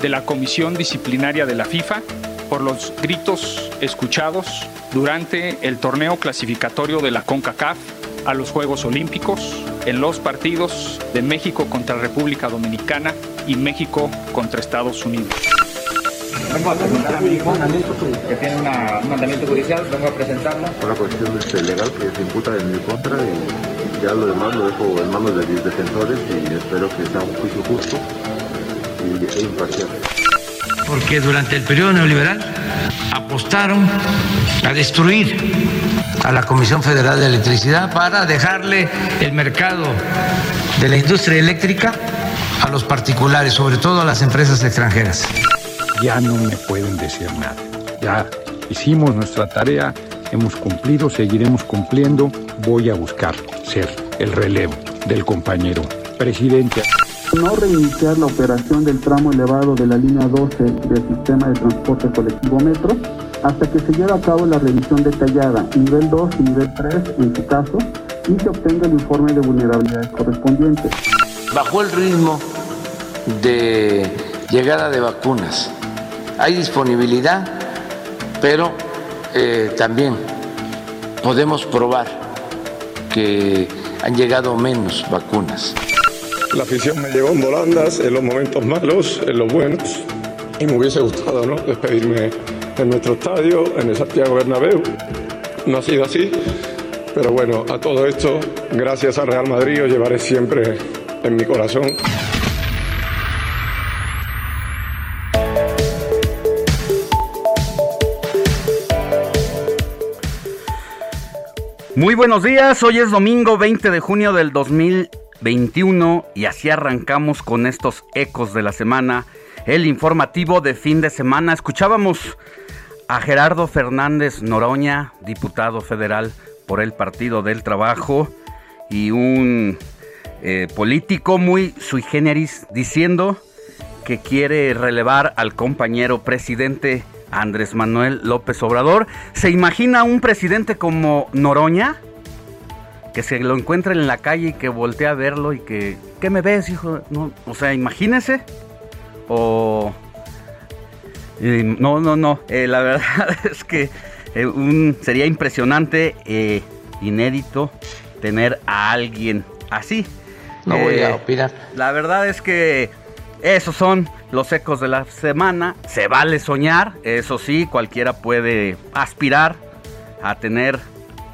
de la Comisión Disciplinaria de la FIFA por los gritos escuchados durante el torneo clasificatorio de la CONCACAF a los Juegos Olímpicos en los partidos de México contra República Dominicana y México contra Estados Unidos. Vengo a presentar a mi hijo que tiene una- un mandamiento judicial, vengo a presentarlo. una cuestión este, legal que se imputa en mi contra y ya lo demás lo dejo en manos de mis defensores y espero que sea un juicio justo porque durante el periodo neoliberal apostaron a destruir a la Comisión Federal de Electricidad para dejarle el mercado de la industria eléctrica a los particulares, sobre todo a las empresas extranjeras. ya no me pueden decir nada. Ya hicimos nuestra tarea, hemos cumplido, seguiremos cumpliendo. Voy a buscar ser el relevo del compañero presidente. No reiniciar la operación del tramo elevado de la línea 12 del sistema de transporte colectivo metro hasta que se lleve a cabo la revisión detallada, nivel 2 y nivel 3 en su caso, y se obtenga el informe de vulnerabilidades correspondientes. Bajó el ritmo de llegada de vacunas. Hay disponibilidad, pero eh, también podemos probar que han llegado menos vacunas. La afición me llevó en volandas en los momentos malos, en los buenos. Y me hubiese gustado ¿no? despedirme en nuestro estadio, en el Santiago Bernabéu. No ha sido así. Pero bueno, a todo esto, gracias al Real Madrid, os llevaré siempre en mi corazón. Muy buenos días, hoy es domingo 20 de junio del 2021 y así arrancamos con estos ecos de la semana, el informativo de fin de semana. Escuchábamos a Gerardo Fernández Noroña, diputado federal por el Partido del Trabajo y un eh, político muy sui generis diciendo que quiere relevar al compañero presidente Andrés Manuel López Obrador. ¿Se imagina un presidente como Noroña? Que se lo encuentre en la calle y que voltee a verlo y que... ¿Qué me ves, hijo? No, o sea, imagínese. O... eh, no, no, no. eh, la verdad es que eh, un, sería impresionante, eh, inédito, tener a alguien así. No voy a opinar. La verdad es que esos son los ecos de la semana. Se vale soñar, eso sí, cualquiera puede aspirar a tener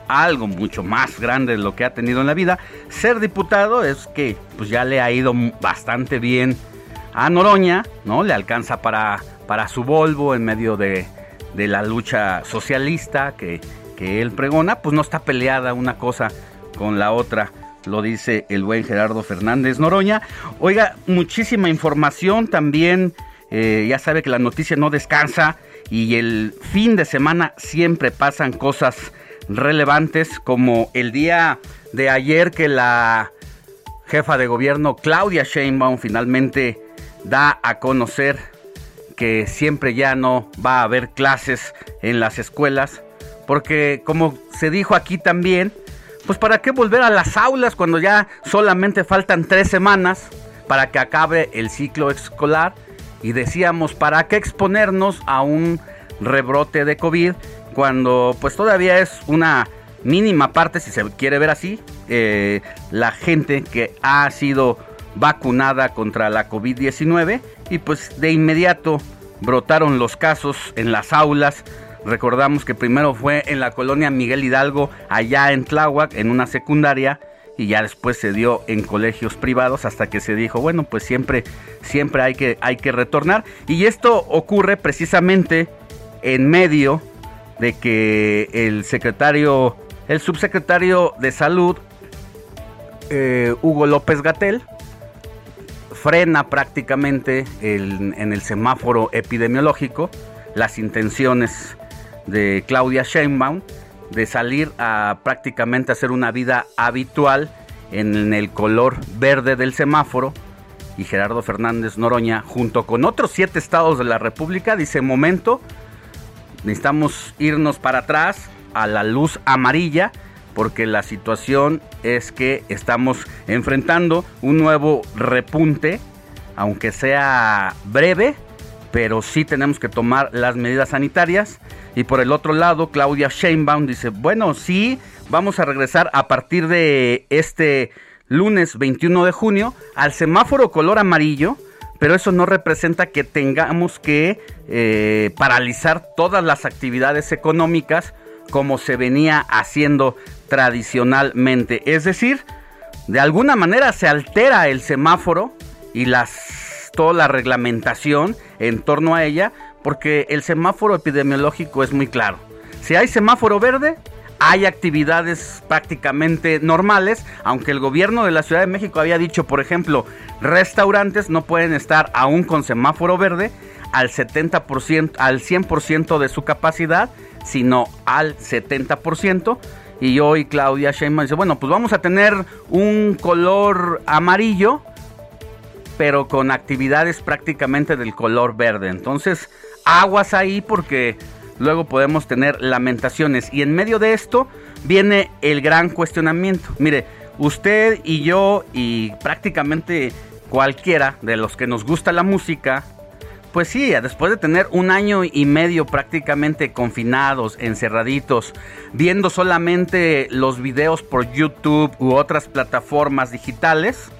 algo mucho más grande de lo que ha tenido en la vida. Ser diputado es que pues ya le ha ido bastante bien a Noroña, ¿no? Le alcanza para, para su Volvo en medio de, de la lucha socialista que, que él pregona, pues no está peleada una cosa con la otra lo dice el buen Gerardo Fernández Noroña. Oiga, muchísima información también. eh, ya sabe que la noticia no descansa y el fin de semana siempre pasan cosas relevantes como el día de ayer que la jefa de gobierno Claudia Sheinbaum finalmente da a conocer que siempre ya no va a haber clases en las escuelas porque como se dijo aquí también pues para qué volver a las aulas cuando ya solamente faltan tres semanas para que acabe el ciclo escolar y decíamos para qué exponernos a un rebrote de COVID cuando pues todavía es una mínima parte si se quiere ver así eh, la gente que ha sido vacunada contra la COVID-19 y pues de inmediato brotaron los casos en las aulas Recordamos que primero fue en la colonia Miguel Hidalgo, allá en Tláhuac, en una secundaria, y ya después se dio en colegios privados hasta que se dijo, bueno, pues siempre, siempre hay que, hay que retornar. Y esto ocurre precisamente en medio de que el secretario, el subsecretario de salud, eh, Hugo López Gatel, frena prácticamente en el semáforo epidemiológico las intenciones de Claudia Sheinbaum de salir a prácticamente hacer una vida habitual en el color verde del semáforo. Y Gerardo Fernández Noroña junto con otros siete estados de la República dice momento necesitamos irnos para atrás a la luz amarilla porque la situación es que estamos enfrentando un nuevo repunte aunque sea breve pero sí tenemos que tomar las medidas sanitarias. Y por el otro lado, Claudia Sheinbaum dice, bueno, sí, vamos a regresar a partir de este lunes 21 de junio al semáforo color amarillo, pero eso no representa que tengamos que eh, paralizar todas las actividades económicas como se venía haciendo tradicionalmente. Es decir, de alguna manera se altera el semáforo y las, toda la reglamentación en torno a ella porque el semáforo epidemiológico es muy claro. Si hay semáforo verde, hay actividades prácticamente normales, aunque el gobierno de la Ciudad de México había dicho, por ejemplo, restaurantes no pueden estar aún con semáforo verde al 70%, al 100% de su capacidad, sino al 70%. Y hoy Claudia Sheinbaum dice, bueno, pues vamos a tener un color amarillo, pero con actividades prácticamente del color verde. Entonces, aguas ahí porque luego podemos tener lamentaciones. Y en medio de esto viene el gran cuestionamiento. Mire, usted y yo y prácticamente cualquiera de los que nos gusta la música, pues sí, después de tener un año y medio prácticamente confinados, encerraditos, viendo solamente los videos por YouTube u otras plataformas digitales,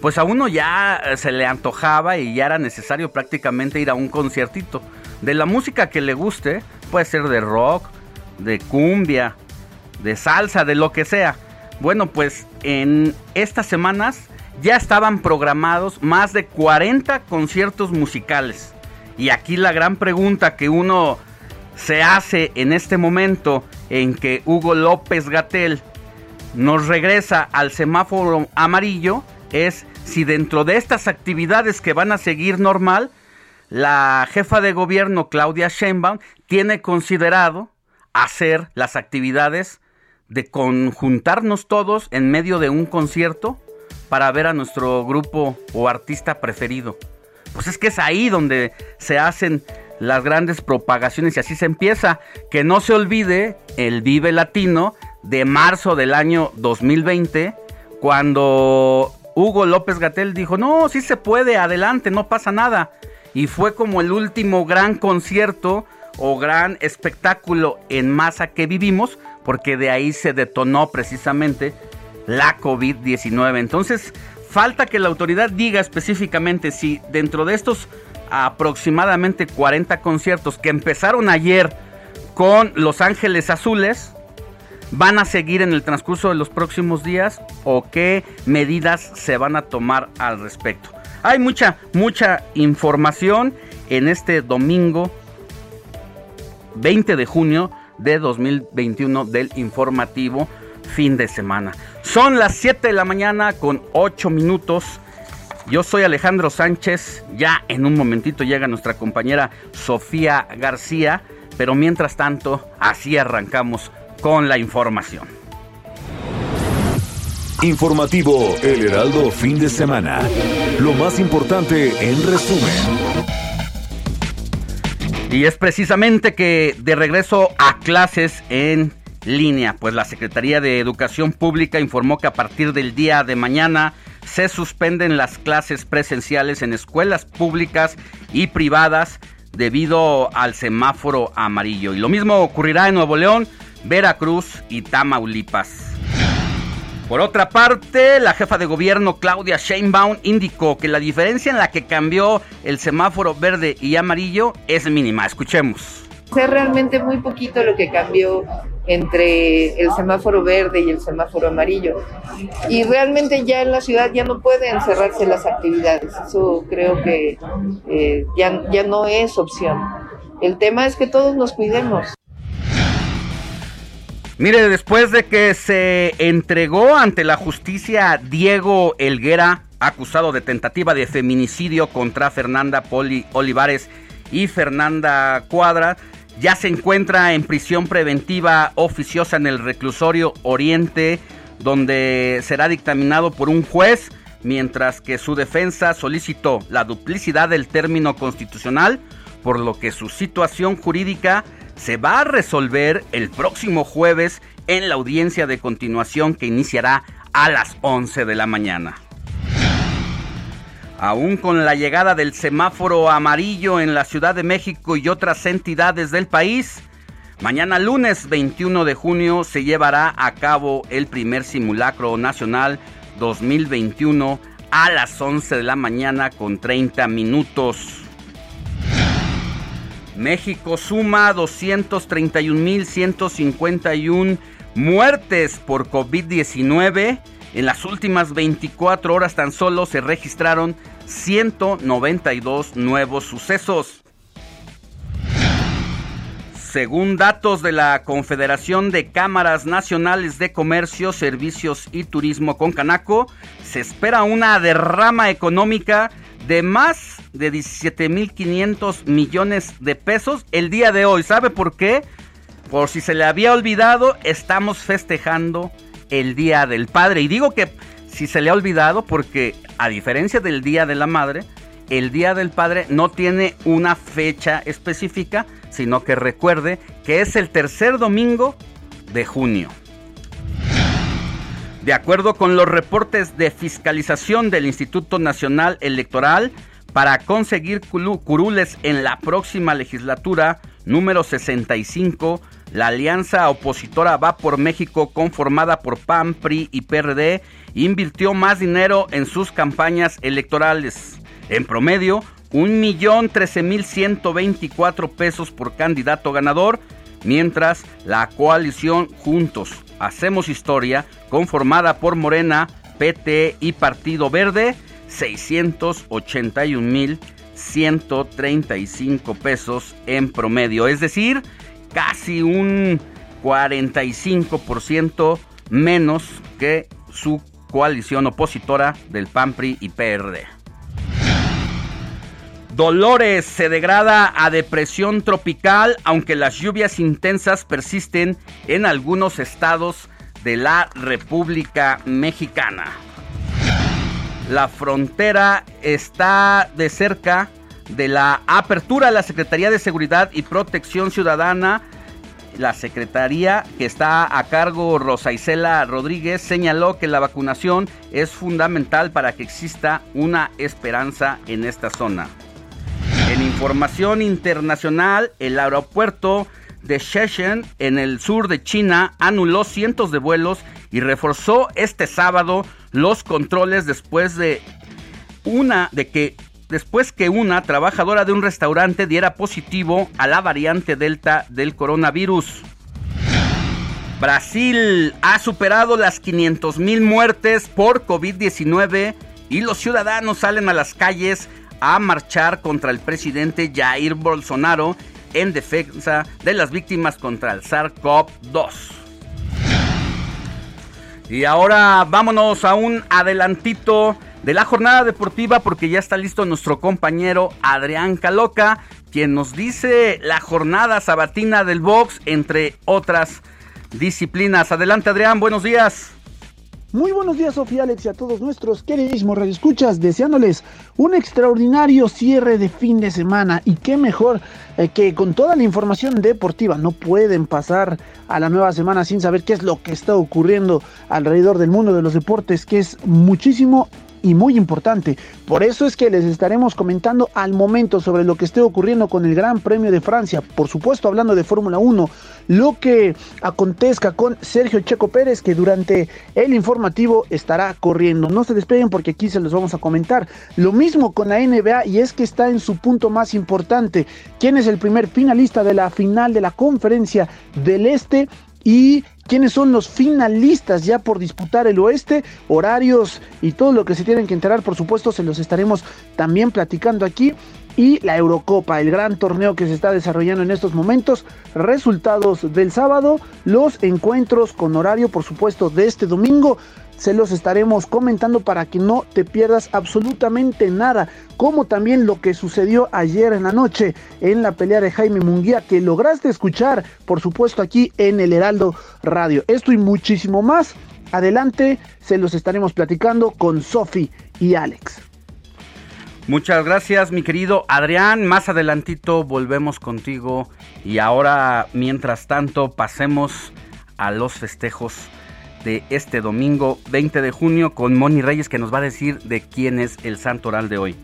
pues a uno ya se le antojaba y ya era necesario prácticamente ir a un conciertito de la música que le guste, puede ser de rock, de cumbia, de salsa, de lo que sea. Bueno, pues en estas semanas ya estaban programados más de 40 conciertos musicales. Y aquí la gran pregunta que uno se hace en este momento en que Hugo López Gatel nos regresa al semáforo amarillo es si dentro de estas actividades que van a seguir normal, la jefa de gobierno Claudia Sheinbaum tiene considerado hacer las actividades de conjuntarnos todos en medio de un concierto para ver a nuestro grupo o artista preferido. Pues es que es ahí donde se hacen las grandes propagaciones y así se empieza. Que no se olvide el Vive Latino de marzo del año 2020, cuando Hugo López Gatel dijo, no, sí se puede, adelante, no pasa nada y fue como el último gran concierto o gran espectáculo en masa que vivimos, porque de ahí se detonó precisamente la COVID-19. Entonces, falta que la autoridad diga específicamente si dentro de estos aproximadamente 40 conciertos que empezaron ayer con Los Ángeles Azules, van a seguir en el transcurso de los próximos días o qué medidas se van a tomar al respecto. Hay mucha, mucha información en este domingo 20 de junio de 2021 del informativo fin de semana. Son las 7 de la mañana con 8 minutos. Yo soy Alejandro Sánchez. Ya en un momentito llega nuestra compañera Sofía García. Pero mientras tanto, así arrancamos con la información. Informativo El Heraldo Fin de Semana. Lo más importante en resumen. Y es precisamente que de regreso a clases en línea, pues la Secretaría de Educación Pública informó que a partir del día de mañana se suspenden las clases presenciales en escuelas públicas y privadas debido al semáforo amarillo. Y lo mismo ocurrirá en Nuevo León, Veracruz y Tamaulipas. Por otra parte, la jefa de gobierno Claudia Sheinbaum indicó que la diferencia en la que cambió el semáforo verde y amarillo es mínima. Escuchemos. Es realmente muy poquito lo que cambió entre el semáforo verde y el semáforo amarillo. Y realmente ya en la ciudad ya no pueden cerrarse las actividades. Eso creo que eh, ya, ya no es opción. El tema es que todos nos cuidemos. Mire, después de que se entregó ante la justicia Diego Elguera, acusado de tentativa de feminicidio contra Fernanda Poli Olivares y Fernanda Cuadra, ya se encuentra en prisión preventiva oficiosa en el reclusorio Oriente, donde será dictaminado por un juez, mientras que su defensa solicitó la duplicidad del término constitucional, por lo que su situación jurídica se va a resolver el próximo jueves en la audiencia de continuación que iniciará a las 11 de la mañana. Aún con la llegada del semáforo amarillo en la Ciudad de México y otras entidades del país, mañana lunes 21 de junio se llevará a cabo el primer simulacro nacional 2021 a las 11 de la mañana con 30 minutos. México suma 231.151 muertes por COVID-19. En las últimas 24 horas tan solo se registraron 192 nuevos sucesos. Según datos de la Confederación de Cámaras Nacionales de Comercio, Servicios y Turismo con Canaco, se espera una derrama económica de más de 17.500 millones de pesos el día de hoy. ¿Sabe por qué? Por si se le había olvidado, estamos festejando el Día del Padre. Y digo que si se le ha olvidado porque a diferencia del Día de la Madre, el Día del Padre no tiene una fecha específica, sino que recuerde que es el tercer domingo de junio. De acuerdo con los reportes de fiscalización del Instituto Nacional Electoral, para conseguir curules en la próxima legislatura número 65, la alianza opositora Va por México, conformada por PAN, PRI y PRD, invirtió más dinero en sus campañas electorales. En promedio, 1.013.124 pesos por candidato ganador, mientras la coalición Juntos Hacemos Historia, conformada por Morena, PT y Partido Verde, 681.135 pesos en promedio, es decir, casi un 45% menos que su coalición opositora del PAMPRI y PRD. Dolores se degrada a depresión tropical, aunque las lluvias intensas persisten en algunos estados de la República Mexicana. La frontera está de cerca de la apertura de la Secretaría de Seguridad y Protección Ciudadana. La secretaría que está a cargo Rosa Isela Rodríguez señaló que la vacunación es fundamental para que exista una esperanza en esta zona. En información internacional, el aeropuerto de Shenzhen en el sur de China anuló cientos de vuelos y reforzó este sábado los controles después de una de que después que una trabajadora de un restaurante diera positivo a la variante Delta del coronavirus. Brasil ha superado las 500 mil muertes por COVID-19 y los ciudadanos salen a las calles a marchar contra el presidente Jair Bolsonaro en defensa de las víctimas contra el SARS-CoV-2. Y ahora vámonos a un adelantito de la jornada deportiva porque ya está listo nuestro compañero Adrián Caloca, quien nos dice la jornada sabatina del box entre otras disciplinas. Adelante Adrián, buenos días. Muy buenos días, Sofía Alex, y a todos nuestros queridísimos radioescuchas, deseándoles un extraordinario cierre de fin de semana. Y qué mejor eh, que con toda la información deportiva. No pueden pasar a la nueva semana sin saber qué es lo que está ocurriendo alrededor del mundo de los deportes, que es muchísimo y muy importante. Por eso es que les estaremos comentando al momento sobre lo que esté ocurriendo con el Gran Premio de Francia. Por supuesto, hablando de Fórmula 1, lo que acontezca con Sergio Checo Pérez, que durante el informativo estará corriendo. No se despeguen porque aquí se los vamos a comentar. Lo mismo con la NBA y es que está en su punto más importante. ¿Quién es el primer finalista de la final de la conferencia del Este? Y quiénes son los finalistas ya por disputar el oeste, horarios y todo lo que se tienen que enterar, por supuesto, se los estaremos también platicando aquí. Y la Eurocopa, el gran torneo que se está desarrollando en estos momentos, resultados del sábado, los encuentros con horario, por supuesto, de este domingo se los estaremos comentando para que no te pierdas absolutamente nada, como también lo que sucedió ayer en la noche en la pelea de Jaime Munguía, que lograste escuchar, por supuesto, aquí en el Heraldo Radio. Esto y muchísimo más, adelante se los estaremos platicando con Sofi y Alex. Muchas gracias, mi querido Adrián. Más adelantito volvemos contigo y ahora, mientras tanto, pasemos a los festejos de este domingo 20 de junio con Moni Reyes que nos va a decir de quién es el santo oral de hoy.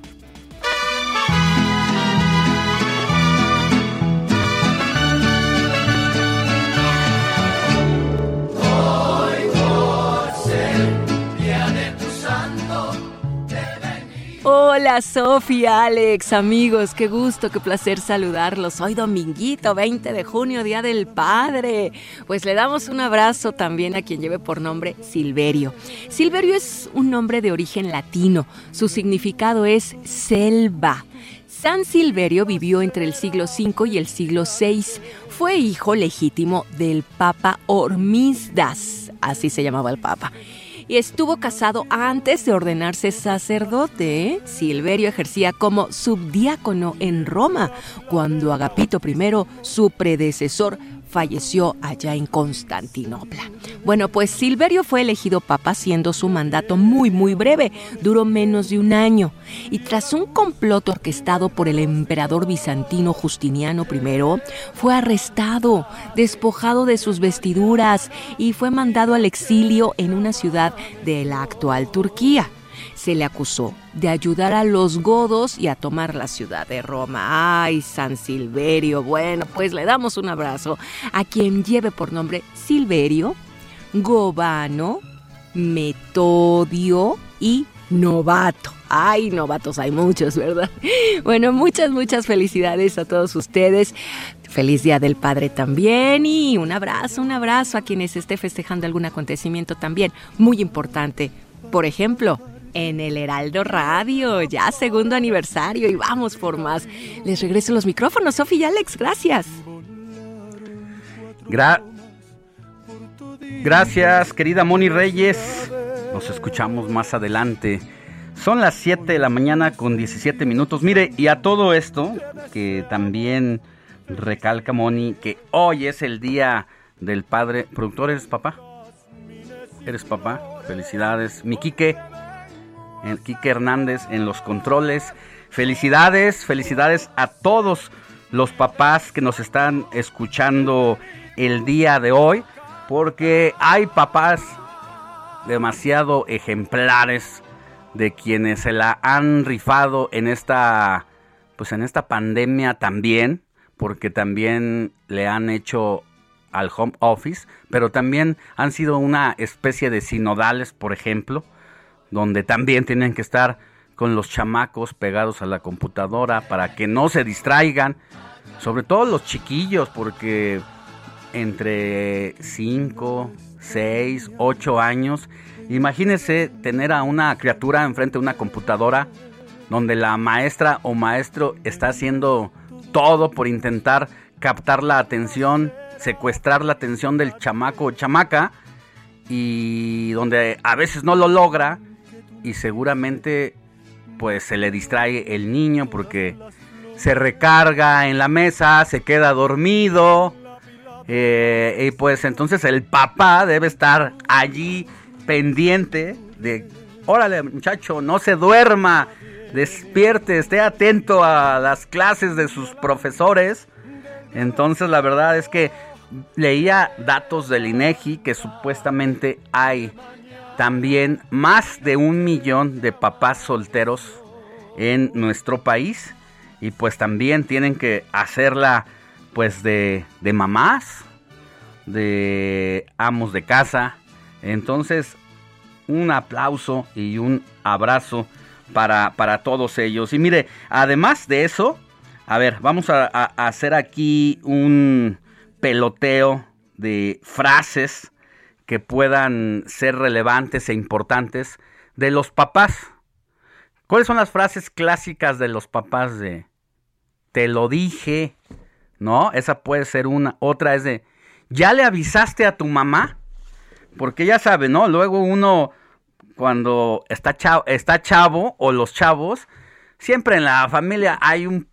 Hola Sofía, Alex, amigos, qué gusto, qué placer saludarlos. Hoy dominguito, 20 de junio, Día del Padre. Pues le damos un abrazo también a quien lleve por nombre Silverio. Silverio es un nombre de origen latino. Su significado es selva. San Silverio vivió entre el siglo V y el siglo VI. Fue hijo legítimo del Papa Hormisdas, así se llamaba el Papa y estuvo casado antes de ordenarse sacerdote. Silverio ejercía como subdiácono en Roma, cuando Agapito I, su predecesor, falleció allá en Constantinopla. Bueno, pues Silverio fue elegido papa siendo su mandato muy muy breve, duró menos de un año, y tras un complot orquestado por el emperador bizantino Justiniano I, fue arrestado, despojado de sus vestiduras y fue mandado al exilio en una ciudad de la actual Turquía se le acusó de ayudar a los godos y a tomar la ciudad de Roma. Ay, San Silverio. Bueno, pues le damos un abrazo a quien lleve por nombre Silverio, Gobano, Metodio y Novato. Ay, novatos hay muchos, ¿verdad? Bueno, muchas, muchas felicidades a todos ustedes. Feliz Día del Padre también y un abrazo, un abrazo a quienes esté festejando algún acontecimiento también muy importante. Por ejemplo, en el Heraldo Radio, ya segundo aniversario y vamos por más. Les regreso los micrófonos, Sofía y Alex, gracias. gracias, querida Moni Reyes. Nos escuchamos más adelante. Son las 7 de la mañana con 17 minutos. Mire, y a todo esto, que también recalca Moni, que hoy es el día del padre. ¿Productor eres papá? ¿Eres papá? Felicidades. Mi Quique, Quique Hernández en los controles. Felicidades, felicidades a todos los papás que nos están escuchando el día de hoy, porque hay papás demasiado ejemplares de quienes se la han rifado en esta pues en esta pandemia también, porque también le han hecho al home office, pero también han sido una especie de sinodales, por ejemplo, donde también tienen que estar con los chamacos pegados a la computadora para que no se distraigan, sobre todo los chiquillos, porque entre 5, 6, 8 años, imagínese tener a una criatura enfrente de una computadora donde la maestra o maestro está haciendo todo por intentar captar la atención, secuestrar la atención del chamaco o chamaca y donde a veces no lo logra y seguramente pues se le distrae el niño porque se recarga en la mesa, se queda dormido eh, y pues entonces el papá debe estar allí pendiente de, órale muchacho, no se duerma, despierte, esté atento a las clases de sus profesores. Entonces la verdad es que leía datos del INEGI que supuestamente hay también más de un millón de papás solteros en nuestro país y pues también tienen que hacerla pues de, de mamás, de amos de casa. Entonces, un aplauso y un abrazo para, para todos ellos. Y mire, además de eso, a ver, vamos a, a hacer aquí un peloteo de frases que puedan ser relevantes e importantes de los papás. ¿Cuáles son las frases clásicas de los papás de te lo dije? ¿No? Esa puede ser una. Otra es de ¿ya le avisaste a tu mamá? Porque ya sabe, ¿no? Luego uno cuando está chavo, está chavo o los chavos, siempre en la familia hay un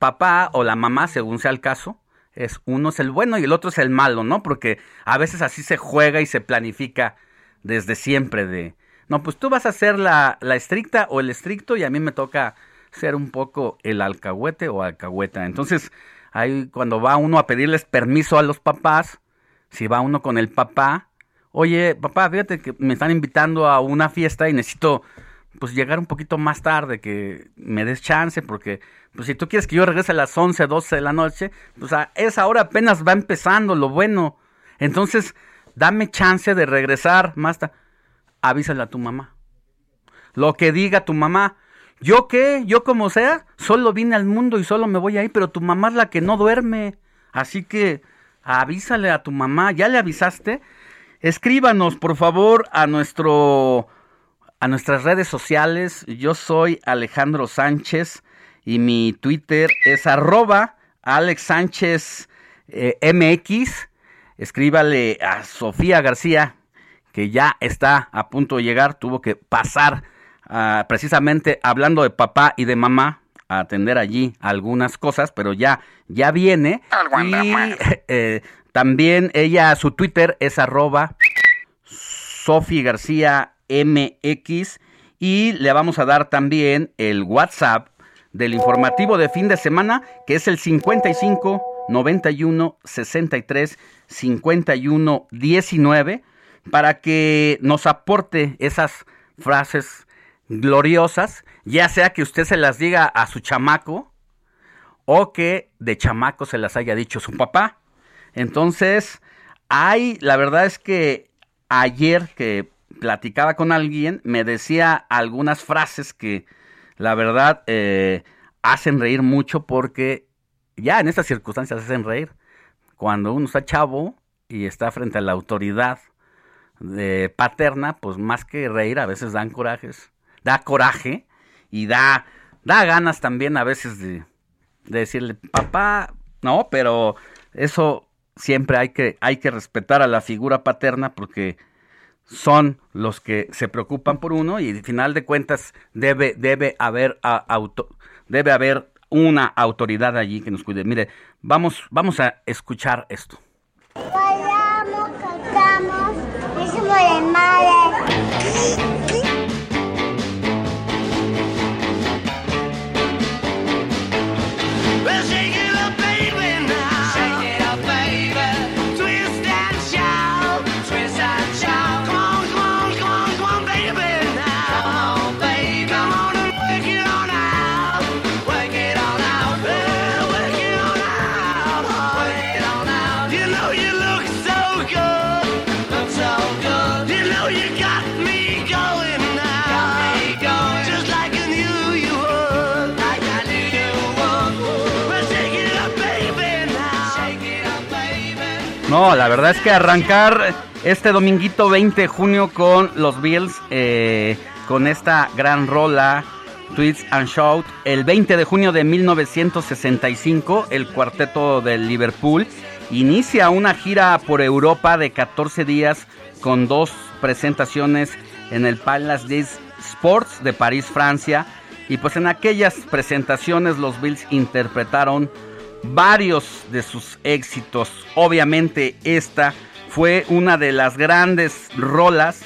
papá o la mamá, según sea el caso, es uno es el bueno y el otro es el malo, ¿no? Porque a veces así se juega y se planifica desde siempre de, no, pues tú vas a ser la, la estricta o el estricto y a mí me toca ser un poco el alcahuete o alcahueta. Entonces, ahí cuando va uno a pedirles permiso a los papás, si va uno con el papá, oye, papá, fíjate que me están invitando a una fiesta y necesito pues llegar un poquito más tarde, que me des chance, porque pues si tú quieres que yo regrese a las 11, 12 de la noche, pues a esa hora apenas va empezando lo bueno. Entonces, dame chance de regresar más tarde. Avísale a tu mamá. Lo que diga tu mamá. ¿Yo qué? Yo como sea, solo vine al mundo y solo me voy ahí, pero tu mamá es la que no duerme. Así que avísale a tu mamá. ¿Ya le avisaste? Escríbanos, por favor, a nuestro a nuestras redes sociales. Yo soy Alejandro Sánchez y mi Twitter es arroba Alex Sánchez eh, MX. Escríbale a Sofía García, que ya está a punto de llegar, tuvo que pasar ah, precisamente hablando de papá y de mamá a atender allí algunas cosas, pero ya, ya viene. Y eh, también ella, su Twitter es arroba Sofía García MX y le vamos a dar también el WhatsApp del informativo de fin de semana, que es el 55 91 63 51 19, para que nos aporte esas frases gloriosas, ya sea que usted se las diga a su chamaco o que de chamaco se las haya dicho su papá. Entonces, hay, la verdad es que ayer que platicaba con alguien, me decía algunas frases que la verdad eh, hacen reír mucho porque ya en estas circunstancias hacen reír. Cuando uno está chavo y está frente a la autoridad de paterna, pues más que reír a veces dan corajes, da coraje y da, da ganas también a veces de, de decirle, papá, no, pero eso siempre hay que, hay que respetar a la figura paterna porque son los que se preocupan por uno y al final de cuentas debe, debe, haber, auto, debe haber una autoridad allí que nos cuide. Mire, vamos, vamos a escuchar esto. Bailamos, cantamos, hicimos de madre. No, la verdad es que arrancar este dominguito 20 de junio con los Bills, eh, con esta gran rola, Tweets and Shout, el 20 de junio de 1965, el cuarteto del Liverpool inicia una gira por Europa de 14 días con dos presentaciones en el Palace des Sports de París, Francia. Y pues en aquellas presentaciones los Bills interpretaron varios de sus éxitos. Obviamente esta fue una de las grandes rolas.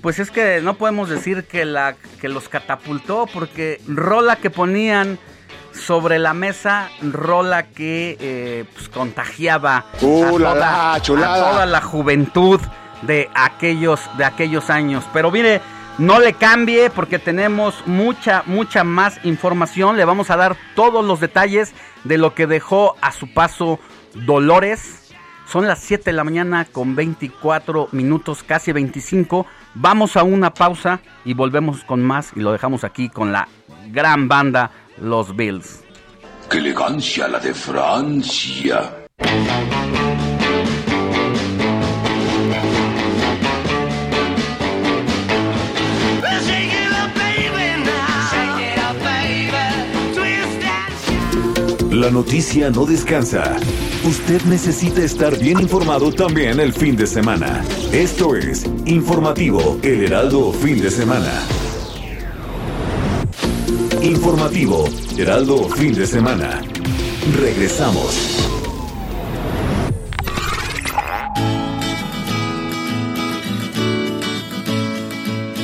Pues es que no podemos decir que, la, que los catapultó porque rola que ponían sobre la mesa, rola que eh, pues, contagiaba a, toda, a toda la juventud de aquellos, de aquellos años. Pero mire, no le cambie porque tenemos mucha, mucha más información. Le vamos a dar todos los detalles de lo que dejó a su paso Dolores. Son las 7 de la mañana con 24 minutos, casi 25. Vamos a una pausa y volvemos con más y lo dejamos aquí con la gran banda Los Bills. ¡Qué elegancia la de Francia! La noticia no descansa. Usted necesita estar bien informado también el fin de semana. Esto es Informativo El Heraldo Fin de Semana. Informativo Heraldo Fin de Semana. Regresamos.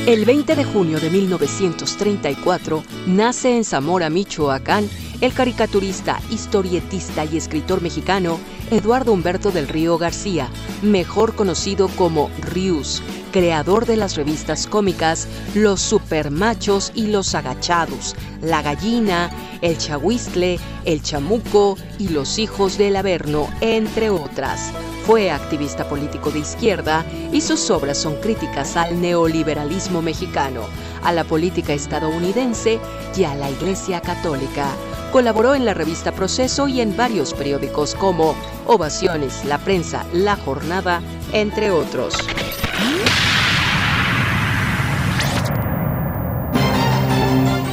El 20 de junio de 1934 nace en Zamora, Michoacán, el caricaturista, historietista y escritor mexicano Eduardo Humberto del Río García, mejor conocido como Rius, creador de las revistas cómicas Los Supermachos y Los Agachados, La Gallina, El Chahuistle, El Chamuco y Los Hijos del Averno, entre otras. Fue activista político de izquierda y sus obras son críticas al neoliberalismo mexicano, a la política estadounidense y a la Iglesia Católica. Colaboró en la revista Proceso y en varios periódicos como Ovaciones, La Prensa, La Jornada, entre otros.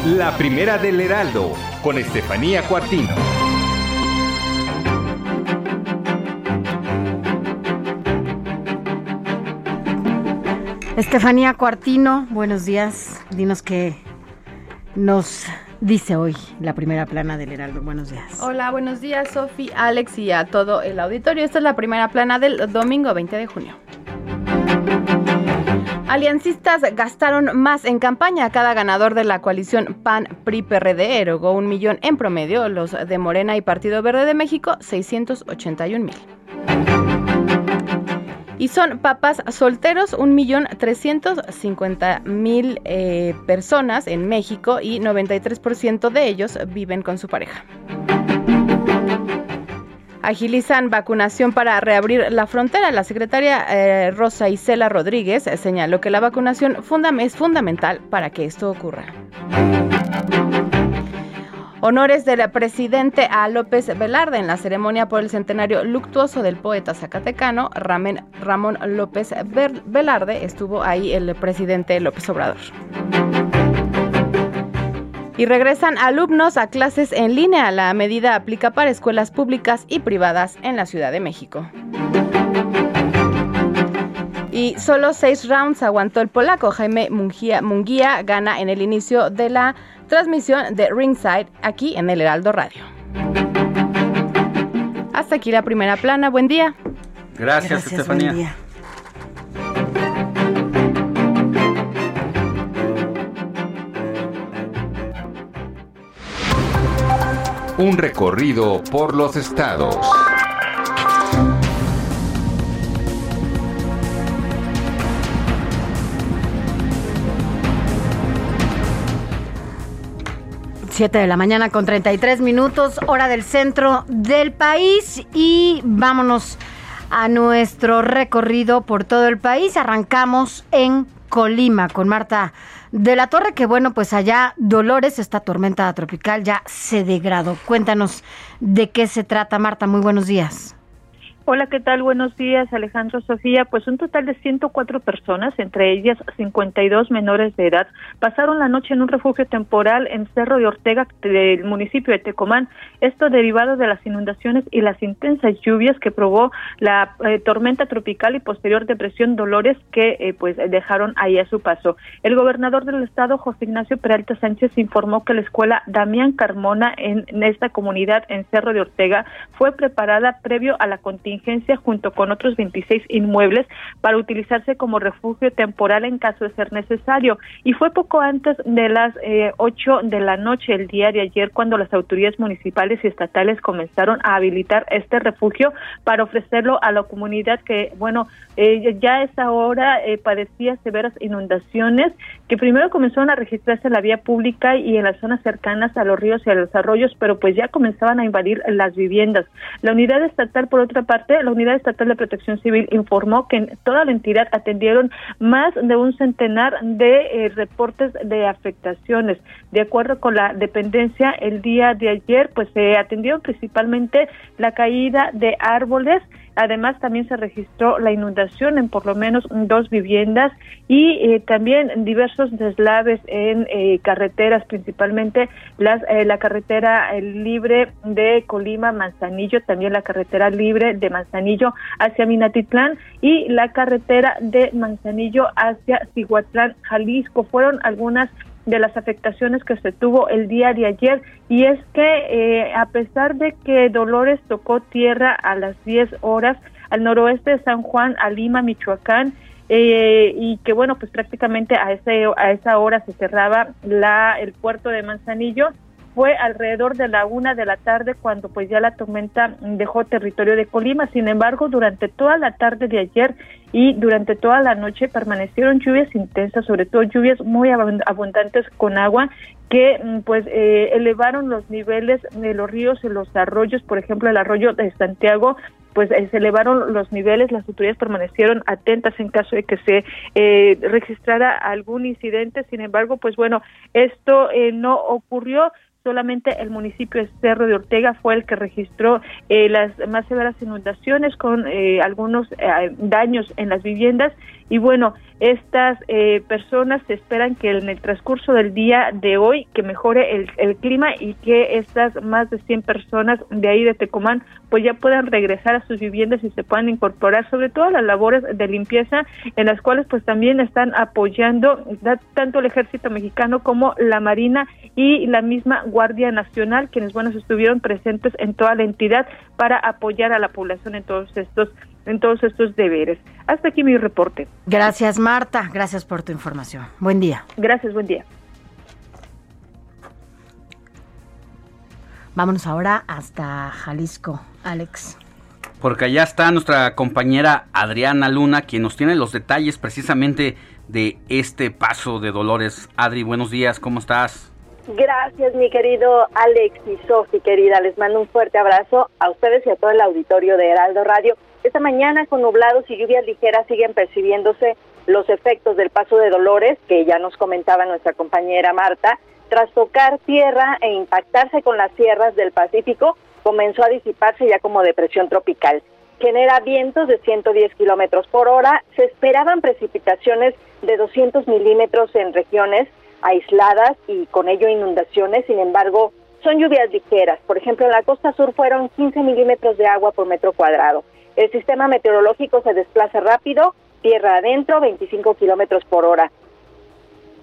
La primera del Heraldo, con Estefanía Cuartino. Estefanía Cuartino, buenos días. Dinos qué nos dice hoy la primera plana del Heraldo. Buenos días. Hola, buenos días, Sofi, Alex y a todo el auditorio. Esta es la primera plana del domingo 20 de junio. Aliancistas gastaron más en campaña. Cada ganador de la coalición PAN-PRI-PRD erogó un millón en promedio. Los de Morena y Partido Verde de México, 681 mil. Y son papás solteros, 1.350.000 eh, personas en México y 93% de ellos viven con su pareja. Agilizan vacunación para reabrir la frontera. La secretaria eh, Rosa Isela Rodríguez señaló que la vacunación es fundamental para que esto ocurra. Honores del presidente a López Velarde en la ceremonia por el centenario luctuoso del poeta zacatecano Ramón López Velarde. Estuvo ahí el presidente López Obrador. Y regresan alumnos a clases en línea. La medida aplica para escuelas públicas y privadas en la Ciudad de México. Y solo seis rounds aguantó el polaco. Jaime Munguía, gana en el inicio de la transmisión de Ringside aquí en el Heraldo Radio. Hasta aquí la primera plana. Buen día. Gracias, Estefanía. Un recorrido por los estados. Siete de la mañana con 33 minutos, hora del centro del país y vámonos a nuestro recorrido por todo el país. Arrancamos en Colima con Marta de la Torre, que bueno, pues allá Dolores, esta tormenta tropical ya se degradó. Cuéntanos de qué se trata, Marta. Muy buenos días. Hola, ¿qué tal? Buenos días, Alejandro Sofía. Pues un total de 104 personas, entre ellas 52 menores de edad, pasaron la noche en un refugio temporal en Cerro de Ortega del municipio de Tecomán. Esto derivado de las inundaciones y las intensas lluvias que probó la eh, tormenta tropical y posterior depresión Dolores que eh, pues dejaron ahí a su paso. El gobernador del estado, José Ignacio Peralta Sánchez, informó que la escuela Damián Carmona en, en esta comunidad en Cerro de Ortega fue preparada previo a la contingencia contingencia junto con otros 26 inmuebles para utilizarse como refugio temporal en caso de ser necesario. Y fue poco antes de las eh, 8 de la noche el día de ayer cuando las autoridades municipales y estatales comenzaron a habilitar este refugio para ofrecerlo a la comunidad que, bueno, eh, ya a esa hora eh, padecía severas inundaciones que primero comenzaron a registrarse en la vía pública y en las zonas cercanas a los ríos y a los arroyos, pero pues ya comenzaban a invadir las viviendas. La unidad estatal, por otra parte, la unidad estatal de protección civil informó que en toda la entidad atendieron más de un centenar de eh, reportes de afectaciones. De acuerdo con la dependencia, el día de ayer, pues se atendió principalmente la caída de árboles, Además, también se registró la inundación en por lo menos dos viviendas y eh, también diversos deslaves en eh, carreteras, principalmente las, eh, la carretera libre de Colima, Manzanillo, también la carretera libre de Manzanillo hacia Minatitlán y la carretera de Manzanillo hacia Cihuatlán, Jalisco. Fueron algunas de las afectaciones que se tuvo el día de ayer y es que eh, a pesar de que Dolores tocó tierra a las 10 horas al noroeste de San Juan, a Lima, Michoacán, eh, y que bueno, pues prácticamente a, ese, a esa hora se cerraba la, el puerto de Manzanillo, fue alrededor de la una de la tarde cuando pues ya la tormenta dejó territorio de Colima. Sin embargo, durante toda la tarde de ayer y durante toda la noche permanecieron lluvias intensas, sobre todo lluvias muy abundantes con agua que mm, pues eh, elevaron los niveles de los ríos y los arroyos, por ejemplo el arroyo de Santiago pues eh, se elevaron los niveles, las autoridades permanecieron atentas en caso de que se eh, registrara algún incidente, sin embargo, pues bueno, esto no ocurrió, solamente el municipio de Cerro de Ortega fue el que registró eh, las más severas inundaciones con eh, algunos eh, daños en las viviendas y bueno, estas personas se esperan que en el transcurso del día de hoy que mejore el, el, clima y que estas más de 100 personas de ahí de Tecomán pues ya puedan regresar a sus viviendas y se puedan incorporar sobre todo a las labores de limpieza en las cuales pues también están apoyando tanto el ejército mexicano como la marina y la misma Guardia Nacional, quienes bueno estuvieron presentes en toda la entidad para apoyar a la población en todos estos en todos estos deberes. Hasta aquí mi reporte. Gracias, Marta. Gracias por tu información. Buen día. Gracias, buen día. Vámonos ahora hasta Jalisco, Alex. Porque allá está nuestra compañera Adriana Luna, quien nos tiene los detalles precisamente de este paso de Dolores. Adri, buenos días, ¿cómo estás? Gracias, mi querido Alex y Sofi, querida. Les mando un fuerte abrazo a ustedes y a todo el auditorio de Heraldo Radio. Esta mañana, con nublados y lluvias ligeras, siguen percibiéndose los efectos del paso de Dolores, que ya nos comentaba nuestra compañera Marta. Tras tocar tierra e impactarse con las sierras del Pacífico, comenzó a disiparse ya como depresión tropical. Genera vientos de 110 kilómetros por hora. Se esperaban precipitaciones de 200 milímetros en regiones aisladas y con ello inundaciones. Sin embargo, son lluvias ligeras. Por ejemplo, en la costa sur fueron 15 milímetros de agua por metro cuadrado. El sistema meteorológico se desplaza rápido, tierra adentro, 25 kilómetros por hora.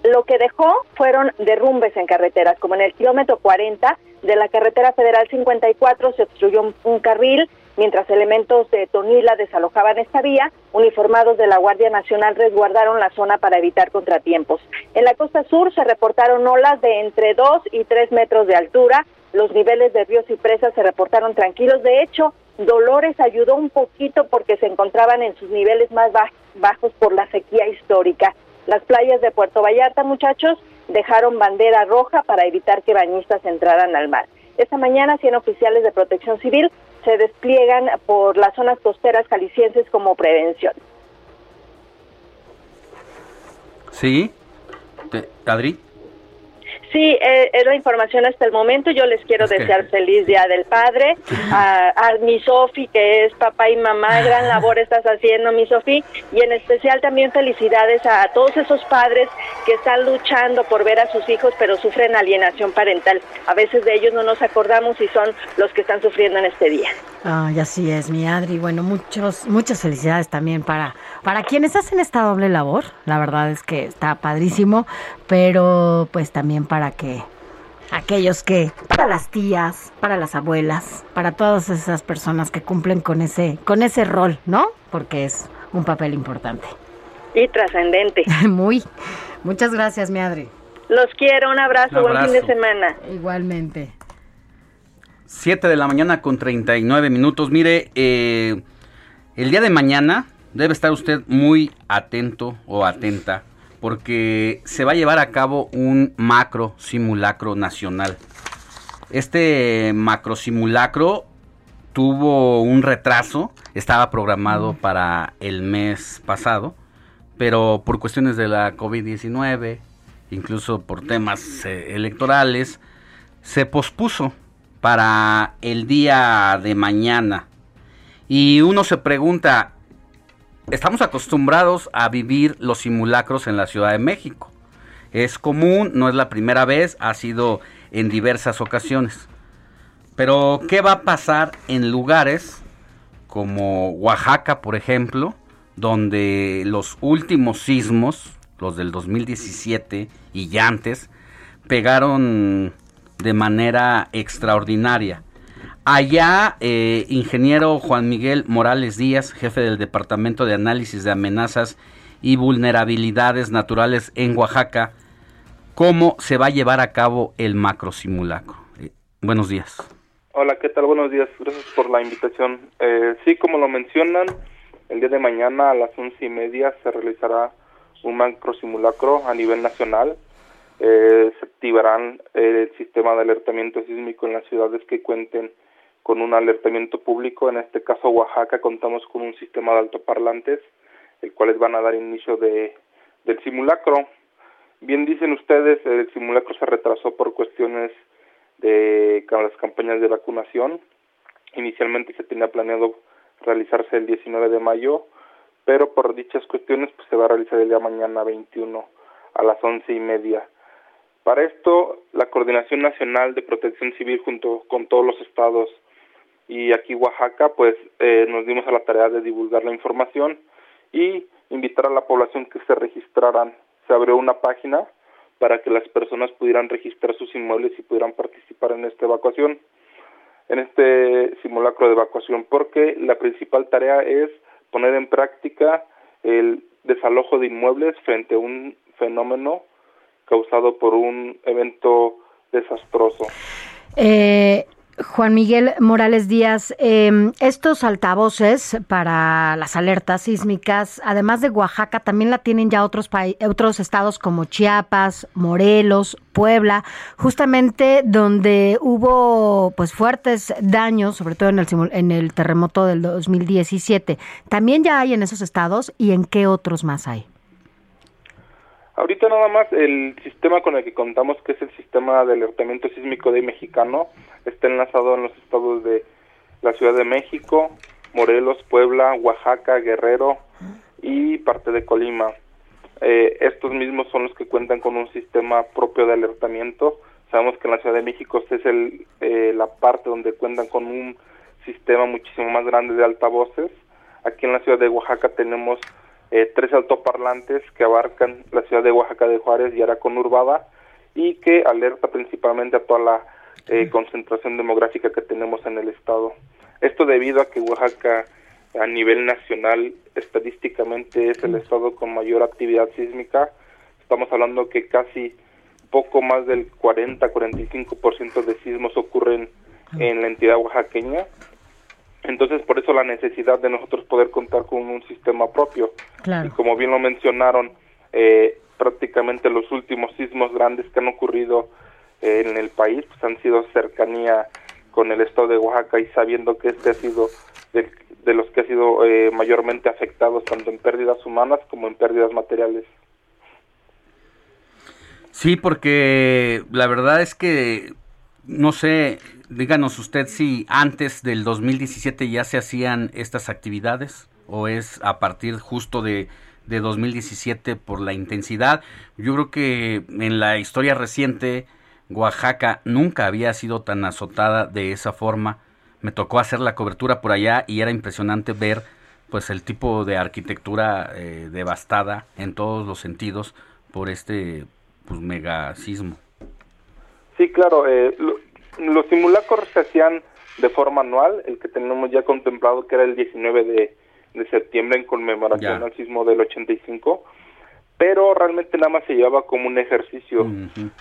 Lo que dejó fueron derrumbes en carreteras, como en el kilómetro 40 de la carretera federal 54 se obstruyó un, carril, mientras elementos de Tonila desalojaban esta vía, uniformados de la Guardia Nacional resguardaron la zona para evitar contratiempos. En la costa sur se reportaron olas de entre 2 y 3 metros de altura, los niveles de ríos y presas se reportaron tranquilos, de hecho, Dolores ayudó un poquito porque se encontraban en sus niveles más bajos por la sequía histórica. Las playas de Puerto Vallarta, muchachos, dejaron bandera roja para evitar que bañistas entraran al mar. Esta mañana, 100 oficiales de protección civil se despliegan por las zonas costeras jaliscienses como prevención. Sí, Adri. Sí, eh, es la información hasta el momento. Yo les quiero desear feliz Día del Padre. A, a mi Sofi, que es papá y mamá, gran labor estás haciendo, mi Sofi. Y en especial también felicidades a todos esos padres que están luchando por ver a sus hijos, pero sufren alienación parental. A veces de ellos no nos acordamos y son los que están sufriendo en este día. Ay, así es, mi Adri. Bueno, muchos, muchas felicidades también para, para quienes hacen esta doble labor. La verdad es que está padrísimo, pero pues también para que aquellos que, para las tías, para las abuelas, para todas esas personas que cumplen con ese, con ese rol, ¿no? Porque es un papel importante. Y trascendente. Muy. Muchas gracias, mi Adri. Los quiero, un abrazo, Un buen fin de semana. Igualmente. 7 de la mañana con 39 minutos. Mire, eh, el día de mañana debe estar usted muy atento o atenta porque se va a llevar a cabo un macro simulacro nacional. Este macro simulacro tuvo un retraso, estaba programado para el mes pasado, pero por cuestiones de la COVID-19, incluso por temas eh, electorales, se pospuso para el día de mañana. Y uno se pregunta, estamos acostumbrados a vivir los simulacros en la Ciudad de México. Es común, no es la primera vez, ha sido en diversas ocasiones. Pero, ¿qué va a pasar en lugares como Oaxaca, por ejemplo, donde los últimos sismos, los del 2017 y ya antes, pegaron de manera extraordinaria? Allá, eh, ingeniero Juan Miguel Morales Díaz, jefe del Departamento de Análisis de Amenazas y Vulnerabilidades Naturales en Oaxaca, ¿cómo se va a llevar a cabo el macro simulacro? Eh, buenos días. Hola, ¿qué tal? Buenos días. Gracias por la invitación. Eh, sí, como lo mencionan, el día de mañana a las once y media se realizará un macro simulacro a nivel nacional. Eh, se activarán eh, el sistema de alertamiento sísmico en las ciudades que cuenten con un alertamiento público. En este caso, Oaxaca, contamos con un sistema de altoparlantes, el cuales van a dar inicio de, del simulacro. Bien dicen ustedes, el simulacro se retrasó por cuestiones de las campañas de vacunación. Inicialmente se tenía planeado realizarse el 19 de mayo, pero por dichas cuestiones pues se va a realizar el día mañana 21 a las once y media. Para esto, la Coordinación Nacional de Protección Civil junto con todos los estados y aquí Oaxaca, pues eh, nos dimos a la tarea de divulgar la información y invitar a la población que se registraran. Se abrió una página para que las personas pudieran registrar sus inmuebles y pudieran participar en esta evacuación, en este simulacro de evacuación, porque la principal tarea es poner en práctica el desalojo de inmuebles frente a un fenómeno causado por un evento desastroso. Eh, Juan Miguel Morales Díaz, eh, estos altavoces para las alertas sísmicas, además de Oaxaca, también la tienen ya otros, otros estados como Chiapas, Morelos, Puebla, justamente donde hubo pues fuertes daños, sobre todo en el, en el terremoto del 2017. ¿También ya hay en esos estados y en qué otros más hay? Ahorita nada más el sistema con el que contamos, que es el sistema de alertamiento sísmico de mexicano, está enlazado en los estados de la Ciudad de México, Morelos, Puebla, Oaxaca, Guerrero y parte de Colima. Eh, estos mismos son los que cuentan con un sistema propio de alertamiento. Sabemos que en la Ciudad de México es el, eh, la parte donde cuentan con un sistema muchísimo más grande de altavoces. Aquí en la Ciudad de Oaxaca tenemos eh, tres altoparlantes que abarcan la ciudad de Oaxaca de Juárez y Ara conurbada y que alerta principalmente a toda la eh, concentración demográfica que tenemos en el estado. Esto debido a que Oaxaca a nivel nacional estadísticamente es el estado con mayor actividad sísmica. Estamos hablando que casi poco más del 40-45% de sismos ocurren en la entidad oaxaqueña. Entonces, por eso la necesidad de nosotros poder contar con un sistema propio. Y como bien lo mencionaron, eh, prácticamente los últimos sismos grandes que han ocurrido eh, en el país pues, han sido cercanía con el estado de Oaxaca y sabiendo que este ha sido de, de los que ha sido eh, mayormente afectados tanto en pérdidas humanas como en pérdidas materiales. Sí, porque la verdad es que, no sé, díganos usted si antes del 2017 ya se hacían estas actividades o es a partir justo de, de 2017 por la intensidad. Yo creo que en la historia reciente Oaxaca nunca había sido tan azotada de esa forma. Me tocó hacer la cobertura por allá y era impresionante ver pues el tipo de arquitectura eh, devastada en todos los sentidos por este pues mega sismo. Sí, Sí, claro. Eh, los simulacros se hacían de forma anual, el que tenemos ya contemplado que era el 19 de, septiembre en conmemoración al sismo del 85, pero realmente nada más se llevaba como un ejercicio.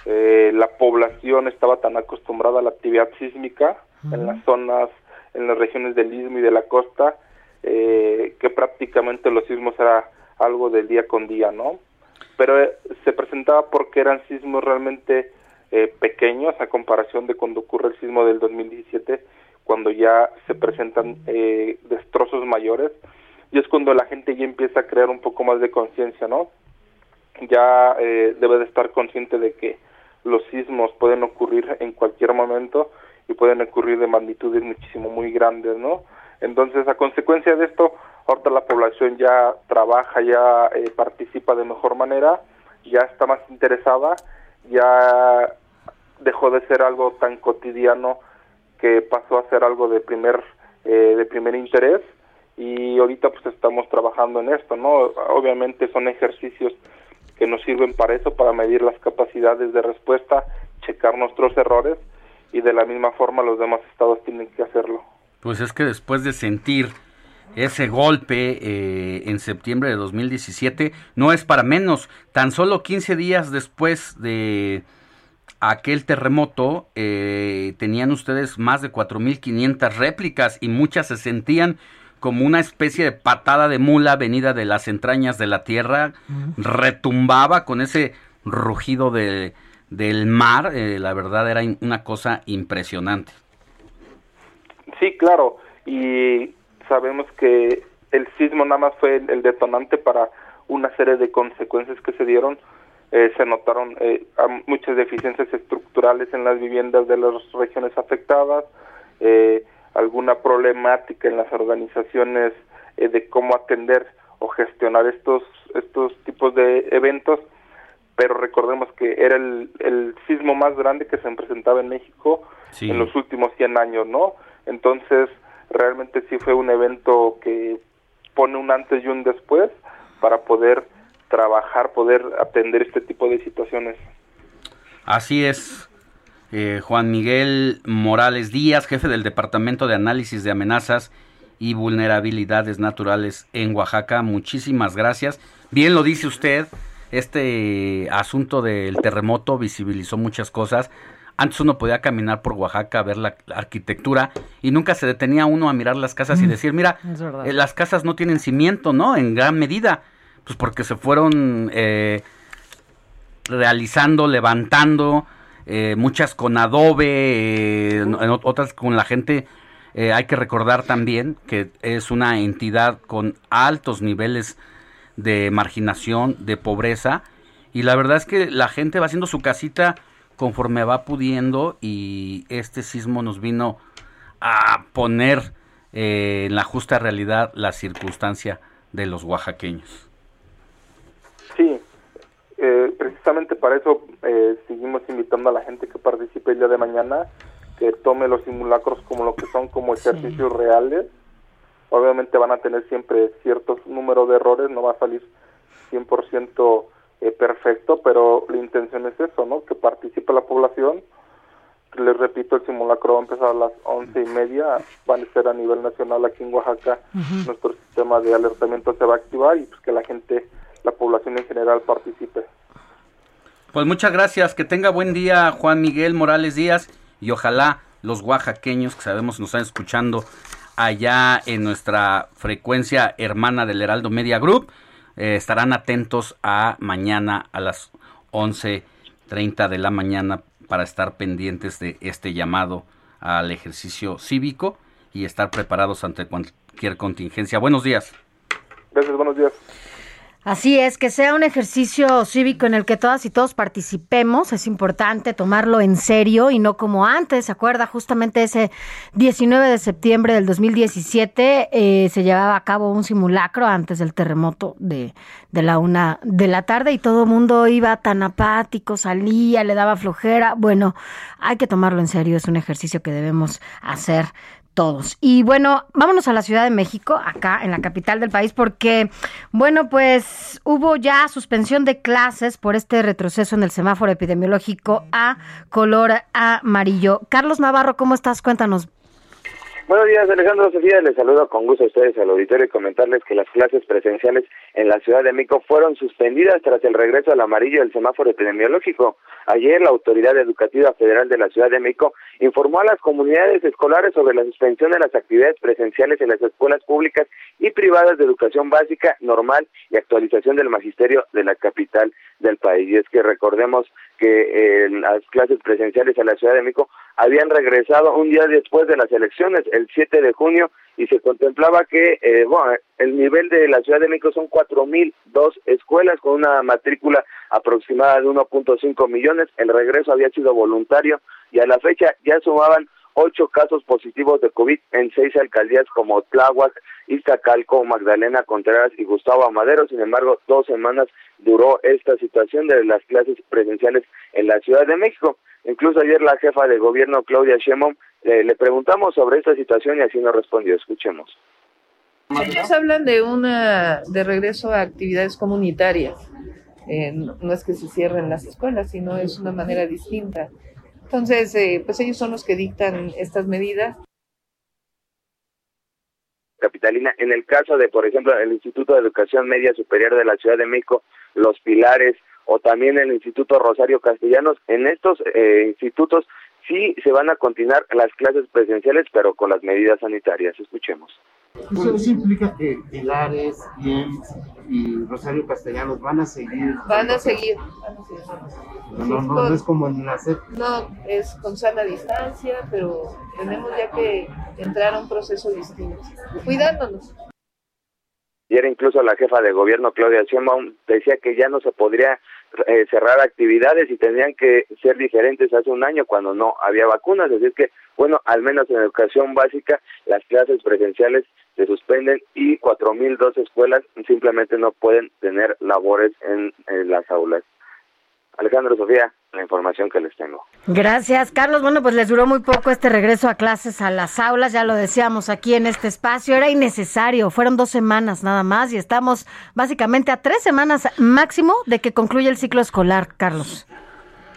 Eh, la población estaba tan acostumbrada a la actividad sísmica en las zonas, en las regiones del istmo y de la costa, eh, que prácticamente los sismos era algo del día con día, ¿no? Pero eh, se presentaba porque eran sismos realmente pequeños a comparación de cuando ocurre el sismo del 2017 cuando ya se presentan eh, destrozos mayores y es cuando la gente ya empieza a crear un poco más de conciencia, ¿no? Ya eh, debe de estar consciente de que los sismos pueden ocurrir en cualquier momento y pueden ocurrir de magnitudes muchísimo muy grandes, ¿no? Entonces, a consecuencia de esto, ahorita la población ya trabaja, ya eh, participa de mejor manera, ya está más interesada, ya dejó de ser algo tan cotidiano que pasó a ser algo de primer eh, de primer interés y ahorita pues estamos trabajando en esto, ¿no? Obviamente son ejercicios que nos sirven para eso, para medir las capacidades de respuesta, checar nuestros errores y de la misma forma los demás estados tienen que hacerlo. Pues es que después de sentir ese golpe eh, en septiembre de 2017 no es para menos, tan solo 15 días después de aquel terremoto eh, tenían ustedes más de 4.500 réplicas y muchas se sentían como una especie de patada de mula venida de las entrañas de la tierra, retumbaba con ese rugido de, del mar, eh, la verdad era una cosa impresionante. Sí, claro, y sabemos que el sismo nada más fue el detonante para una serie de consecuencias que se dieron eh, se notaron eh, muchas deficiencias estructurales en las viviendas de las regiones afectadas, eh, alguna problemática en las organizaciones de cómo atender o gestionar estos estos tipos de eventos, pero recordemos que era el, el sismo más grande que se presentaba en México en los últimos 100 años, ¿no? Entonces, realmente sí fue un evento que pone un antes y un después para poder trabajar, poder atender este tipo de situaciones. Así es. Eh, Juan Miguel Morales Díaz, jefe del Departamento de Análisis de Amenazas y Vulnerabilidades Naturales en Oaxaca. Muchísimas gracias. Bien lo dice usted, este asunto del terremoto visibilizó muchas cosas. Antes uno podía caminar por Oaxaca a ver la, arquitectura y nunca se detenía uno a mirar las casas y mm. decir, mira, eh, las casas no tienen cimiento, ¿no? En gran medida pues porque se fueron eh, realizando, levantando, eh, muchas con adobe, eh, otras con la gente. hay que recordar también que es una entidad con altos niveles de marginación, de pobreza, y la verdad es que la gente va haciendo su casita conforme va pudiendo y este sismo nos vino a poner en la justa realidad la circunstancia de los oaxaqueños. Eh, precisamente para eso eh, seguimos invitando a la gente que participe el día de mañana, que tome los simulacros como lo que son, como ejercicios reales. Obviamente van a tener siempre ciertos números de errores, no va a salir 100% eh, perfecto, pero la intención es eso, ¿no? Que participe la población. Les repito, el simulacro va a empezar a las once y media, van a ser a nivel nacional aquí en Oaxaca. Nuestro sistema de alertamiento se va a activar y pues que la gente la población en general participe. Pues muchas gracias, que tenga buen día Juan Miguel Morales Díaz y ojalá los oaxaqueños que sabemos nos están escuchando allá en nuestra frecuencia hermana del Heraldo Media Group eh, estarán atentos a mañana a las 11.30 de la mañana para estar pendientes de este llamado al ejercicio cívico y estar preparados ante cualquier contingencia. Buenos días. Gracias, buenos días. Así es, que sea un ejercicio cívico en el que todas y todos participemos. Es importante tomarlo en serio y no como antes. ¿Se acuerda? Justamente ese 19 de septiembre del 2017 eh, se llevaba a cabo un simulacro antes del terremoto de, de la una de la tarde y todo el mundo iba tan apático, salía, le daba flojera. Bueno, hay que tomarlo en serio. Es un ejercicio que debemos hacer todos. Y bueno, vámonos a la Ciudad de México, acá en la capital del país, porque, bueno, pues hubo ya suspensión de clases por este retroceso en el semáforo epidemiológico a color amarillo. Carlos Navarro, ¿cómo estás? Cuéntanos. Buenos días, Alejandro Sofía. Les saludo con gusto a ustedes al auditorio y comentarles que las clases presenciales en la Ciudad de México fueron suspendidas tras el regreso al amarillo del semáforo epidemiológico. Ayer, la Autoridad Educativa Federal de la Ciudad de México informó a las comunidades escolares sobre la suspensión de las actividades presenciales en las escuelas públicas y privadas de educación básica, normal y actualización del magisterio de la capital del país. Y es que recordemos que eh, las clases presenciales en la Ciudad de México habían regresado un día después de las elecciones, el 7 de junio, y se contemplaba que eh, bueno, el nivel de la Ciudad de México son 4.002 escuelas con una matrícula aproximada de 1.5 millones. El regreso había sido voluntario y a la fecha ya sumaban ocho casos positivos de COVID en seis alcaldías como Tláhuac, Iztacalco, Magdalena Contreras y Gustavo Amadero. Sin embargo, dos semanas duró esta situación de las clases presenciales en la Ciudad de México. Incluso ayer la jefa de gobierno, Claudia Sheinbaum, eh, le preguntamos sobre esta situación y así nos respondió. Escuchemos. Ellos hablan de una de regreso a actividades comunitarias. Eh, no es que se cierren las escuelas, sino es una manera distinta. Entonces, eh, pues ellos son los que dictan estas medidas. Capitalina, en el caso de, por ejemplo, el Instituto de Educación Media Superior de la Ciudad de México, Los Pilares, o también el Instituto Rosario Castellanos. En estos eh, institutos sí se van a continuar las clases presenciales, pero con las medidas sanitarias. Escuchemos. Eso implica que Pilares, y Rosario Castellanos van a seguir. Van a seguir. No, no, es como en la CEP. No, es con sana distancia, pero tenemos ya que entrar a un proceso distinto, cuidándonos. Ayer incluso la jefa de gobierno, Claudia Sheinbaum, decía que ya no se podría eh, cerrar actividades y tendrían que ser diferentes hace un año cuando no había vacunas. Es decir que, bueno, al menos en educación básica, las clases presenciales se suspenden y 4.002 escuelas simplemente no pueden tener labores en las aulas. Alejandro Sofía, la información que les tengo. Gracias, Carlos. Bueno, pues les duró muy poco este regreso a clases a las aulas, ya lo decíamos aquí en este espacio, era innecesario, fueron dos semanas nada más y estamos básicamente a tres semanas máximo de que concluya el ciclo escolar, Carlos.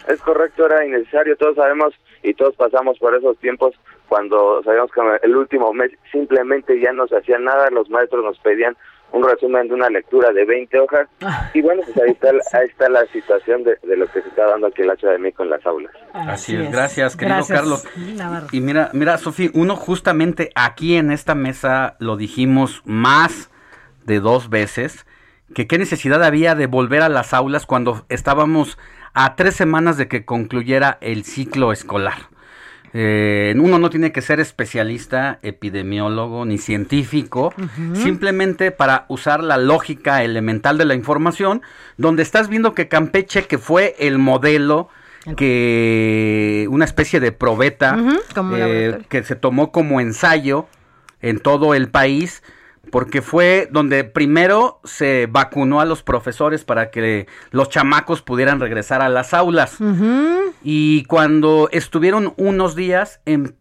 Es correcto, era innecesario, todos sabemos y todos pasamos por esos tiempos cuando sabíamos que el último mes simplemente ya no se hacía nada, los maestros nos pedían un resumen de una lectura de 20 hojas. Ah. Y bueno, pues ahí está, ahí está la situación de, lo que se está dando aquí en la Ciudad de México en las aulas. Así, es. gracias, querido Carlos. Y mira, mira, Sofía, uno justamente aquí en esta mesa lo dijimos más de dos veces, que qué necesidad había de volver a las aulas cuando estábamos a tres semanas de que concluyera el ciclo escolar. Eh, uno no tiene que ser especialista, epidemiólogo ni científico, simplemente para usar la lógica elemental de la información, donde estás viendo que Campeche, que fue el modelo, que una especie de probeta eh, que se tomó como ensayo en todo el país, porque fue donde primero se vacunó a los profesores para que los chamacos pudieran regresar a las aulas. Y cuando estuvieron unos días, em,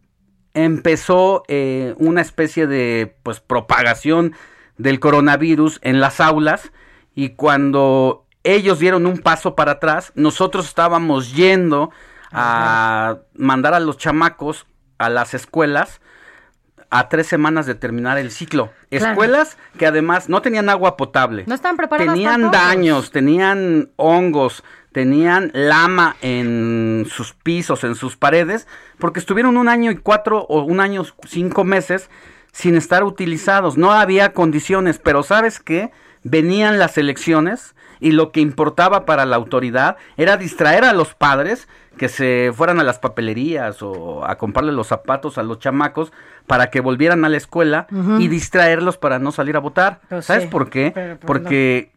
empezó eh, una especie de pues propagación del coronavirus en las aulas. Y cuando ellos dieron un paso para atrás, nosotros estábamos yendo a mandar a los chamacos a las escuelas a tres semanas de terminar el ciclo. Escuelas que además no tenían agua potable. No estaban preparadas. Tenían daños, tenían hongos, tenían lama en sus pisos, en sus paredes, porque estuvieron un año y cuatro o un año cinco meses sin estar utilizados. No había condiciones, pero ¿sabes qué? Venían las elecciones y lo que importaba para la autoridad era distraer a los padres que se fueran a las papelerías o a comprarle los zapatos a los chamacos para que volvieran a la escuela y distraerlos para no salir a votar. Pues ¿Sabes por qué? Pues Porque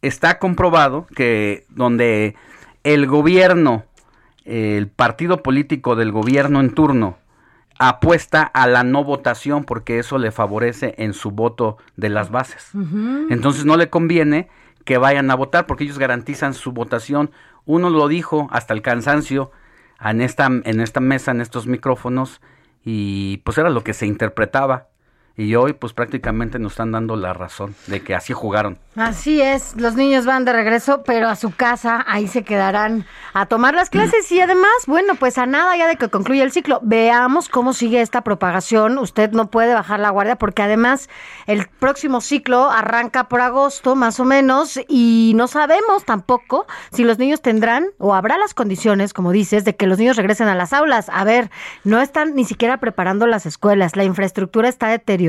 está comprobado que donde el gobierno, el partido político del gobierno en turno, apuesta a la no votación porque eso le favorece en su voto de las bases. Entonces no le conviene que vayan a votar porque ellos garantizan su votación. Uno lo dijo hasta el cansancio en esta, en esta mesa, en estos micrófonos, y pues era lo que se interpretaba y hoy pues prácticamente nos están dando la razón de que así jugaron. Así es, los niños van de regreso, pero a su casa, ahí se quedarán a tomar las clases y además, bueno, pues a nada ya de que concluya el ciclo. Veamos cómo sigue esta propagación. Usted no puede bajar la guardia porque además el próximo ciclo arranca por agosto más o menos y no sabemos tampoco si los niños tendrán o habrá las condiciones, como dices, de que los niños regresen a las aulas. A ver, no están ni siquiera preparando las escuelas, la infraestructura está deteriorada,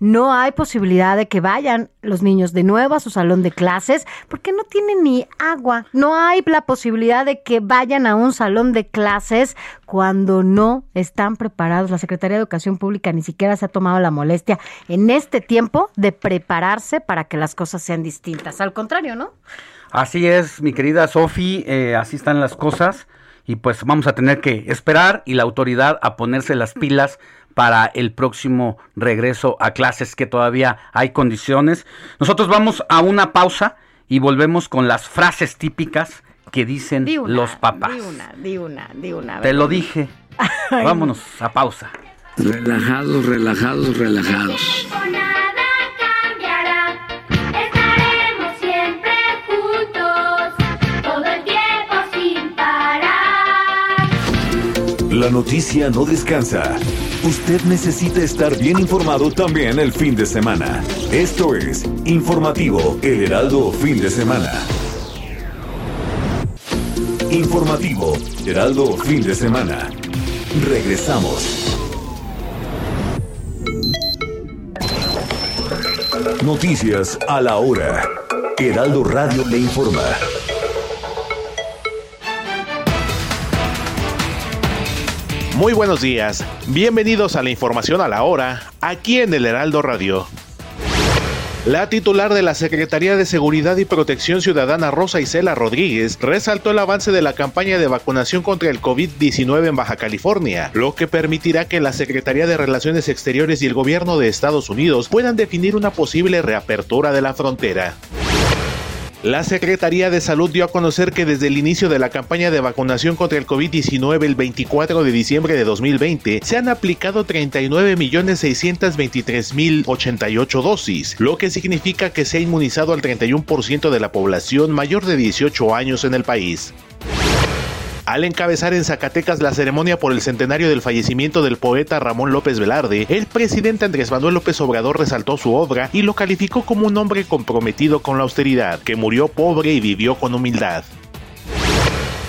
no hay posibilidad de que vayan los niños de nuevo a su salón de clases porque no tienen ni agua. No hay la posibilidad de que vayan a un salón de clases cuando no están preparados. La Secretaría de Educación Pública ni siquiera se ha tomado la molestia en este tiempo de prepararse para que las cosas sean distintas. Al contrario, ¿no? Así es, mi querida Sofi, eh, así están las cosas y pues vamos a tener que esperar y la autoridad a ponerse las pilas para el próximo regreso a clases que todavía hay condiciones. Nosotros vamos a una pausa y volvemos con las frases típicas que dicen Di una, los papás. Di una, di una, di una. Te lo dije. Vámonos a pausa. Relajados, relajados, relajados. Nada cambiará. Estaremos siempre juntos. Todo el tiempo sin parar. La noticia no descansa. Usted necesita estar bien informado también el fin de semana. Esto es Informativo El Heraldo Fin de Semana. Informativo Heraldo Fin de Semana. Regresamos. Noticias a la hora. Heraldo Radio le informa. Muy buenos días, bienvenidos a la información a la hora, aquí en el Heraldo Radio. La titular de la Secretaría de Seguridad y Protección Ciudadana Rosa Isela Rodríguez resaltó el avance de la campaña de vacunación contra el COVID-19 en Baja California, lo que permitirá que la Secretaría de Relaciones Exteriores y el gobierno de Estados Unidos puedan definir una posible reapertura de la frontera. La Secretaría de Salud dio a conocer que desde el inicio de la campaña de vacunación contra el COVID-19 el 24 de diciembre de 2020 se han aplicado 39.623.088 dosis, lo que significa que se ha inmunizado al 31% de la población mayor de 18 años en el país. Al encabezar en Zacatecas la ceremonia por el centenario del fallecimiento del poeta Ramón López Velarde, el presidente Andrés Manuel López Obrador resaltó su obra y lo calificó como un hombre comprometido con la austeridad, que murió pobre y vivió con humildad.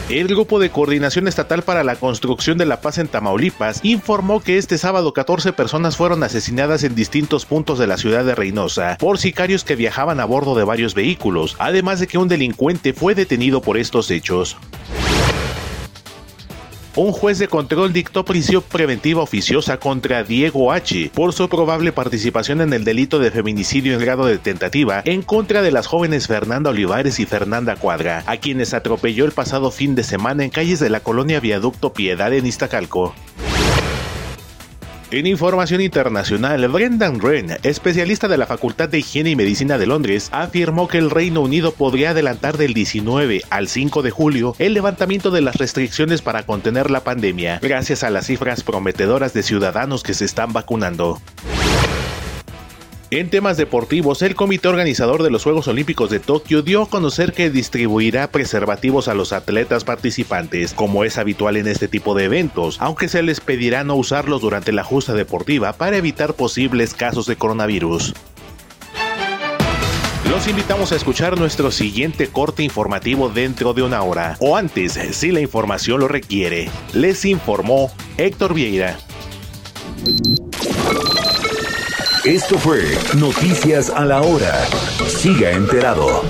El Grupo de Coordinación Estatal para la Construcción de la Paz en Tamaulipas informó que este sábado 14 personas fueron asesinadas en distintos puntos de la ciudad de Reynosa por sicarios que viajaban a bordo de varios vehículos, además de que un delincuente fue detenido por estos hechos. Un juez de control dictó prisión preventiva oficiosa contra Diego H. por su probable participación en el delito de feminicidio en grado de tentativa en contra de las jóvenes Fernanda Olivares y Fernanda Cuadra, a quienes atropelló el pasado fin de semana en calles de la colonia Viaducto Piedad en Iztacalco. En información internacional, Brendan Wren, especialista de la Facultad de Higiene y Medicina de Londres, afirmó que el Reino Unido podría adelantar del 19 al 5 de julio el levantamiento de las restricciones para contener la pandemia, gracias a las cifras prometedoras de ciudadanos que se están vacunando. En temas deportivos, el comité organizador de los Juegos Olímpicos de Tokio dio a conocer que distribuirá preservativos a los atletas participantes, como es habitual en este tipo de eventos, aunque se les pedirá no usarlos durante la justa deportiva para evitar posibles casos de coronavirus. Los invitamos a escuchar nuestro siguiente corte informativo dentro de una hora, o antes, si la información lo requiere. Les informó Héctor Vieira. Esto fue Noticias a la Hora. Siga enterado.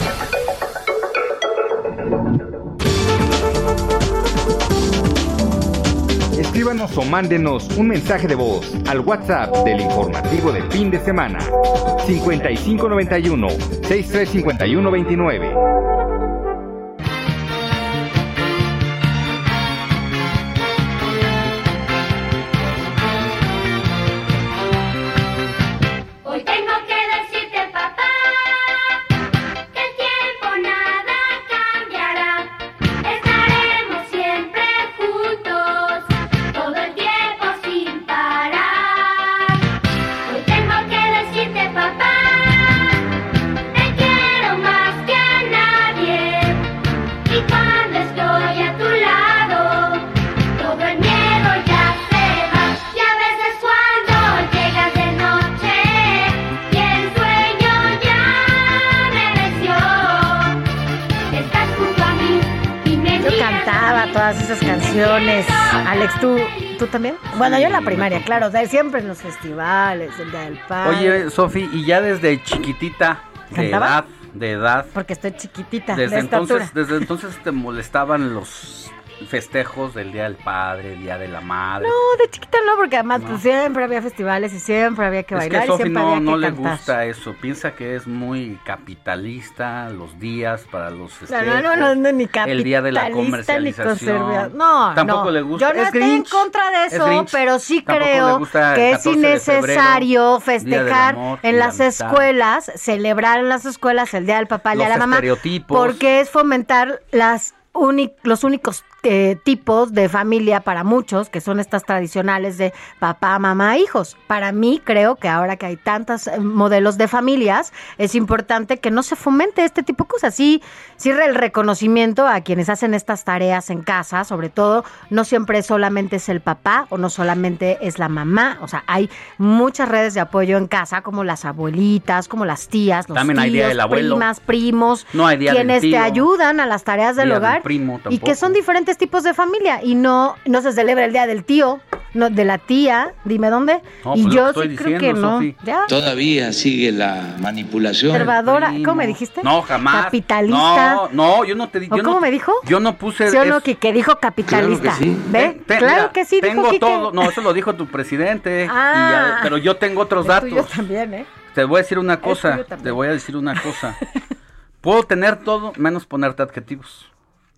Escríbanos o mándenos un mensaje de voz al WhatsApp del informativo de fin de semana 5591 635129. ¿Tú, ¿tú también? Bueno, yo en la primaria, claro, o sea, siempre en los festivales, el Día del Padre. Oye, Sofi, y ya desde chiquitita, de ¿Cantaba? edad, de edad, Porque estoy chiquitita, desde de estatura. entonces, desde entonces te molestaban los festejos del Día del Padre, Día de la Madre. No, de chiquita no, porque además pues, siempre había festivales y siempre había que es bailar que Sofi siempre no, había que no le cantar. gusta eso, piensa que es muy capitalista los días para los festejos. no, no, no, no, ni El día de la capitalista ni comercialización. No, Tampoco no. le gusta. Yo no es estoy Grinch. en contra de Es eso, pero sí Tampoco creo que es 14 de febrero, innecesario festejar Amor en la las escuelas, celebrar en las escuelas el Día del Papá y Los a la Mamá, porque es fomentar las los únicos eh, tipos de familia para muchos, que son estas tradicionales de papá, mamá, hijos. Para mí, creo que ahora que hay tantos eh, modelos de familias, es importante que no se fomente este tipo de cosas. Sí, sí el reconocimiento a quienes hacen estas tareas en casa, sobre todo, no siempre solamente es el papá o no solamente es la mamá. O sea, hay muchas redes de apoyo en casa, como las abuelitas, como las tías, los También hay día del abuelo. primas, primos, No hay día del quienes te ayudan a las tareas del Día del hogar primo y que son diferentes tipos de familia y no no se celebra el día del tío, no de la tía, dime dónde. No, y pues yo sí creo que no. Ya. Todavía sigue la manipulación. Conservadora, ¿cómo me dijiste? No, jamás. Capitalista. No, no, yo no te di- ¿O yo cómo no- me dijo? Yo no puse ¿Sí o no, es- que, que dijo capitalista? Claro que sí. ¿Ve? Te- claro mira, que sí, dijo Tengo Quique. todo. No, eso lo dijo tu presidente. y Ah. ya- pero yo tengo otros datos. también, ¿eh? Te voy a decir una cosa. Te voy a decir una cosa. Puedo tener todo menos ponerte adjetivos.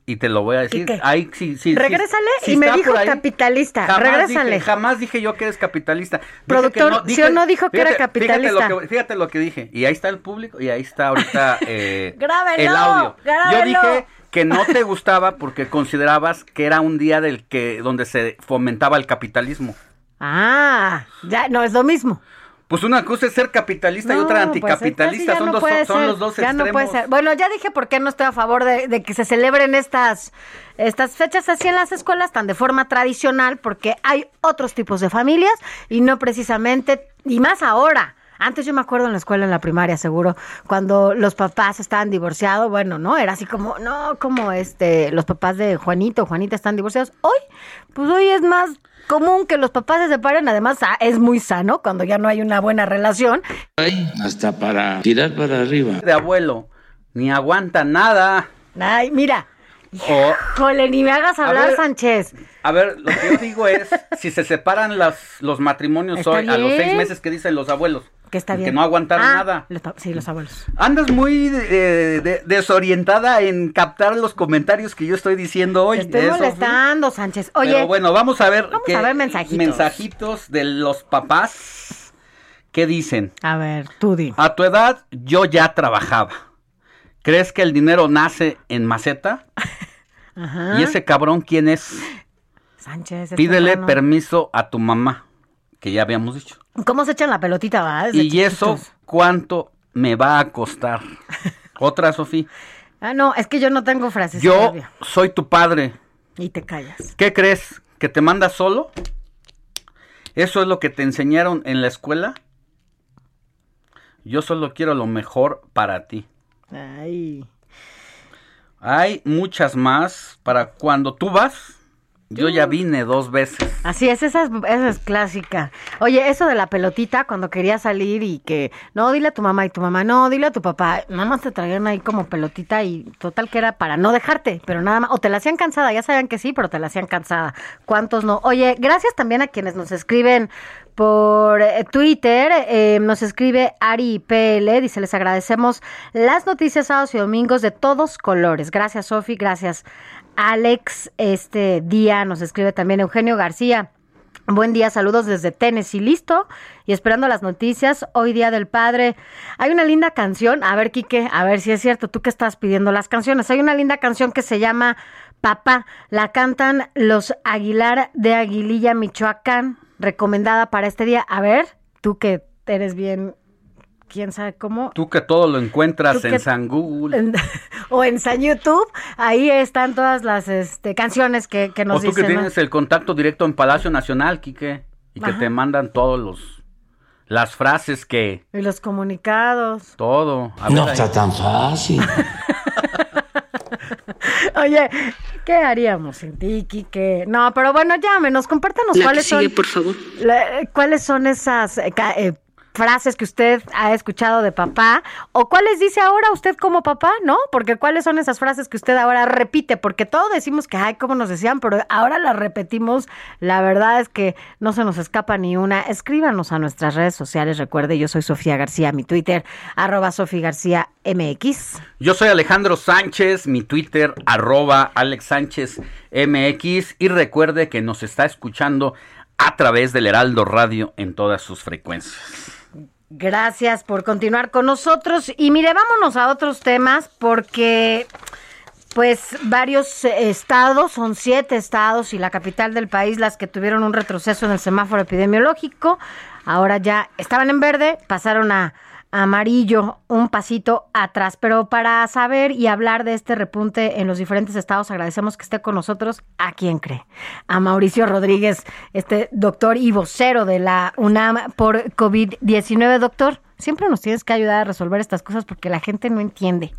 Y te lo voy a decir. Ahí, sí, sí, sí. Regrésale Si y me dijo ahí, capitalista. Jamás Regrésale. dije, jamás dije yo que eres capitalista. Productor, ¿sí o no dijo que era capitalista? Fíjate lo, que, fíjate lo que dije. Y ahí está el público y ahí está ahorita eh, Grábelo, el audio. Yo dije que no te gustaba porque considerabas que era un día del que donde se fomentaba el capitalismo. Ah, ya no es lo mismo. Pues una cosa es ser capitalista y No, otra pues, anticapitalista. son no dos, son ser, los dos ya no extremos. puede ser. Bueno, ya dije por qué no estoy a favor de, de que se celebren estas, estas fechas así en las escuelas, tan de forma tradicional, porque hay otros tipos de familias y no precisamente, y más ahora. Antes yo me acuerdo en la escuela, en la primaria, seguro, cuando los papás estaban divorciados, bueno, ¿no? Era así como, no, como este, los papás de Juanito o Juanita están divorciados. Hoy, pues hoy es más común que los papás se separen, además es muy sano cuando ya no hay una buena relación. Hay hasta para tirar para arriba. De abuelo, ni aguanta nada. Ay, mira, O, Jole, ni me hagas A hablar, ver, Sánchez. a ver, lo que yo digo es, si se separan las, los matrimonios hoy a los seis meses que dicen los abuelos. Que está bien. Que no aguantaron Ah, nada. sí, los abuelos. Andas muy eh, de- desorientada en captar los comentarios que yo estoy diciendo hoy. Estoy Eso, molestando, Sánchez. Oye, Pero bueno, vamos a ver. Vamos a ver mensajitos. mensajitos de los papás. ¿Qué dicen? a ver, tú di. A tu edad yo ya trabajaba. ¿Crees que el dinero nace en maceta? Ajá. ¿Y ese cabrón quién es? Sánchez. Pídele permiso a tu mamá, que ya habíamos dicho. ¿Cómo se echan la pelotita, va? Desde ¿Y eso cuánto me va a costar? Otra, Sofía. Ah, no, es que yo no tengo frases. Yo todavía. soy tu padre. Y te callas. ¿Qué crees? ¿Que te mandas solo? ¿Eso es lo que te enseñaron en la escuela? Yo solo quiero lo mejor para ti. Ay. Hay muchas más para cuando tú vas. Yo ya vine dos veces. Así es, esa es, esa es clásica. Oye, eso de la pelotita, cuando quería salir y que, no, dile a tu mamá y tu mamá, no, dile a tu papá, nada más te traían ahí como pelotita y total que era para no dejarte, pero nada más, o te la hacían cansada, ya sabían que sí, pero te la hacían cansada. ¿Cuántos no? Oye, gracias también a quienes nos escriben por eh, Twitter, eh, nos escribe Ari PL, dice, les agradecemos las noticias sábados y domingos de todos colores. Gracias, Sofi, gracias. Alex, este día nos escribe también Eugenio García. Buen día, saludos desde Tennessee, listo y esperando las noticias. Hoy día del padre. Hay una linda canción, a ver, Quique, a ver si es cierto, tú que estás pidiendo las canciones. Hay una linda canción que se llama Papá, la cantan los Aguilar de Aguililla, Michoacán, recomendada para este día. A ver, tú que eres bien, quién sabe cómo, Tú que todo lo encuentras Tú en que- San Google. en- o en San YouTube, ahí están todas las este, canciones que, que nos o tú que dicen. ¿no? tienes el contacto directo en Palacio Nacional, Quique. Y que Ajá. te mandan todos los... Las frases que... Y los comunicados. Todo. A No ver, está ahí. tan fácil. Oye, ¿Qué haríamos sin ti, Quique? No, pero bueno, llámenos, compártanos La que cuáles sigue, son. por favor. la- cuáles son esas eh, eh, frases que usted ha escuchado de papá o cuáles dice ahora usted como papá, ¿no? Porque cuáles son esas frases que usted ahora repite, porque todos decimos que ay, cómo nos decían, pero ahora las repetimos. La verdad es que no se nos escapa ni una. Escríbanos a nuestras redes sociales. Recuerde, yo soy Sofía García, mi Twitter arroba Sofía García MX. Yo soy Alejandro Sánchez, mi Twitter, arroba Alex Sánchez MX. Y recuerde que nos está escuchando a través del Heraldo Radio en todas sus frecuencias. Gracias por continuar con nosotros. Y mire, vámonos a otros temas porque pues varios estados, son siete estados y la capital del país las que tuvieron un retroceso en el semáforo epidemiológico. Ahora ya estaban en verde, pasaron a amarillo, un pasito atrás. Pero para saber y hablar de este repunte en los diferentes estados, agradecemos que esté con nosotros a quien cree. A Mauricio Rodríguez, este doctor y vocero de la UNAM por COVID-19. Doctor, siempre nos tienes que ayudar a resolver estas cosas porque la gente no entiende.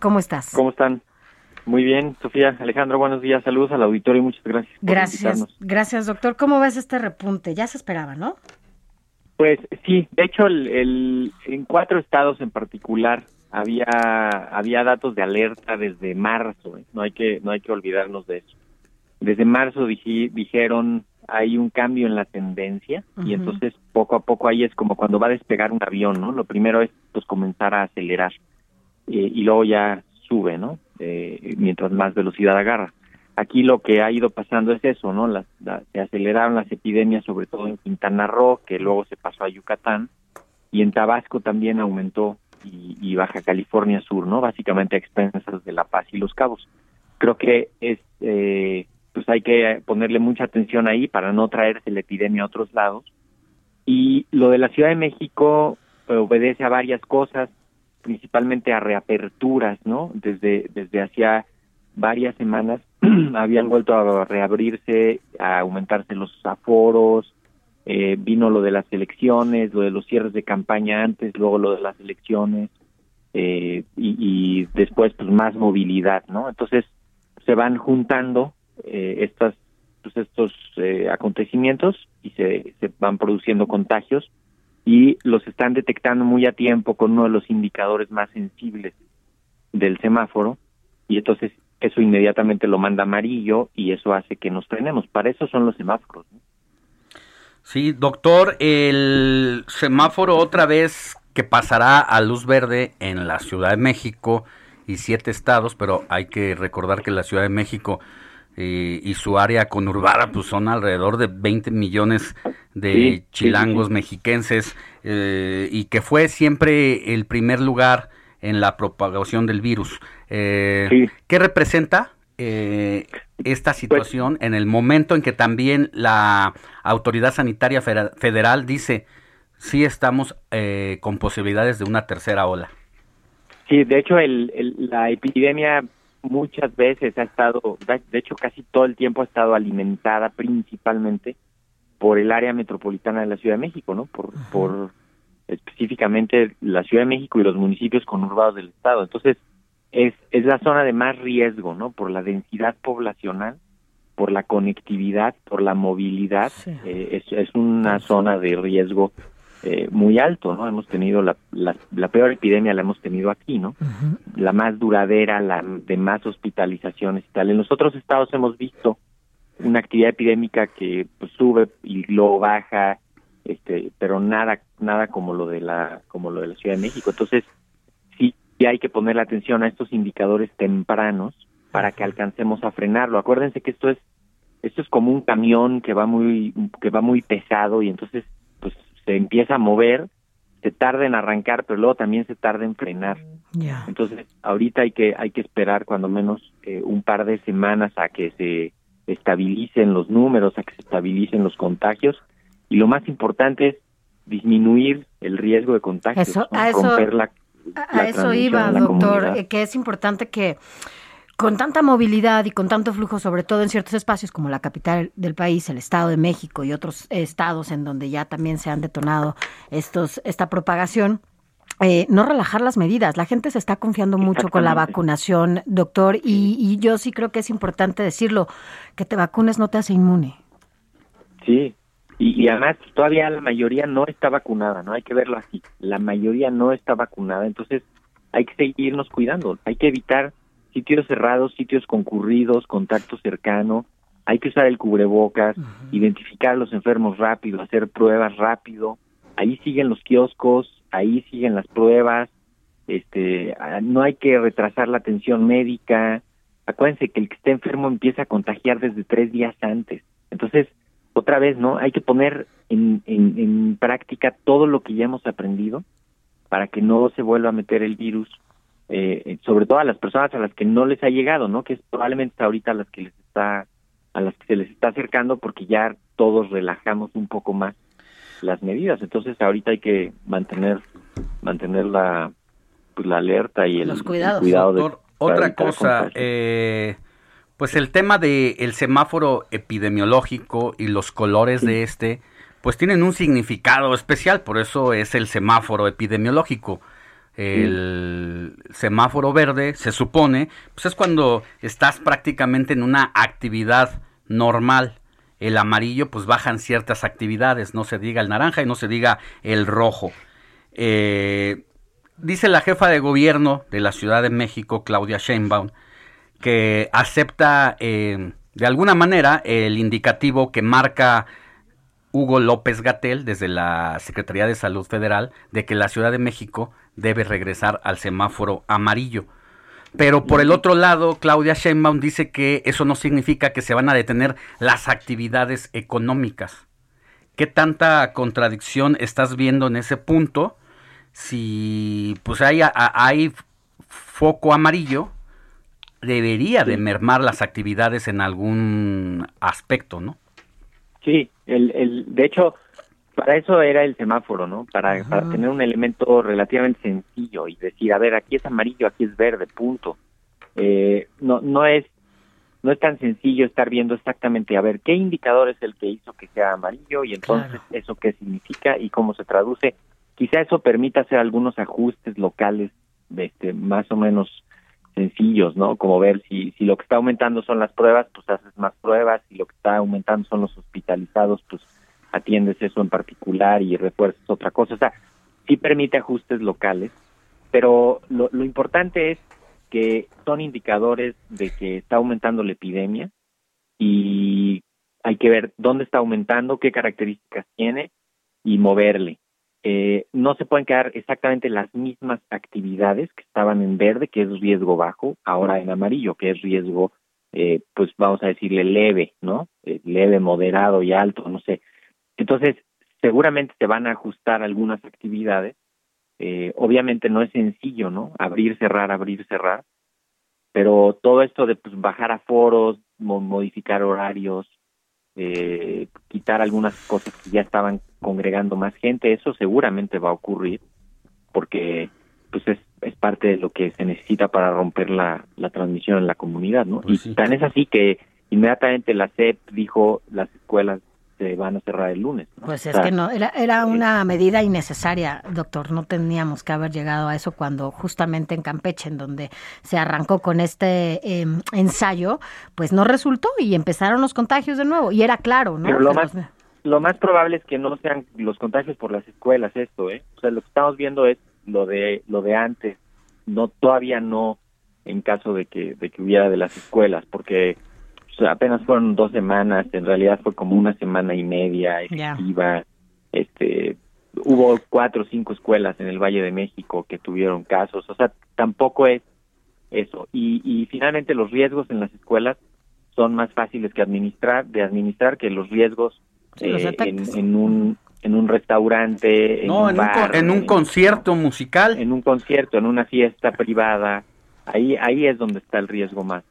¿Cómo estás? ¿Cómo están? Muy bien, Sofía, Alejandro, buenos días, saludos al auditorio y muchas gracias. Gracias, gracias doctor. ¿Cómo ves este repunte? Ya se esperaba, ¿no? Pues sí, de hecho, el, el- en cuatro estados en particular había había datos de alerta desde marzo, ¿eh? no hay que no hay que olvidarnos de eso. Desde marzo dije- dijeron hay un cambio en la tendencia y entonces poco a poco ahí es como cuando va a despegar un avión, ¿no? Lo primero es pues comenzar a acelerar eh, y luego ya sube, ¿no? Eh, mientras más velocidad agarra. Aquí lo que ha ido pasando es eso, ¿no? Las, la- se aceleraron las epidemias, sobre todo en Quintana Roo, que luego se pasó a Yucatán, y en Tabasco también aumentó, y, Baja California Sur, ¿no? Básicamente a expensas de La Paz y Los Cabos. Creo que es, eh, pues hay que ponerle mucha atención ahí para no traerse la epidemia a otros lados. Y lo de la Ciudad de México eh, obedece a varias cosas, principalmente a reaperturas, ¿no? Desde, desde hacía varias semanas habían vuelto a reabrirse, a aumentarse los aforos, eh, vino lo de las elecciones, lo de los cierres de campaña antes, luego lo de las elecciones, eh, y, y después pues más movilidad, ¿no? Entonces se van juntando eh, estas pues, estos eh, acontecimientos y se, se van produciendo contagios y los están detectando muy a tiempo con uno de los indicadores más sensibles del semáforo y entonces eso inmediatamente lo manda amarillo y eso hace que nos frenemos. Para eso son los semáforos. ¿no? Sí, doctor, el semáforo otra vez que pasará a luz verde en la Ciudad de México y siete estados, pero hay que recordar que la Ciudad de México eh, y su área conurbada pues son alrededor de 20 millones de Sí, chilangos sí, sí. mexiquenses eh, y que fue siempre el primer lugar en la propagación del virus. Eh, ¿Qué representa eh, esta situación en el momento en que también la autoridad sanitaria federal dice sí estamos eh, con posibilidades de una tercera ola? Sí, de hecho el, el- la epidemia muchas veces ha estado, de hecho casi todo el tiempo ha estado alimentada principalmente por el área metropolitana de la Ciudad de México, ¿no? Por, por específicamente la Ciudad de México y los municipios conurbados del estado. Entonces, es, es la zona de más riesgo, ¿no? Por la densidad poblacional, por la conectividad, por la movilidad. eh, es, es una zona de riesgo eh, muy alto, ¿no? Hemos tenido la, la, la peor epidemia, la hemos tenido aquí, ¿no? La más duradera, la de más hospitalizaciones y tal. En los otros estados hemos visto una actividad epidémica que pues, sube y luego baja, este, pero nada, nada como lo de la, como lo de la Ciudad de México. Entonces, sí, sí hay que ponerle atención a estos indicadores tempranos para que alcancemos a frenarlo. Acuérdense que esto es, esto es como un camión que va muy, que va muy pesado y entonces, pues, se empieza a mover, se tarda en arrancar, pero luego también se tarda en frenar. Entonces, ahorita hay que hay que esperar cuando menos eh, un par de semanas a que se estabilicen los números, a que se estabilicen los contagios y lo más importante es disminuir el riesgo de contagios, Eso- ¿no? a eso- romper la, A eso iba, la doctor, comunidad. eh, que es importante que con tanta movilidad y con tanto flujo, sobre todo en ciertos espacios como la capital del país, el Estado de México y otros estados en donde ya también se han detonado estos esta propagación, eh, no relajar las medidas. La gente se está confiando mucho con la vacunación, doctor, y, y yo sí creo que es importante decirlo, que te vacunes no te hace inmune. Sí, y, y además todavía la mayoría no está vacunada, ¿no? Hay que verlo así. La mayoría no está vacunada, entonces hay que seguirnos cuidando. Hay que evitar sitios cerrados, sitios concurridos, contacto cercano. Hay que usar el cubrebocas, identificar a los enfermos rápido, hacer pruebas rápido. Ahí siguen los kioscos, ahí siguen las pruebas. Este, no hay que retrasar la atención médica. Acuérdense que el que está enfermo empieza a contagiar desde tres días antes. Entonces, otra vez, ¿no? Hay que poner en, en, en práctica todo lo que ya hemos aprendido para que no se vuelva a meter el virus, eh, sobre todo a las personas a las que no les ha llegado, ¿no? Que es probablemente ahorita a las que les está, a las que se les está acercando porque ya todos relajamos un poco más las medidas. Entonces ahorita hay que mantener, mantener la, pues, la alerta y el, Los el cuidados. cuidado de Doctor, para otra cosa, eh, pues el tema del el semáforo epidemiológico y los colores de este, pues tienen un significado especial, por eso es el semáforo epidemiológico. El semáforo verde se supone, pues es cuando estás prácticamente en una actividad normal. El amarillo, pues bajan ciertas actividades, no se diga el naranja y no se diga el rojo. Eh, dice la jefa de gobierno de la Ciudad de México, Claudia Sheinbaum, que acepta eh, de alguna manera el indicativo que marca Hugo López Gatel desde la Secretaría de Salud Federal de que la Ciudad de México debe regresar al semáforo amarillo. Pero por el otro lado, Claudia Sheinbaum dice que eso no significa que se van a detener las actividades económicas. ¿Qué tanta contradicción estás viendo en ese punto? Si pues hay, foco amarillo, debería de mermar las actividades en algún aspecto, ¿no? Sí, el, el, de hecho, para eso era el semáforo, ¿no? Para, para tener un elemento relativamente sencillo y decir, a ver, aquí es amarillo, aquí es verde, punto. Eh, no, no es no es tan sencillo estar viendo exactamente, a ver, qué indicador es el que hizo que sea amarillo y entonces eso qué significa y cómo se traduce. Quizá eso permita hacer algunos ajustes locales, este, más o menos sencillos, ¿no? Como ver si, si lo que está aumentando son las pruebas, pues haces más pruebas, si lo que está aumentando son los hospitalizados, pues atiendes eso en particular y refuerzas otra cosa. O sea, sí permite ajustes locales, pero lo, lo importante es que son indicadores de que está aumentando la epidemia y hay que ver dónde está aumentando, qué características tiene y moverle. Eh, no se pueden quedar exactamente las mismas actividades que estaban en verde, que es riesgo bajo, ahora en amarillo, que es riesgo, eh, pues vamos a decirle leve, ¿no? Eh, leve, moderado y alto, no sé. Entonces, seguramente se van a ajustar algunas actividades. Eh, obviamente no es sencillo, ¿no? Abrir, cerrar, abrir, cerrar. Pero todo esto de pues, bajar aforos, mo- modificar horarios, eh, quitar algunas cosas que ya estaban congregando más gente, eso seguramente va a ocurrir porque pues es, es parte de lo que se necesita para romper la, la transmisión en la comunidad, ¿no? y tan es así que inmediatamente la SEP dijo las escuelas se van a cerrar el lunes. ¿no? Pues O es sea, que no, era, era una medida innecesaria, doctor. No teníamos que haber llegado a eso cuando justamente en Campeche, en donde se arrancó con este eh, ensayo, pues no resultó y empezaron los contagios de nuevo. Y era claro, ¿no? Pero lo más, los- lo más probable es que no sean los contagios por las escuelas esto, ¿eh? O sea, lo que estamos viendo es lo de lo de antes, no todavía no en caso de que de que hubiera de las escuelas, porque pues, apenas fueron dos semanas, en realidad fue como una semana y media efectiva, este hubo cuatro o cinco escuelas en el Valle de México que tuvieron casos, o sea, tampoco es eso. Y, y finalmente los riesgos en las escuelas son más fáciles que administrar, de administrar que los riesgos Sí, eh, en, en un en un restaurante, en No, un en un, bar, en un concierto musical. en un concierto, en una fiesta privada, ahí ahí es donde está el riesgo más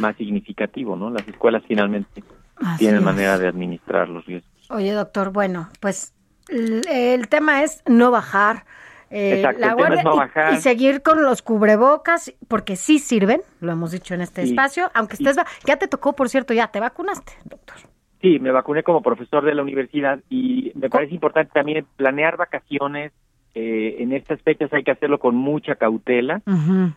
más significativo, ¿no? Las escuelas finalmente Así tienen es. manera de administrar los riesgos. Oye, doctor, bueno, pues el, tema es no bajar. eh, Exacto, la el tema es guardia no y- bajar. y, seguir con los cubrebocas, porque sí sirven, lo hemos dicho en este Sí. espacio, aunque estés, ya te tocó, por cierto, ya te vacunaste, doctor. Sí, me vacuné como profesor de la universidad y me parece importante también planear vacaciones eh, en estas fechas hay que hacerlo con mucha cautela,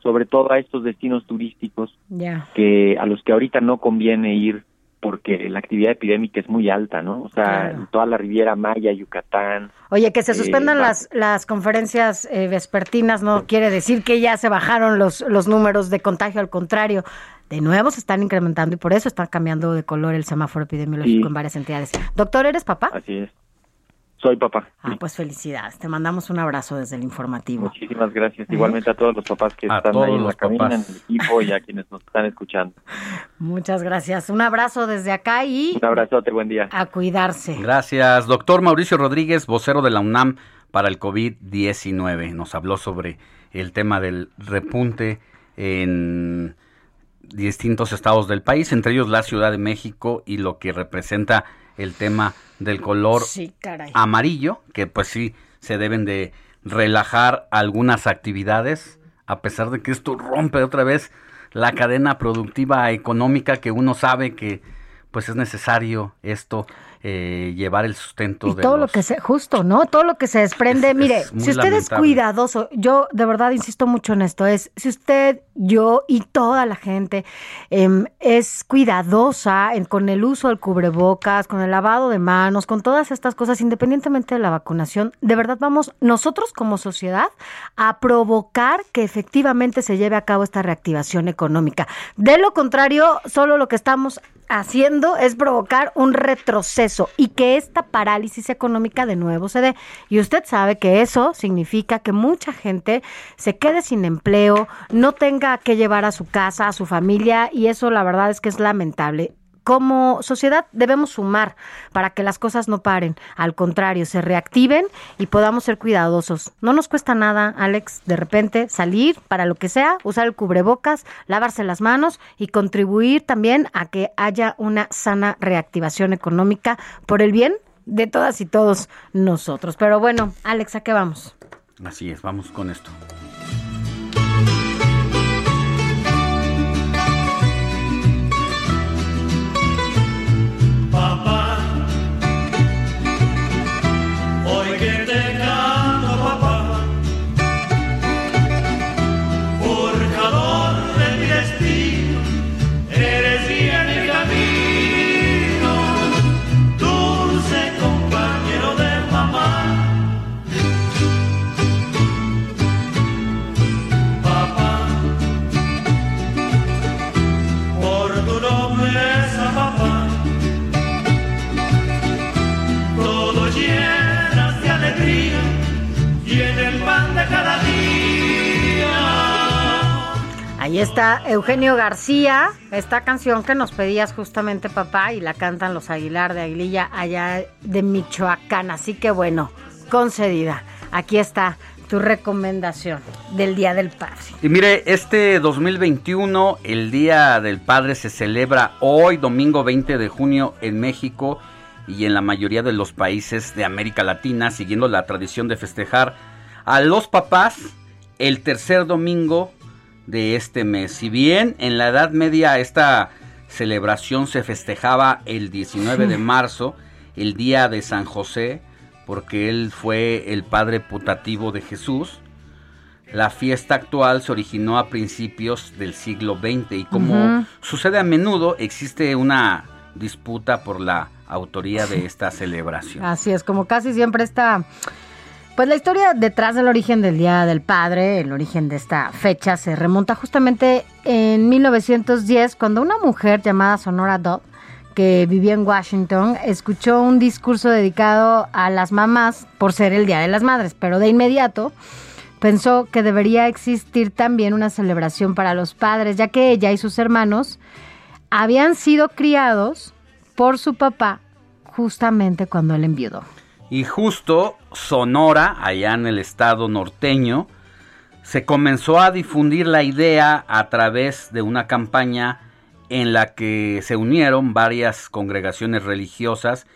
sobre todo a estos destinos turísticos Ya. que a los que ahorita no conviene ir porque la actividad epidémica es muy alta, ¿no? O sea, Claro. toda la Riviera Maya, Yucatán. Oye, que se eh, suspendan las, las conferencias eh, vespertinas no quiere decir que ya se bajaron los, los números de contagio, al contrario, de nuevo se están incrementando y por eso están cambiando de color el semáforo epidemiológico Sí. en varias entidades. Doctor, ¿eres papá? Así es. Soy papá. Ah, pues felicidades. Te mandamos un abrazo desde el informativo. Muchísimas gracias. Igualmente a todos los papás que A están ahí en la los cabina, en el equipo y a quienes nos están escuchando. Muchas gracias. Un abrazo desde acá y Un abrazote, buen día. a cuidarse. Gracias, doctor Mauricio Rodríguez, vocero de la UNAM para el COVID-19. Nos habló sobre el tema del repunte en distintos estados del país, entre ellos la Ciudad de México y lo que representa el tema del color Sí, amarillo, que pues sí se deben de relajar algunas actividades, a pesar de que esto rompe otra vez la cadena productiva económica que uno sabe que pues es necesario esto eh, llevar el sustento Y de todo lo que se, justo, ¿no? Todo lo que se desprende. Es- Mire, es si usted es cuidadoso, yo de verdad insisto mucho en esto, es si usted, yo y toda la gente em, es cuidadosa en- con el uso del cubrebocas, con el lavado de manos, con todas estas cosas, independientemente de la vacunación, de verdad vamos nosotros como sociedad a provocar que efectivamente se lleve a cabo esta reactivación económica. De lo contrario, solo lo que estamos haciendo es provocar un retroceso y que esta parálisis económica de nuevo se dé. Y usted sabe que eso significa que mucha gente se quede sin empleo, no tenga que llevar a su casa, a su familia, y eso la verdad es que es lamentable. Como sociedad debemos sumar para que las cosas no paren, al contrario, se reactiven y podamos ser cuidadosos. No nos cuesta nada, Alex, de repente salir para lo que sea, usar el cubrebocas, lavarse las manos y contribuir también a que haya una sana reactivación económica por el bien de todas y todos nosotros. Pero bueno, Alex, ¿a qué vamos? Así es, vamos con esto. Está Eugenio García, esta canción que nos pedías justamente papá y la cantan los Aguilar de Aguililla allá de Michoacán. Así que bueno, concedida. Aquí está tu recomendación del Día del Padre. Y mire, este 2021, el Día del Padre se celebra hoy, domingo 20 de junio, en México y en la mayoría de los países de América Latina, siguiendo la tradición de festejar a los papás el tercer domingo de este mes. Si bien en la Edad Media esta celebración se festejaba el 19 de marzo, el día de San José, porque él fue el padre putativo de Jesús, la fiesta actual se originó a principios del siglo XX y como sucede a menudo, existe una disputa por la autoría de esta celebración. Así es, como casi siempre está. Pues la historia detrás del origen del Día del Padre, el origen de esta fecha, se remonta justamente en 1910, cuando una mujer llamada Sonora Dodd, que vivía en Washington, escuchó un discurso dedicado a las mamás por ser el Día de las Madres, pero de inmediato pensó que debería existir también una celebración para los padres, ya que ella y sus hermanos habían sido criados por su papá justamente cuando él enviudó. Y justo Sonora, allá en el estado norteño, se comenzó a difundir la idea a través de una campaña en la que se unieron varias congregaciones religiosas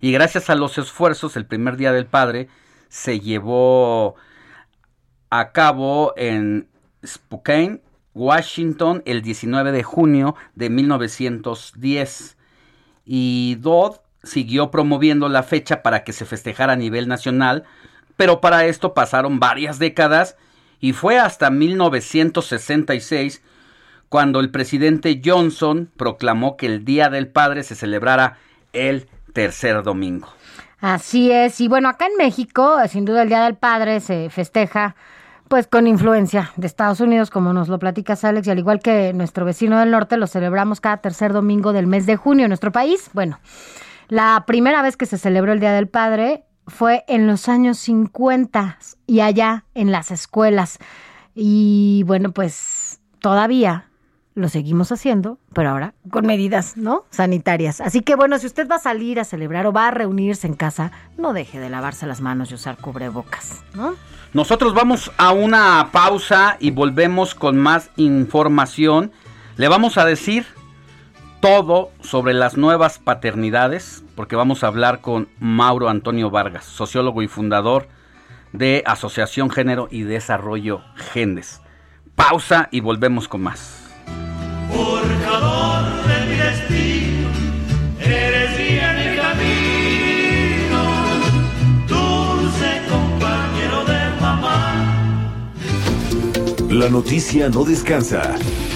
y gracias a los esfuerzos el primer día del padre se llevó a cabo en Spokane, Washington, el 19 de junio de 1910 y Dodd siguió promoviendo la fecha para que se festejara a nivel nacional pero para esto pasaron varias décadas y fue hasta 1966 cuando el presidente Johnson proclamó que el Día del Padre se celebrara el tercer domingo. Así es, y bueno, acá en México, sin duda el Día del Padre se festeja pues con influencia de Estados Unidos, como nos lo platicas Alex, y al igual que nuestro vecino del norte, lo celebramos cada tercer domingo del mes de junio en nuestro país. Bueno, la primera vez que se celebró el Día del Padre fue en los años 50 y allá en las escuelas. Y bueno, pues todavía lo seguimos haciendo, pero ahora con medidas, ¿no? Sanitarias. Así que bueno, si usted va a salir a celebrar o va a reunirse en casa, no deje de lavarse las manos y usar cubrebocas, ¿no? Nosotros vamos a una pausa y volvemos con más información. Le vamos a decir todo sobre las nuevas paternidades, porque vamos a hablar con Mauro Antonio Vargas, sociólogo y fundador de Asociación Género y Desarrollo Gendes. Pausa y volvemos con más. forjador de mi destino, eres guía en el camino, dulce compañero de mamá. La noticia no descansa.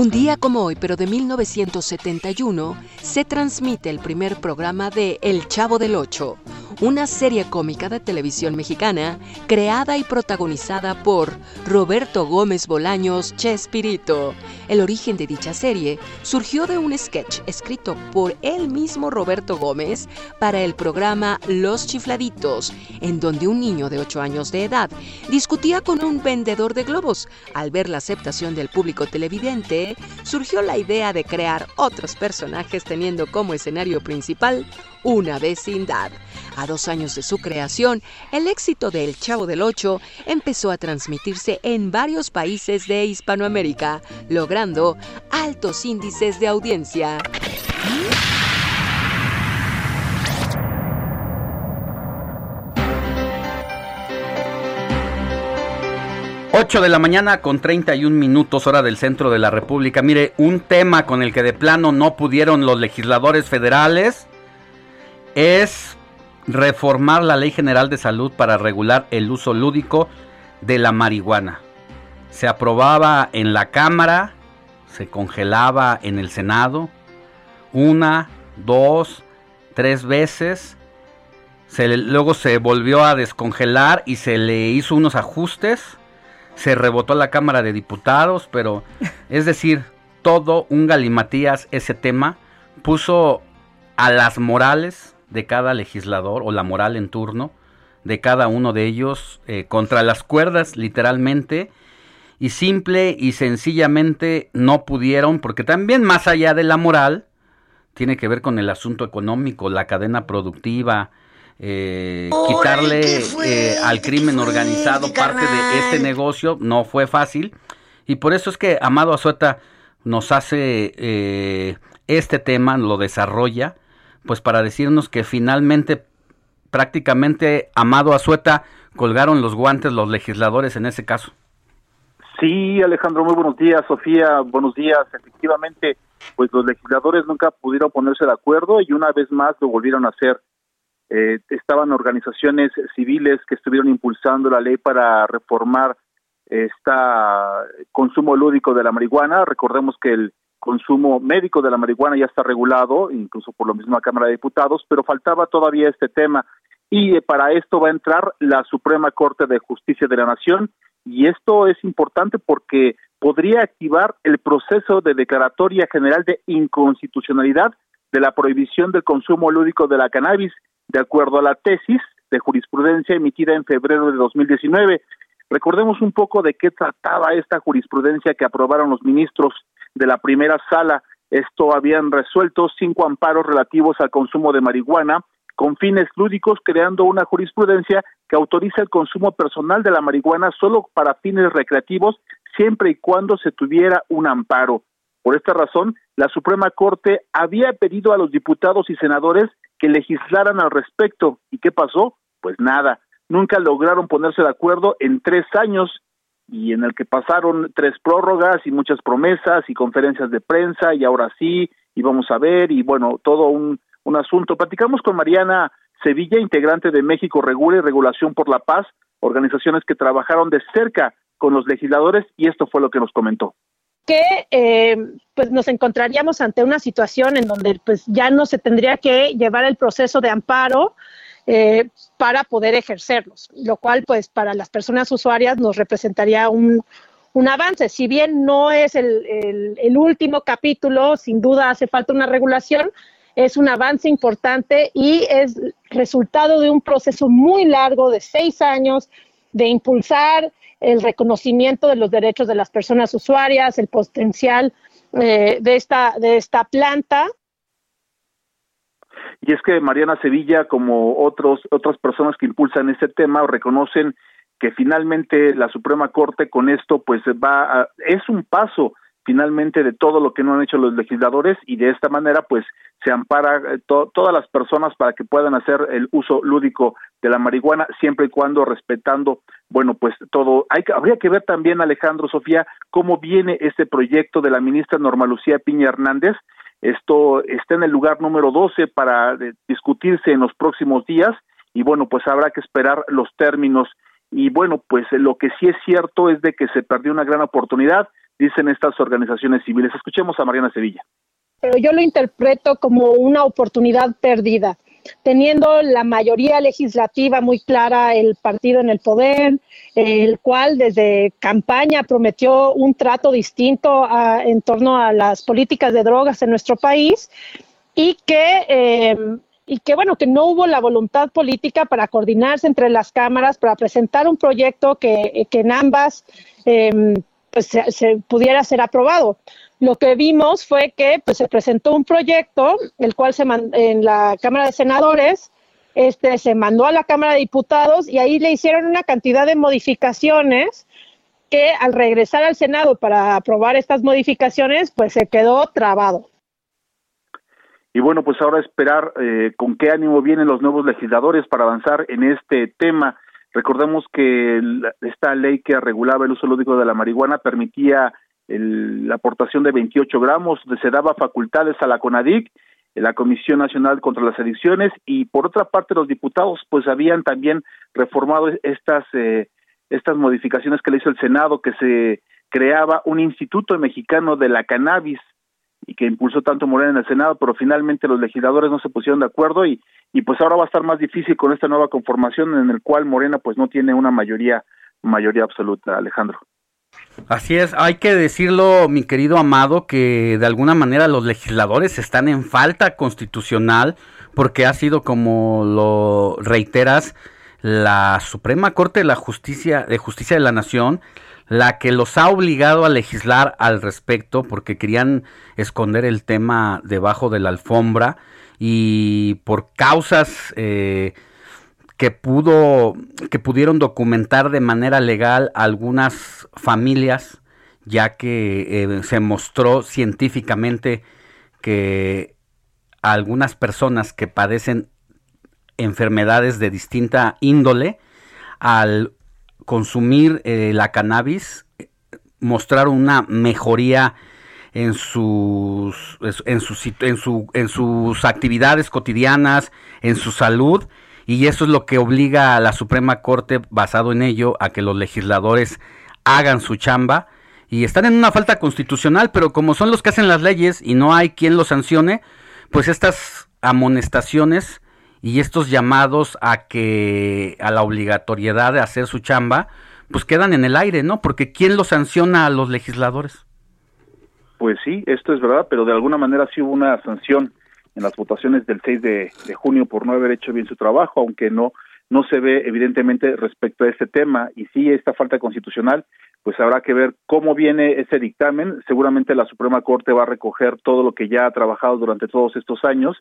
Un día como hoy, pero de 1971, se transmite el primer programa de El Chavo del Ocho, una serie cómica de televisión mexicana creada y protagonizada por Roberto Gómez Bolaños Chespirito. El origen de dicha serie surgió de un sketch escrito por el mismo Roberto Gómez para el programa Los Chifladitos, en donde un niño de 8 años de edad discutía con un vendedor de globos. Al ver la aceptación del público televidente, surgió la idea de crear otros personajes teniendo como escenario principal una vecindad. A dos años de su creación, el éxito de El Chavo del Ocho empezó a transmitirse en varios países de Hispanoamérica, logrando altos índices de audiencia. 8 de la mañana con 31 minutos hora del centro de la República. Mire, un tema con el que de plano no pudieron los legisladores federales es reformar la Ley General de Salud para regular el uso lúdico de la marihuana. Se aprobaba en la Cámara, se congelaba en el Senado, una, dos, tres veces. Se luego se volvió a descongelar y se le hizo unos ajustes. Se rebotó a la Cámara de Diputados, pero es decir, todo un galimatías ese tema puso a las morales de cada legislador o la moral en turno de cada uno de ellos eh, contra las cuerdas literalmente y simple y sencillamente no pudieron porque también más allá de la moral tiene que ver con el asunto económico, la cadena productiva, eh, quitarle eh, al crimen organizado parte de este negocio no fue fácil. Y por eso es que Amado Azueta nos hace eh, este tema, lo desarrolla, pues para decirnos que finalmente prácticamente Amado Azueta colgaron los guantes los legisladores en ese caso. Sí, Alejandro, muy buenos días. Sofía, buenos días. Efectivamente, pues los legisladores nunca pudieron ponerse de acuerdo y una vez más lo volvieron a hacer. Eh, estaban organizaciones civiles que estuvieron impulsando la ley para reformar esta consumo lúdico de la marihuana. Recordemos que el consumo médico de la marihuana ya está regulado, incluso por la misma Cámara de Diputados, pero faltaba todavía este tema. Y eh, para esto va a entrar la Suprema Corte de Justicia de la Nación, y esto es importante porque podría activar el proceso de declaratoria general de inconstitucionalidad de la prohibición del consumo lúdico de la cannabis, de acuerdo a la tesis de jurisprudencia emitida en febrero de 2019. Recordemos un poco de qué trataba esta jurisprudencia que aprobaron los ministros de la primera sala. Esto habían resuelto cinco amparos relativos al consumo de marihuana con fines lúdicos, creando una jurisprudencia que autoriza el consumo personal de la marihuana solo para fines recreativos siempre y cuando se tuviera un amparo. Por esta razón, la Suprema Corte había pedido a los diputados y senadores que legislaran al respecto. ¿Y qué pasó? Pues nada. Nunca lograron ponerse de acuerdo en tres años y en el que pasaron tres prórrogas y muchas promesas y conferencias de prensa y ahora sí, y vamos a ver, y bueno, todo un, un asunto. Platicamos con Mariana Sevilla, integrante de México Regula y Regulación por la Paz, organizaciones que trabajaron de cerca con los legisladores, y esto fue lo que nos comentó que eh, pues nos encontraríamos ante una situación en donde pues ya no se tendría que llevar el proceso de amparo eh, para poder ejercerlos, lo cual pues para las personas usuarias nos representaría un, un avance. Si bien no es el, el, último capítulo, sin duda hace falta una regulación, es un avance importante y es resultado de un proceso muy largo de seis años de impulsar el reconocimiento de los derechos de las personas usuarias, el potencial eh, de, esta, de esta planta. Y es que Mariana Sevilla, como otros, otras personas que impulsan este tema, reconocen que finalmente la Suprema Corte con esto pues va a, es un paso finalmente de todo lo que no han hecho los legisladores y de esta manera pues se ampara eh, to todas las personas para que puedan hacer el uso lúdico de la marihuana siempre y cuando respetando bueno pues todo. Hay habría que ver también Alejandro Sofía cómo viene este proyecto de la ministra Norma Lucía Piña Hernández esto está en el lugar número 12 para discutirse en los próximos días y bueno pues habrá que esperar los términos y bueno pues lo que sí es cierto es de que se perdió una gran oportunidad dicen estas organizaciones civiles. Escuchemos a Mariana Sevilla. Pero yo lo interpreto como una oportunidad perdida, teniendo la mayoría legislativa muy clara, el partido en el poder, el cual desde campaña prometió un trato distinto a, en torno a las políticas de drogas en nuestro país y que eh, y que bueno, que no hubo la voluntad política para coordinarse entre las cámaras, para presentar un proyecto que, que en ambas eh, pues se, se, pudiera ser aprobado. Lo que vimos fue que pues, se presentó un proyecto, el cual se en la Cámara de Senadores, este se mandó a la Cámara de Diputados y ahí le hicieron una cantidad de modificaciones que al regresar al Senado para aprobar estas modificaciones, pues se quedó trabado. Y bueno, pues ahora esperar eh, con qué ánimo vienen los nuevos legisladores para avanzar en este tema. Recordemos que esta ley que regulaba el uso lúdico de la marihuana permitía el, la aportación de 28 gramos, se daba facultades a la CONADIC, la Comisión Nacional contra las Adicciones, y por otra parte los diputados pues habían también reformado estas, eh, estas modificaciones que le hizo el Senado, que se creaba un instituto mexicano de la cannabis y que impulsó tanto Morena en el Senado, pero finalmente los legisladores no se pusieron de acuerdo y, y pues ahora va a estar más difícil con esta nueva conformación en el cual Morena pues no tiene una mayoría mayoría absoluta, Alejandro. Así es, hay que decirlo, mi querido Amado, que de alguna manera los legisladores están en falta constitucional porque ha sido como lo reiteras la Suprema Corte de la Justicia de Justicia de la Nación la que los ha obligado a legislar al respecto porque querían esconder el tema debajo de la alfombra y por causas eh, que pudo que pudieron documentar de manera legal algunas familias ya que eh, se mostró científicamente que algunas personas que padecen enfermedades de distinta índole al consumir eh, la cannabis mostraron una mejoría en sus en sus en su en sus actividades cotidianas, en su salud y eso es lo que obliga a la Suprema Corte basado en ello a que los legisladores hagan su chamba y están en una falta constitucional, pero como son los que hacen las leyes y no hay quien los sancione, pues estas amonestaciones y estos llamados a que a la obligatoriedad de hacer su chamba, pues quedan en el aire, ¿no? Porque ¿quién lo sanciona a los legisladores? Pues sí, esto es verdad, pero de alguna manera sí hubo una sanción en las votaciones del 6 de, de junio por no haber hecho bien su trabajo, aunque no no se ve evidentemente respecto a este tema. Y sí esta falta constitucional, pues habrá que ver cómo viene ese dictamen. Seguramente la Suprema Corte va a recoger todo lo que ya ha trabajado durante todos estos años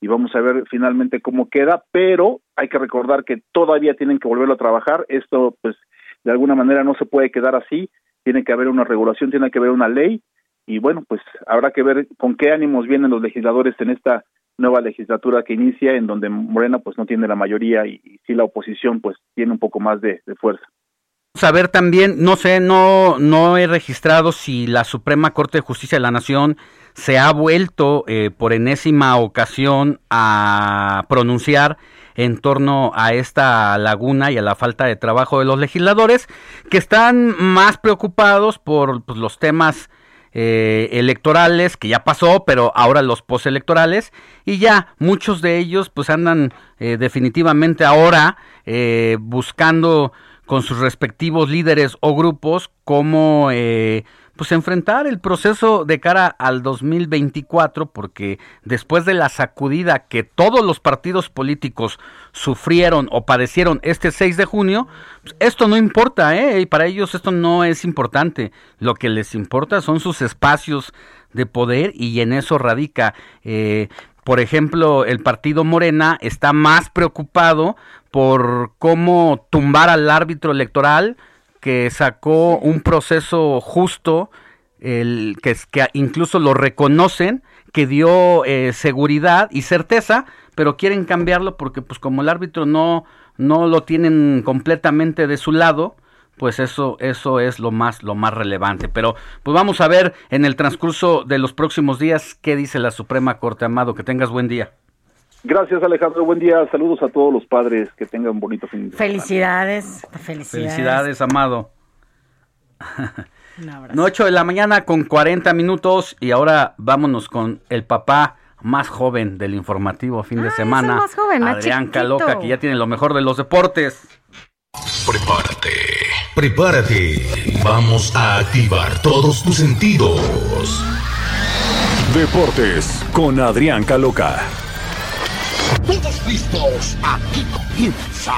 y vamos a ver finalmente cómo queda, pero hay que recordar que todavía tienen que volverlo a trabajar, esto pues de alguna manera no se puede quedar así, tiene que haber una regulación, tiene que haber una ley. Y bueno, pues habrá que ver con qué ánimos vienen los legisladores en esta nueva legislatura que inicia en donde Morena pues no tiene la mayoría y, y sí la oposición pues tiene un poco más de, de fuerza. Saber también, no sé, no, no he registrado si la Suprema Corte de Justicia de la Nación se ha vuelto eh, por enésima ocasión a pronunciar en torno a esta laguna y a la falta de trabajo de los legisladores, que están más preocupados por pues, los temas eh, electorales, que ya pasó, pero ahora los postelectorales, y ya muchos de ellos pues andan eh, definitivamente ahora eh, buscando con sus respectivos líderes o grupos cómo eh, pues enfrentar el proceso de cara al 2024 porque después de la sacudida que todos los partidos políticos sufrieron o padecieron este 6 de junio, pues, esto no importa, ¿eh? y para ellos esto no es importante. Lo que les importa son sus espacios de poder y en eso radica. Eh, por ejemplo, el partido Morena está más preocupado por cómo tumbar al árbitro electoral que sacó un proceso justo, el, que, incluso lo reconocen, que dio eh, seguridad y certeza, pero quieren cambiarlo porque pues como el árbitro no, no lo tienen completamente de su lado, pues eso eso es lo más lo más relevante. Pero pues vamos a ver en el transcurso de los próximos días qué dice la Suprema Corte Amado. Que tengas buen día Gracias Alejandro, buen día, saludos a todos los padres, que tengan un bonito fin de semana. Felicidades, felicidades. felicidades Amado Un abrazo. no 8 de la mañana con 40 minutos y ahora vámonos con el papá más joven del informativo fin de Ah, es el semana más joven, más Adrián chiquito. Caloca que ya tiene lo mejor de los deportes Prepárate, prepárate. Vamos a activar todos tus sentidos. Deportes con Adrián Caloca. Todos listos, aquí comienza.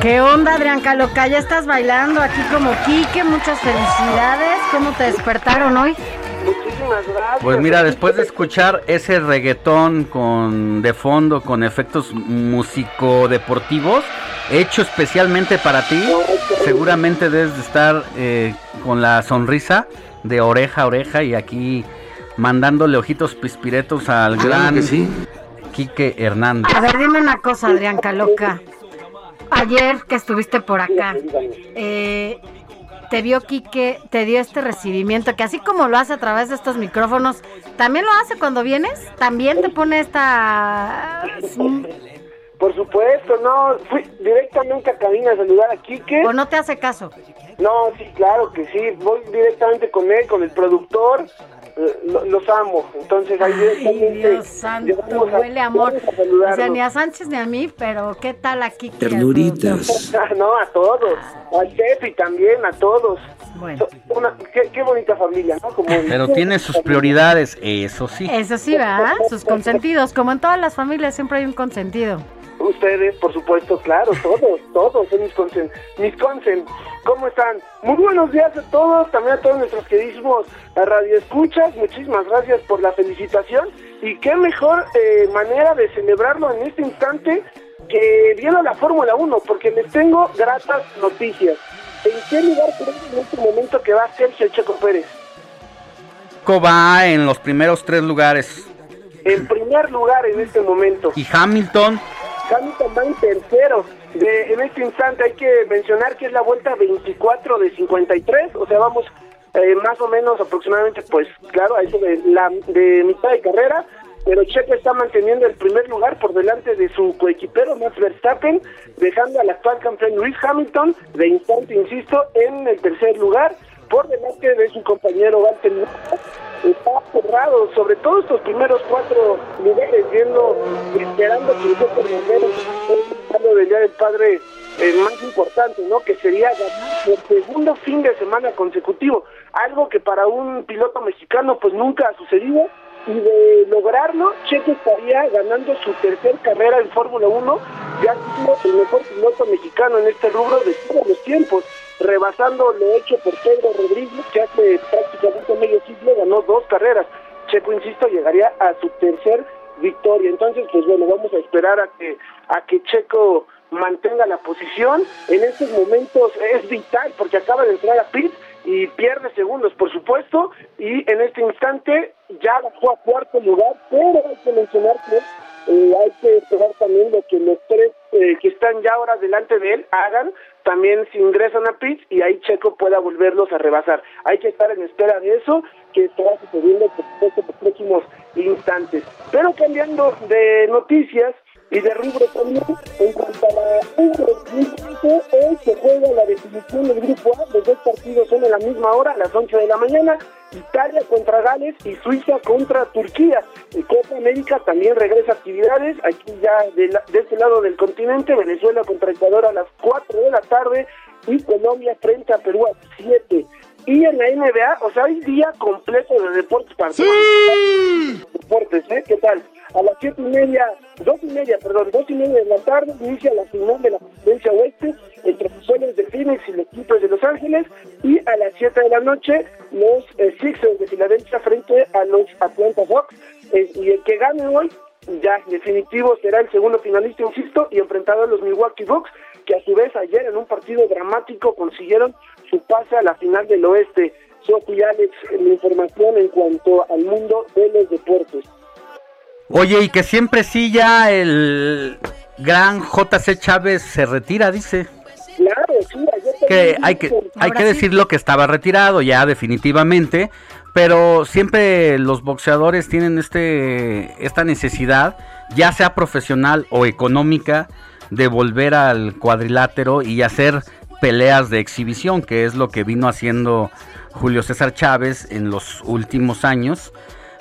¿Qué onda, Adrián Caloca? ¿Ya estás bailando aquí como Quique? Muchas felicidades. ¿Cómo te despertaron hoy? Muchísimas gracias. Pues mira, después de escuchar ese reggaetón con de fondo con efectos músico-deportivos, hecho especialmente para ti, seguramente debes de estar eh, con la sonrisa de oreja a oreja y aquí mandándole ojitos pispiretos al gran que sí. Quique Hernández. A ver, dime una cosa, Adrián Caloca. Ayer que estuviste por acá, eh, te vio Quique, te dio este recibimiento, que así como lo hace a través de estos micrófonos, ¿también lo hace cuando vienes? ¿También te pone esta... Por supuesto, no, fui directamente a cabina a saludar a Quique. ¿O no te hace caso? No, sí, claro que sí, voy directamente con él, con el productor, los amo, entonces ahí Ay, Dios santo, a- huele a amor. a O sea, ni a Sánchez ni a mí, pero ¿qué tal a Quique? Ternuritas. no, a todos, al Chepi también, a todos. Bueno. Una- qué, qué bonita familia, ¿no? Como Pero tiene sus prioridades, eso sí. Eso sí, ¿verdad? Sus consentidos. Como en todas las familias siempre hay un consentido. Ustedes, por supuesto, claro, todos, todos son mis consen. Mis consen. ¿Cómo están? Muy buenos días a todos, también a todos nuestros queridísimos radioescuchas. Muchísimas gracias por la felicitación. Y qué mejor eh, manera de celebrarlo en este instante que viendo la Fórmula 1, porque les tengo gratas noticias. ¿En qué lugar creen en este momento que va Sergio Checo Pérez? Va en los primeros tres lugares En primer lugar en este momento. y Hamilton Hamilton va en tercero. De- en este instante hay que mencionar que es la vuelta 24 de 53, o sea, vamos eh, más o menos aproximadamente, pues claro, a eso de, la, de mitad de carrera, pero Checo está manteniendo el primer lugar por delante de su coequipero Max Verstappen, dejando al actual campeón Lewis Hamilton, de instante, insisto, en el tercer lugar, por delante de su compañero Valtteri Bottas. Está cerrado, sobre todo estos primeros cuatro lugares, viendo, esperando que Checo Pérez hablo del Día del Padre eh, más importante, ¿no? Que sería ganar por segundo fin de semana consecutivo, algo que para un piloto mexicano pues nunca ha sucedido y de lograrlo, Checo estaría ganando su tercer carrera en Fórmula 1, ya siendo el mejor piloto mexicano en este rubro de todos los tiempos, rebasando lo hecho por Pedro Rodríguez, que hace prácticamente medio siglo ganó dos carreras. Checo, insisto, llegaría a su tercer victoria. Entonces, pues bueno, vamos a esperar a que a que Checo mantenga la posición. En estos momentos es vital porque acaba de entrar a pit y pierde segundos, por supuesto, y en este instante ya bajó a cuarto lugar, pero hay que mencionar que eh, hay que esperar también lo que los tres eh, que están ya ahora delante de él hagan, también si ingresan a pit y ahí Checo pueda volverlos a rebasar. Hay que estar en espera de eso, que estará sucediendo por supuesto los próximos instantes. Pero cambiando de noticias, y de rubro también, en cuanto a la Euro 2020, hoy se juega la definición del grupo A, los dos partidos son a la misma hora, a las 11 de la mañana, Italia contra Gales y Suiza contra Turquía. Copa América también regresa actividades, aquí ya de, la- de este lado del continente, Venezuela contra Ecuador a las 4 de la tarde y Colombia frente a Perú a 7. Y en la NBA, o sea, hay día completo de deportes para todos. Deportes, ¿eh? ¿Qué tal? A las siete y media, dos y media, perdón, dos y media de la tarde inicia la final de la conferencia oeste entre los Soles de Phoenix y los Clippers de Los Ángeles y a las 7 de la noche los eh, Sixers de Filadelfia frente a los Atlanta Hawks Eh, y el que gane hoy ya definitivo será el segundo finalista, insisto, y enfrentado a los Milwaukee Bucks que a su vez ayer en un partido dramático consiguieron su pase a la final del oeste. Sofi y Alex, la información en cuanto al mundo de los deportes. Oye, y que siempre sí ya el gran JC Chávez se retira, dice. Claro, sí, ayer Que hay que, hay que decirlo que estaba retirado ya definitivamente, pero siempre los boxeadores tienen este esta necesidad, ya sea profesional o económica, de volver al cuadrilátero y hacer peleas de exhibición, que es lo que vino haciendo Julio César Chávez en los últimos años.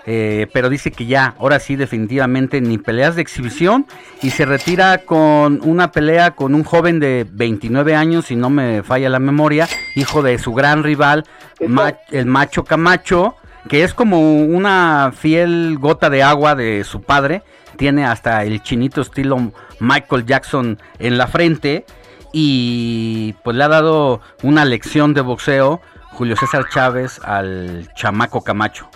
Eh, pero dice que ya, ahora sí, definitivamente ni peleas de exhibición. Y se retira con una pelea con un joven de 29 años, si no me falla la memoria, hijo de su gran rival, Ma- el macho Camacho, que es como una fiel gota de agua de su padre, tiene hasta el chinito estilo Michael Jackson en la frente y pues le ha dado una lección de boxeo Julio César Chávez al chamaco Camacho.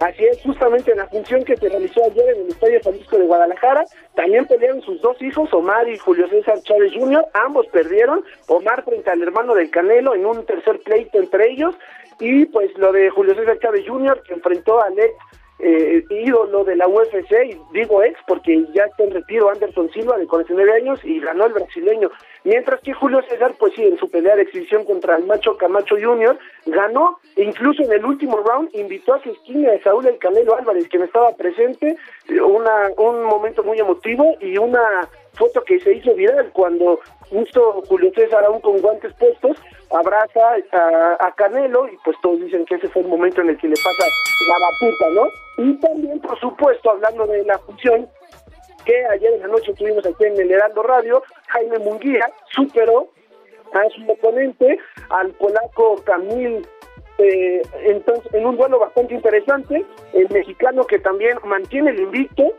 Así es, justamente en la función que se realizó ayer en el Estadio Jalisco de Guadalajara, también pelearon sus dos hijos, Omar y Julio César Chávez Jr., ambos perdieron, Omar frente al hermano del Canelo en un tercer pleito entre ellos, y pues lo de Julio César Chávez Jr., que enfrentó al ex eh, ídolo de la UFC, y digo ex porque ya está en retiro Anderson Silva de 49 años y ganó el brasileño, mientras que Julio César, pues sí, en su pelea de exhibición contra el macho Camacho Jr., ganó, e incluso en el último round invitó a su esquina de Saúl El Canelo Álvarez, quien estaba presente, una, un momento muy emotivo y una foto que se hizo viral cuando justo Julio César, aún con guantes puestos, abraza a, Canelo y pues todos dicen que ese fue el momento en el que le pasa la batuta, ¿no? Y también, por supuesto, hablando de la función, que ayer en la noche tuvimos aquí en el Heraldo Radio, Jaime Munguía superó a su oponente, al polaco Camil, eh, entonces, en un duelo bastante interesante, el mexicano que también mantiene el invicto,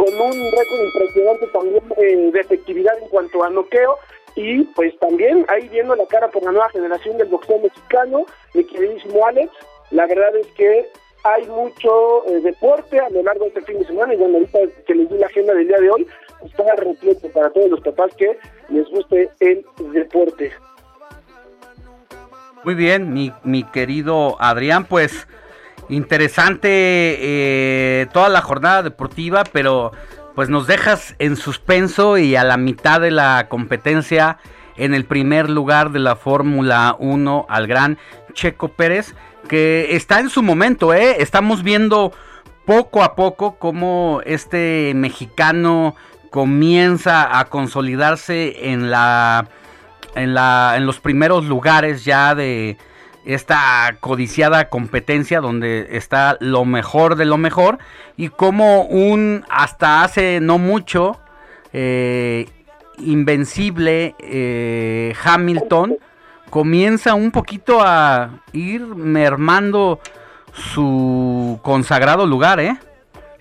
con un récord impresionante también de efectividad en cuanto a noqueo, y pues también ahí viendo la cara por la nueva generación del boxeo mexicano, mi queridísimo Alex, la verdad es que hay mucho eh, deporte a lo largo de este fin de semana y bueno, ahorita que les di la agenda del día de hoy, está repleto para todos los papás que les guste el deporte. Muy bien, mi, mi querido Adrián, pues interesante eh, toda la jornada deportiva, pero pues nos dejas en suspenso y a la mitad de la competencia en el primer lugar de la Fórmula 1 al gran Checo Pérez, que está en su momento, ¿eh? Estamos viendo poco a poco cómo este mexicano comienza a consolidarse en la en la en los primeros lugares ya de esta codiciada competencia donde está lo mejor de lo mejor y como un hasta hace no mucho eh, invencible eh, Hamilton comienza un poquito a ir mermando su consagrado lugar, ¿eh?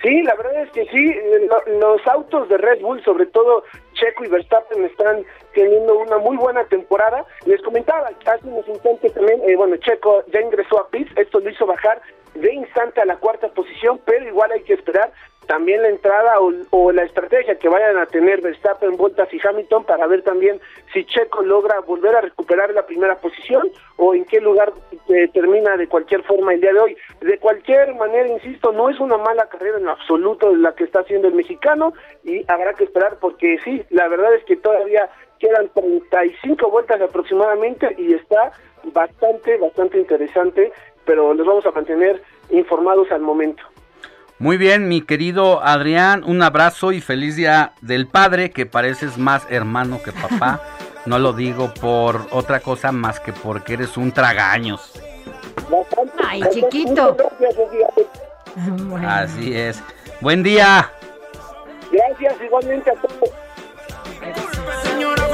Sí, la verdad es que sí, eh, lo- los autos de Red Bull, sobre todo Checo y Verstappen, están teniendo una muy buena temporada. Les comentaba hace unos instantes también, eh, bueno, Checo ya ingresó a pits, esto lo hizo bajar de instante a la cuarta posición, pero igual hay que esperar también la entrada o, o la estrategia que vayan a tener Verstappen, Bottas y Hamilton para ver también si Checo logra volver a recuperar la primera posición o en qué lugar eh, termina de cualquier forma el día de hoy. De cualquier manera, insisto, no es una mala carrera en absoluto la que está haciendo el mexicano y habrá que esperar porque sí, la verdad es que todavía quedan 35 vueltas aproximadamente y está bastante, bastante interesante, pero los vamos a mantener informados al momento. Muy bien, mi querido Adrián, un abrazo y feliz día del padre, que pareces más hermano que papá. No lo digo por otra cosa más que porque eres un tragaños. Ay, chiquito. Así es. Buen día. Gracias igualmente a todos.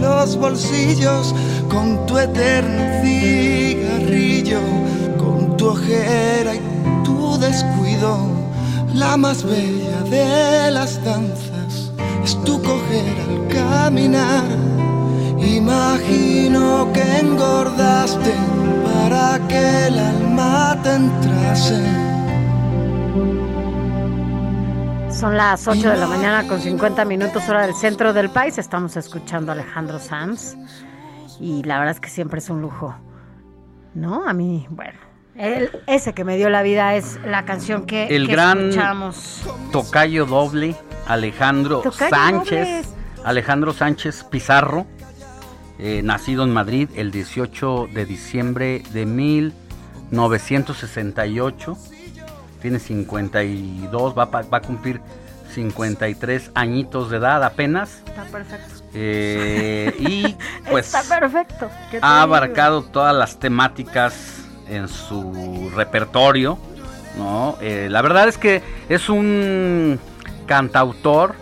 los bolsillos con tu eterno cigarrillo, con tu ojera y tu descuido. La más bella de las danzas es tu coger al caminar. Imagino que engordaste para que el alma te entrase. Son las 8 de la mañana con 50 minutos hora del centro del país. Estamos escuchando a Alejandro Sanz. Y la verdad es que siempre es un lujo. ¿No? A mí, bueno. él- ese que me dio la vida es la canción que, El que gran escuchamos. tocayo doble, Alejandro Tocayo Sánchez. dobles. Alejandro Sánchez Pizarro, eh, nacido en Madrid el 18 de diciembre de 1968. Tiene 52, va, va a cumplir 53 añitos de edad apenas. Está perfecto. Eh, y pues Está perfecto. ¿Qué te ha digo? abarcado todas las temáticas en su repertorio, ¿no? Eh, la verdad es que es un cantautor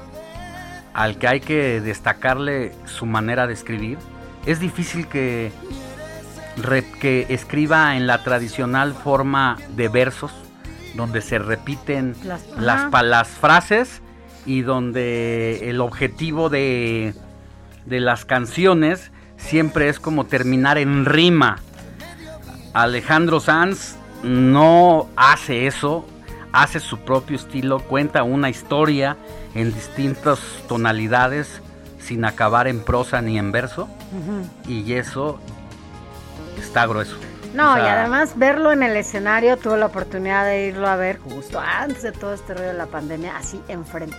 al que hay que destacarle su manera de escribir. Es difícil que, que escriba en la tradicional forma de versos, donde se repiten Las- las, ajá. pa- las frases y donde el objetivo de, de las canciones siempre es como terminar en rima. Alejandro Sanz no hace eso, hace su propio estilo, cuenta una historia en distintas tonalidades sin acabar en prosa ni en verso y eso está grueso. No, O sea, y además verlo en el escenario, tuve la oportunidad de irlo a ver justo antes de todo este rollo de la pandemia, así enfrente.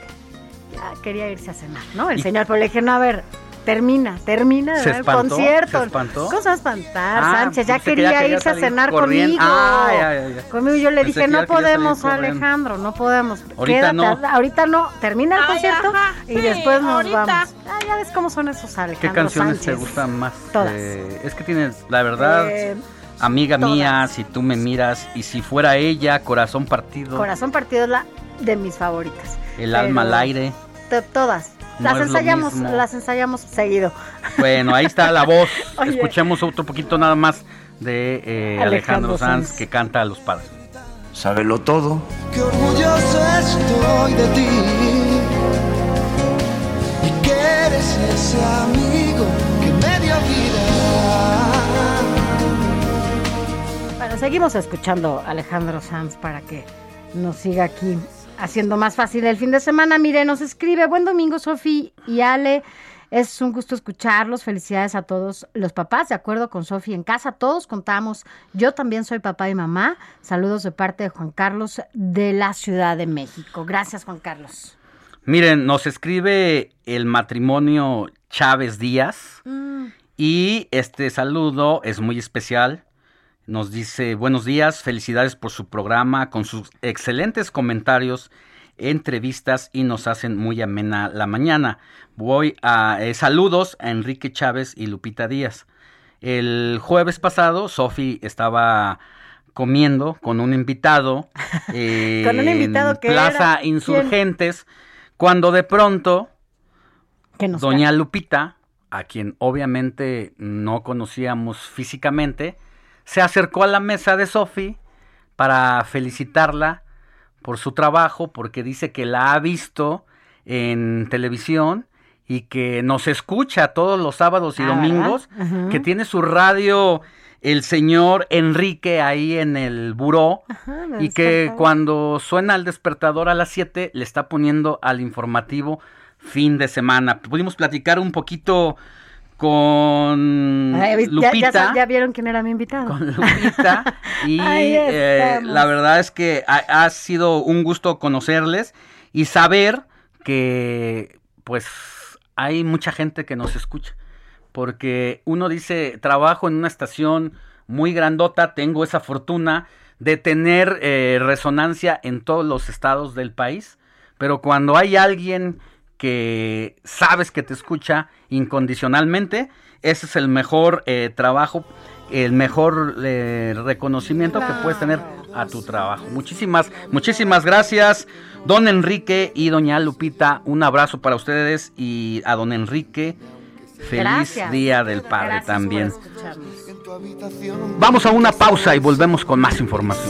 Ya quería irse a cenar, ¿no? El Y- señor, pero le dije, no, a ver, termina, termina de ¿Se ver el concierto. ¿Se espantó? ¿Cómo se va a espantar, Ah, Sánchez? Ya que quería irse a cenar corriendo. conmigo. Ah, ya, ya, ya. Conmigo yo le Pensé dije, no podemos, corriendo. Alejandro, no podemos. Ahorita Quédate, no. Ahorita no, termina el Ay, concierto ajá, y sí, después nos ahorita. vamos. Ah, ya ves cómo son esos Alejandro ¿Qué canciones Sánchez. te gustan más? Todas. Eh, es que tienes, la verdad, Eh, amiga mía, si tú me miras y si fuera ella, corazón partido, Corazón partido es la de mis favoritas. el alma al aire. To- todas. No Las ensayamos, las ensayamos seguido. Bueno, ahí está la voz. Oye. Escuchemos otro poquito nada más de eh, Alejandro Alejandro Sanz Sanz. que canta a los padres. Sábelo todo. Qué orgulloso estoy de ti. Y que eres ese amigo seguimos escuchando a Alejandro Sanz para que nos siga aquí haciendo más fácil el fin de semana. Mire, nos escribe, buen domingo, Sofi y Ale. Es un gusto escucharlos. Felicidades a todos los papás. De acuerdo con Sofi en casa, todos contamos. Yo también soy papá y mamá. Saludos de parte de Juan Carlos de la Ciudad de México. Gracias, Juan Carlos. Miren, nos escribe el matrimonio Chávez Díaz y este saludo es muy especial. Nos dice buenos días, felicidades por su programa, con sus excelentes comentarios entrevistas y nos hacen muy amena la mañana. Voy a eh, saludos a Enrique Chávez y Lupita Díaz. El jueves pasado, Sofi estaba comiendo con un invitado Con un invitado en que Plaza era- Insurgentes, cuando de pronto Doña Lupita, a quien obviamente no conocíamos físicamente, se acercó a la mesa de Sofi para felicitarla por su trabajo, porque dice que la ha visto en televisión y que nos escucha todos los sábados y Ah, domingos, que tiene su radio el señor Enrique ahí en el buró y que cuando suena el despertador a las 7 le está poniendo al informativo fin de semana. Pudimos platicar un poquito con Ay, Lupita. Ya, ya vieron quién era mi invitado. Con Lupita y eh, la verdad es que ha, ha sido un gusto conocerles y saber que pues hay mucha gente que nos escucha porque uno dice trabajo en una estación muy grandota tengo esa fortuna de tener eh, resonancia en todos los estados del país pero cuando hay alguien que sabes que te escucha incondicionalmente, ese es el mejor eh, trabajo, el mejor eh, reconocimiento que puedes tener a tu trabajo. Muchísimas, muchísimas gracias, don Enrique y doña Lupita. Un abrazo para ustedes y a don Enrique. Feliz Gracias. Día del Padre Gracias también. Vamos a una pausa y volvemos con más información.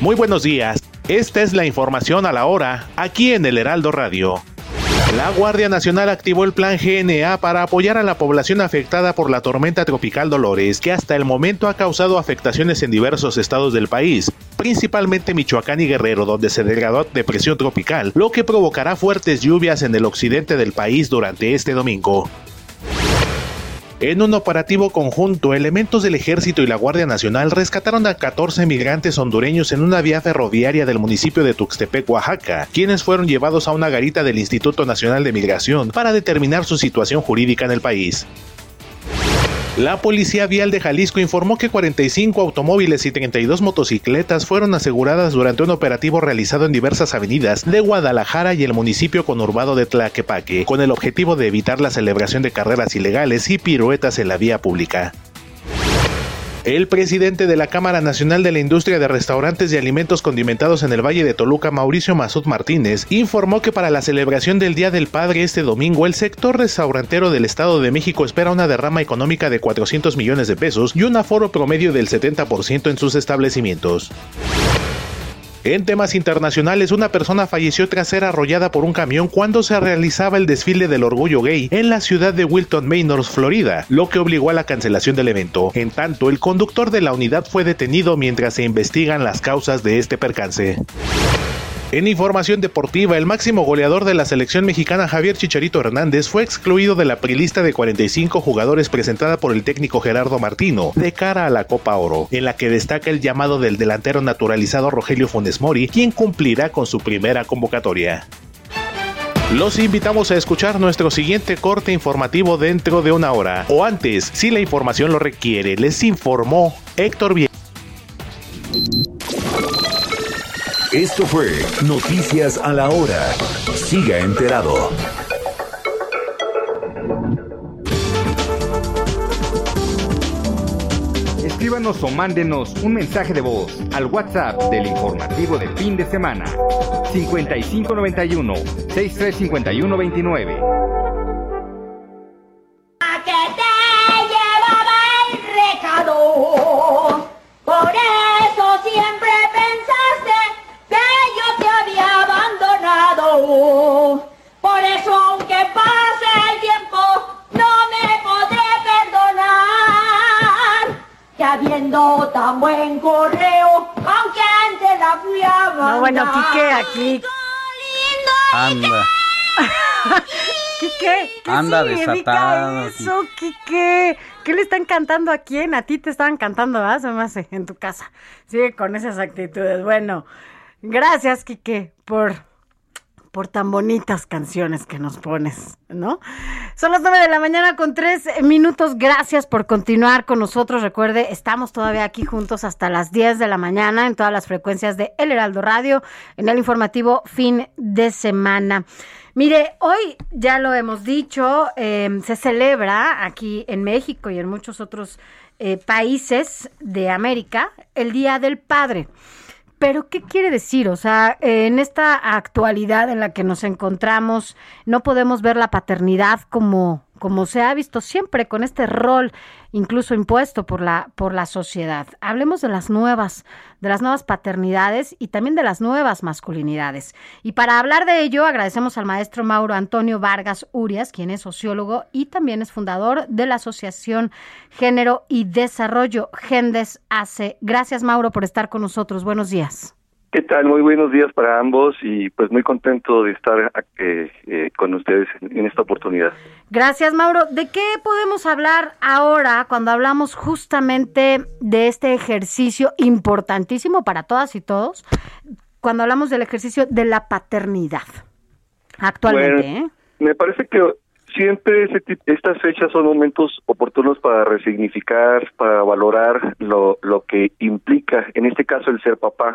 Muy buenos días. Esta es la información a la hora, aquí en el Heraldo Radio. La Guardia Nacional activó el plan GNA para apoyar a la población afectada por la tormenta tropical Dolores, que hasta el momento ha causado afectaciones en diversos estados del país, principalmente Michoacán y Guerrero, donde se degradó depresión tropical, lo que provocará fuertes lluvias en el occidente del país durante este domingo. En un operativo conjunto, elementos del Ejército y la Guardia Nacional rescataron a 14 migrantes hondureños en una vía ferroviaria del municipio de Tuxtepec, Oaxaca, quienes fueron llevados a una garita del Instituto Nacional de Migración para determinar su situación jurídica en el país. La Policía Vial de Jalisco informó que 45 automóviles y 32 motocicletas fueron aseguradas durante un operativo realizado en diversas avenidas de Guadalajara y el municipio conurbado de Tlaquepaque, con el objetivo de evitar la celebración de carreras ilegales y piruetas en la vía pública. El presidente de la Cámara Nacional de la Industria de Restaurantes y Alimentos Condimentados en el Valle de Toluca, Mauricio Mazut Martínez, informó que para la celebración del Día del Padre este domingo, el sector restaurantero del Estado de México espera una derrama económica de 400 millones de pesos y un aforo promedio del 70% en sus establecimientos. En temas internacionales, una persona falleció tras ser arrollada por un camión cuando se realizaba el desfile del orgullo gay en la ciudad de Wilton Manors, Florida, lo que obligó a la cancelación del evento. En tanto, el conductor de la unidad fue detenido mientras se investigan las causas de este percance. En información deportiva, el máximo goleador de la selección mexicana Javier Chicharito Hernández fue excluido de la prilista de 45 jugadores presentada por el técnico Gerardo Martino de cara a la Copa Oro, en la que destaca el llamado del delantero naturalizado Rogelio Funes Mori, quien cumplirá con su primera convocatoria. Los invitamos a escuchar nuestro siguiente corte informativo dentro de una hora, o antes, si la información lo requiere, les informó Héctor Bien. Esto fue Noticias a la Hora. Siga enterado. Escríbanos o mándenos un mensaje de voz al WhatsApp del informativo de fin de semana 5591 635129. A que te llevaba el recado. Por eso siempre pensaste Por eso aunque pase el tiempo, no me podré perdonar. Que habiendo tan buen correo, aunque antes la fui a No, bueno, mandar. Quique, aquí. Anda. Quique, ¿qué Anda significa desatado, eso, Quique? ¿Qué le están cantando a quién? A ti te estaban cantando, ¿verdad? Se me hace, en tu casa. Sigue con esas actitudes. Bueno, gracias, Quique, por, por tan bonitas canciones que nos pones, ¿no? Son las 9 de la mañana con tres minutos. Gracias por continuar con nosotros. Recuerde, estamos todavía aquí juntos hasta las 10 de la mañana en todas las frecuencias de El Heraldo Radio, en el informativo fin de semana. Mire, hoy ya lo hemos dicho, eh, se celebra aquí en México y en muchos otros eh, países de América el Día del Padre. Pero, ¿qué quiere decir? O sea, en esta actualidad en la que nos encontramos, no podemos ver la paternidad como, como se ha visto siempre con este rol incluso impuesto por la, por la sociedad. Hablemos de las nuevas, de las nuevas paternidades y también de las nuevas masculinidades. Y para hablar de ello, agradecemos al maestro Mauro Antonio Vargas Urias, quien es sociólogo y también es fundador de la Asociación Género y Desarrollo Gendes AC. Gracias, Mauro, por estar con nosotros. Buenos días. ¿Qué tal? Muy buenos días para ambos y pues muy contento de estar eh, eh, con ustedes en, en esta oportunidad. Gracias, Mauro. ¿De qué podemos hablar ahora cuando hablamos justamente de este ejercicio importantísimo para todas y todos? Cuando hablamos del ejercicio de la paternidad. Actualmente, Bueno, ¿eh? Me parece que siempre ese tip- estas fechas son momentos oportunos para resignificar, para valorar lo, lo que implica, en este caso, el ser papá.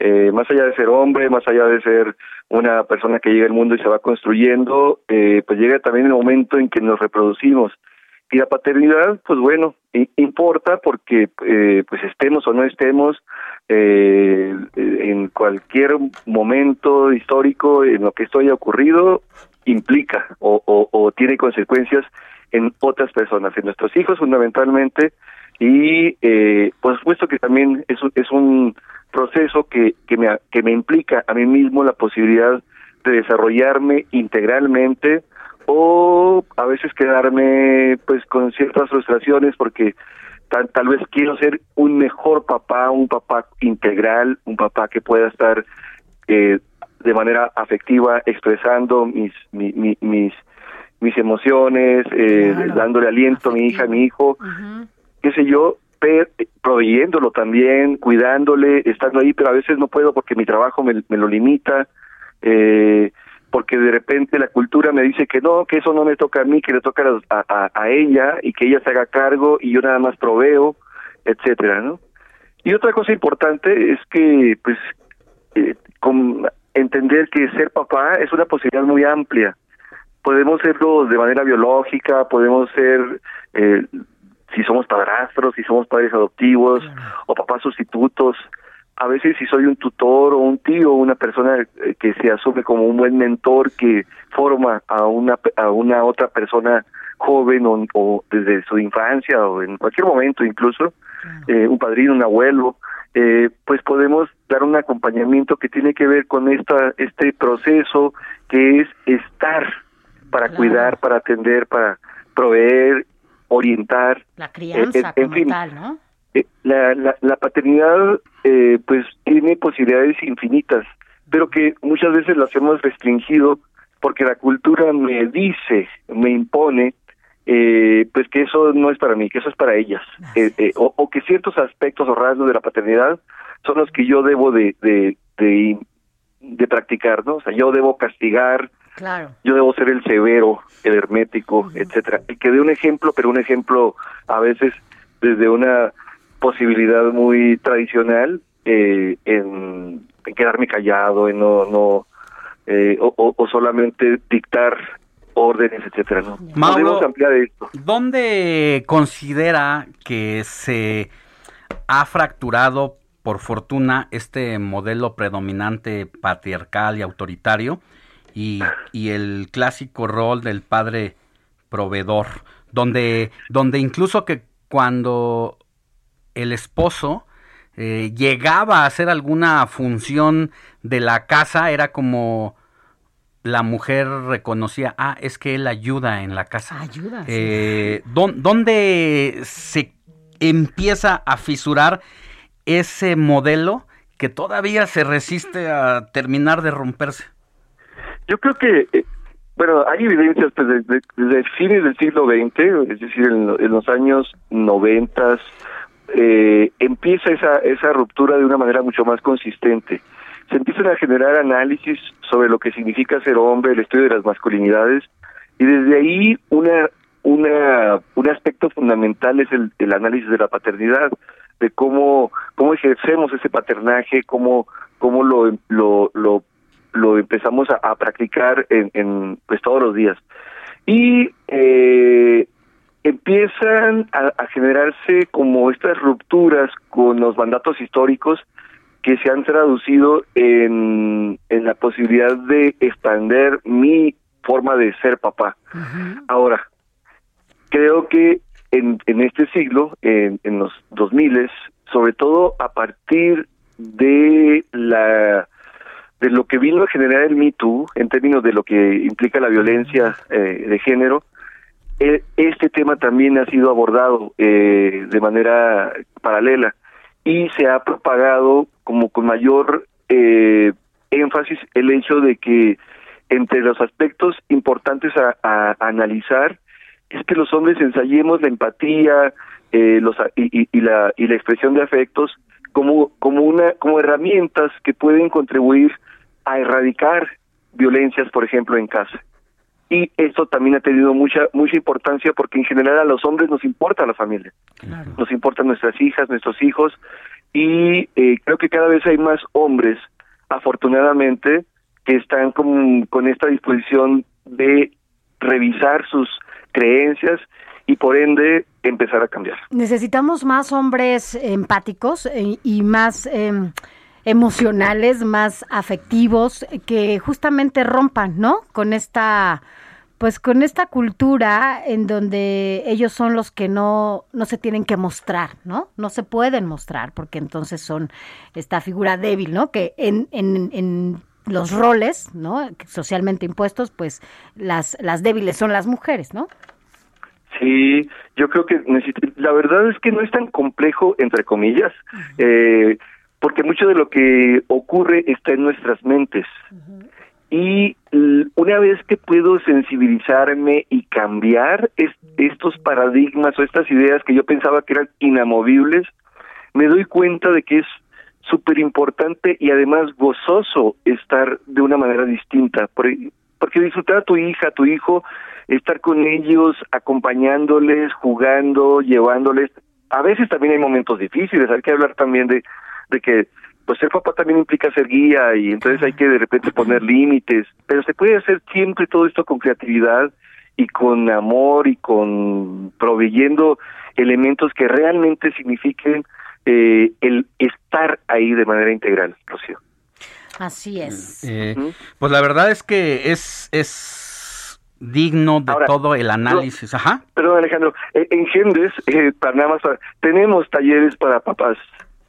Eh, más allá de ser hombre, más allá de ser una persona que llega al mundo y se va construyendo, eh, pues llega también el momento en que nos reproducimos. Y la paternidad, pues bueno, importa porque eh, pues estemos o no estemos eh, en cualquier momento histórico en lo que esto haya ocurrido, implica o, o, o tiene consecuencias en otras personas, en nuestros hijos fundamentalmente, y eh, por supuesto que también es, un- es un proceso que, que, me, que me implica a mí mismo la posibilidad de desarrollarme integralmente o a veces quedarme pues con ciertas frustraciones porque tal, tal vez quiero ser un mejor papá, un papá integral, un papá que pueda estar eh, de manera afectiva expresando mis mi- mi- mis mis emociones, eh, dándole aliento a mi hija, a mi hijo, qué sé yo, proveyéndolo también, cuidándole, estando ahí, pero a veces no puedo porque mi trabajo me, lo limita, eh, porque de repente la cultura me dice que no, que eso no me toca a mí, que le toca a, a, ella y que ella se haga cargo y yo nada más proveo, etcétera, ¿no? Y otra cosa importante es que, pues, eh, entender que ser papá es una posibilidad muy amplia. Podemos serlo de manera biológica, podemos ser, eh, si somos padrastros, si somos padres adoptivos o papás sustitutos. A veces si soy un tutor o un tío, una persona eh, que se asume como un buen mentor que forma a una a una otra persona joven o, o desde su infancia o en cualquier momento incluso eh, un padrino, un abuelo, eh, pues podemos dar un acompañamiento que tiene que ver con esta este proceso que es estar para cuidar, para atender, para proveer, orientar. La crianza Eh, en como fin, tal, ¿no? eh, la, la, la paternidad eh, pues tiene posibilidades infinitas, pero que muchas veces las hemos restringido porque la cultura me dice, me impone, eh, pues que eso no es para mí, que eso es para ellas, Eh, eh, o, o que ciertos aspectos o rasgos de la paternidad son los que yo debo de, de, de, de practicar, ¿no? O sea, yo debo castigar, Claro. yo debo ser el severo, el hermético, etcétera. El que dé un ejemplo, pero un ejemplo a veces desde una posibilidad muy tradicional eh, en, en quedarme callado, en no, no eh, o, o- solamente dictar órdenes, etcétera. ¿no? Mauro, Podemos ampliar esto. ¿Dónde considera que se ha fracturado, por fortuna, este modelo predominante patriarcal y autoritario y, y el clásico rol del padre proveedor, donde, donde incluso que cuando el esposo eh, llegaba a hacer alguna función de la casa, era como la mujer reconocía, ah, es que él ayuda en la casa. Ayuda. Eh, ¿dón- ¿Dónde se empieza a fisurar ese modelo que todavía se resiste a terminar de romperse? Yo creo que, eh, bueno, hay evidencias pues, desde, fines del siglo XX, es decir, en, los años noventas, eh, empieza esa, esa ruptura de una manera mucho más consistente. Se empiezan a generar análisis sobre lo que significa ser hombre, el estudio de las masculinidades, y desde ahí una, una, un aspecto fundamental es el, el análisis de la paternidad, de cómo, cómo ejercemos ese paternaje, cómo, cómo lo, lo, lo, lo empezamos a, a practicar en, en pues todos los días. Y eh, empiezan a, a generarse como estas rupturas con los mandatos históricos que se han traducido en, en la posibilidad de expander mi forma de ser papá. Ahora, creo que en, en este siglo, en, en los 2000, sobre todo a partir de la de lo que vino a generar el Me Too en términos de lo que implica la violencia eh, de género, eh, este tema también ha sido abordado eh, de manera paralela y se ha propagado como con mayor eh, énfasis el hecho de que entre los aspectos importantes a, a, a analizar es que los hombres ensayemos la empatía eh, los y, y, y, la y la expresión de afectos como como una como herramientas que pueden contribuir a erradicar violencias por ejemplo en casa y esto también ha tenido mucha mucha importancia porque en general a los hombres nos importa la familia claro. nos importan nuestras hijas nuestros hijos y eh, creo que cada vez hay más hombres afortunadamente que están con, con esta disposición de revisar sus creencias y por ende empezar a cambiar. Necesitamos más hombres empáticos eh, y más eh, emocionales, más afectivos, que justamente rompan, ¿no? Con esta pues con esta cultura en donde ellos son los que no, no se tienen que mostrar, ¿no? No se pueden mostrar porque entonces son esta figura débil, ¿no? Que en, en, en los roles, ¿no? Socialmente impuestos, pues las, las débiles son las mujeres, ¿no? Sí, yo creo que necesito, la verdad es que no es tan complejo, entre comillas, uh -huh. eh, porque mucho de lo que ocurre está en nuestras mentes. Uh -huh. Y una vez que puedo sensibilizarme y cambiar es, estos paradigmas o estas ideas que yo pensaba que eran inamovibles, me doy cuenta de que es súper importante y además gozoso estar de una manera distinta. Porque disfrutar a tu hija, a tu hijo, estar con ellos, acompañándoles, jugando, llevándoles. A veces también hay momentos difíciles, hay que hablar también de, de que pues ser papá también implica ser guía y entonces hay que de repente poner límites, pero se puede hacer siempre todo esto con creatividad y con amor y con proveyendo elementos que realmente signifiquen eh, el estar ahí de manera integral, Rocío. Así es. Eh, pues la verdad es que es es digno de Ahora, todo el análisis. Ajá. Perdón, Alejandro. En Gendes, eh, para nada más, para, tenemos talleres para papás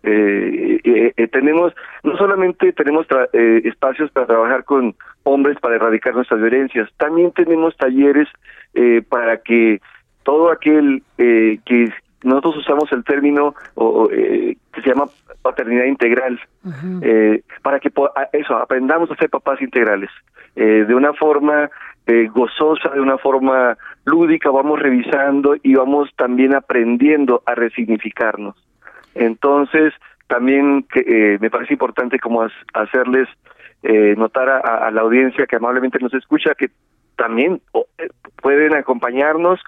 eh, eh, eh, tenemos no solamente tenemos eh, espacios para trabajar con hombres para erradicar nuestras violencias, también tenemos talleres eh, para que todo aquel eh, que nosotros usamos el término o, que se llama paternidad integral, uh -huh. para que eso aprendamos a ser papás integrales de una forma gozosa, de una forma lúdica, vamos revisando y vamos también aprendiendo a resignificarnos. Entonces, también que, eh, me parece importante como hacerles eh, notar a, a, la audiencia que amablemente nos escucha que también oh, pueden acompañarnos,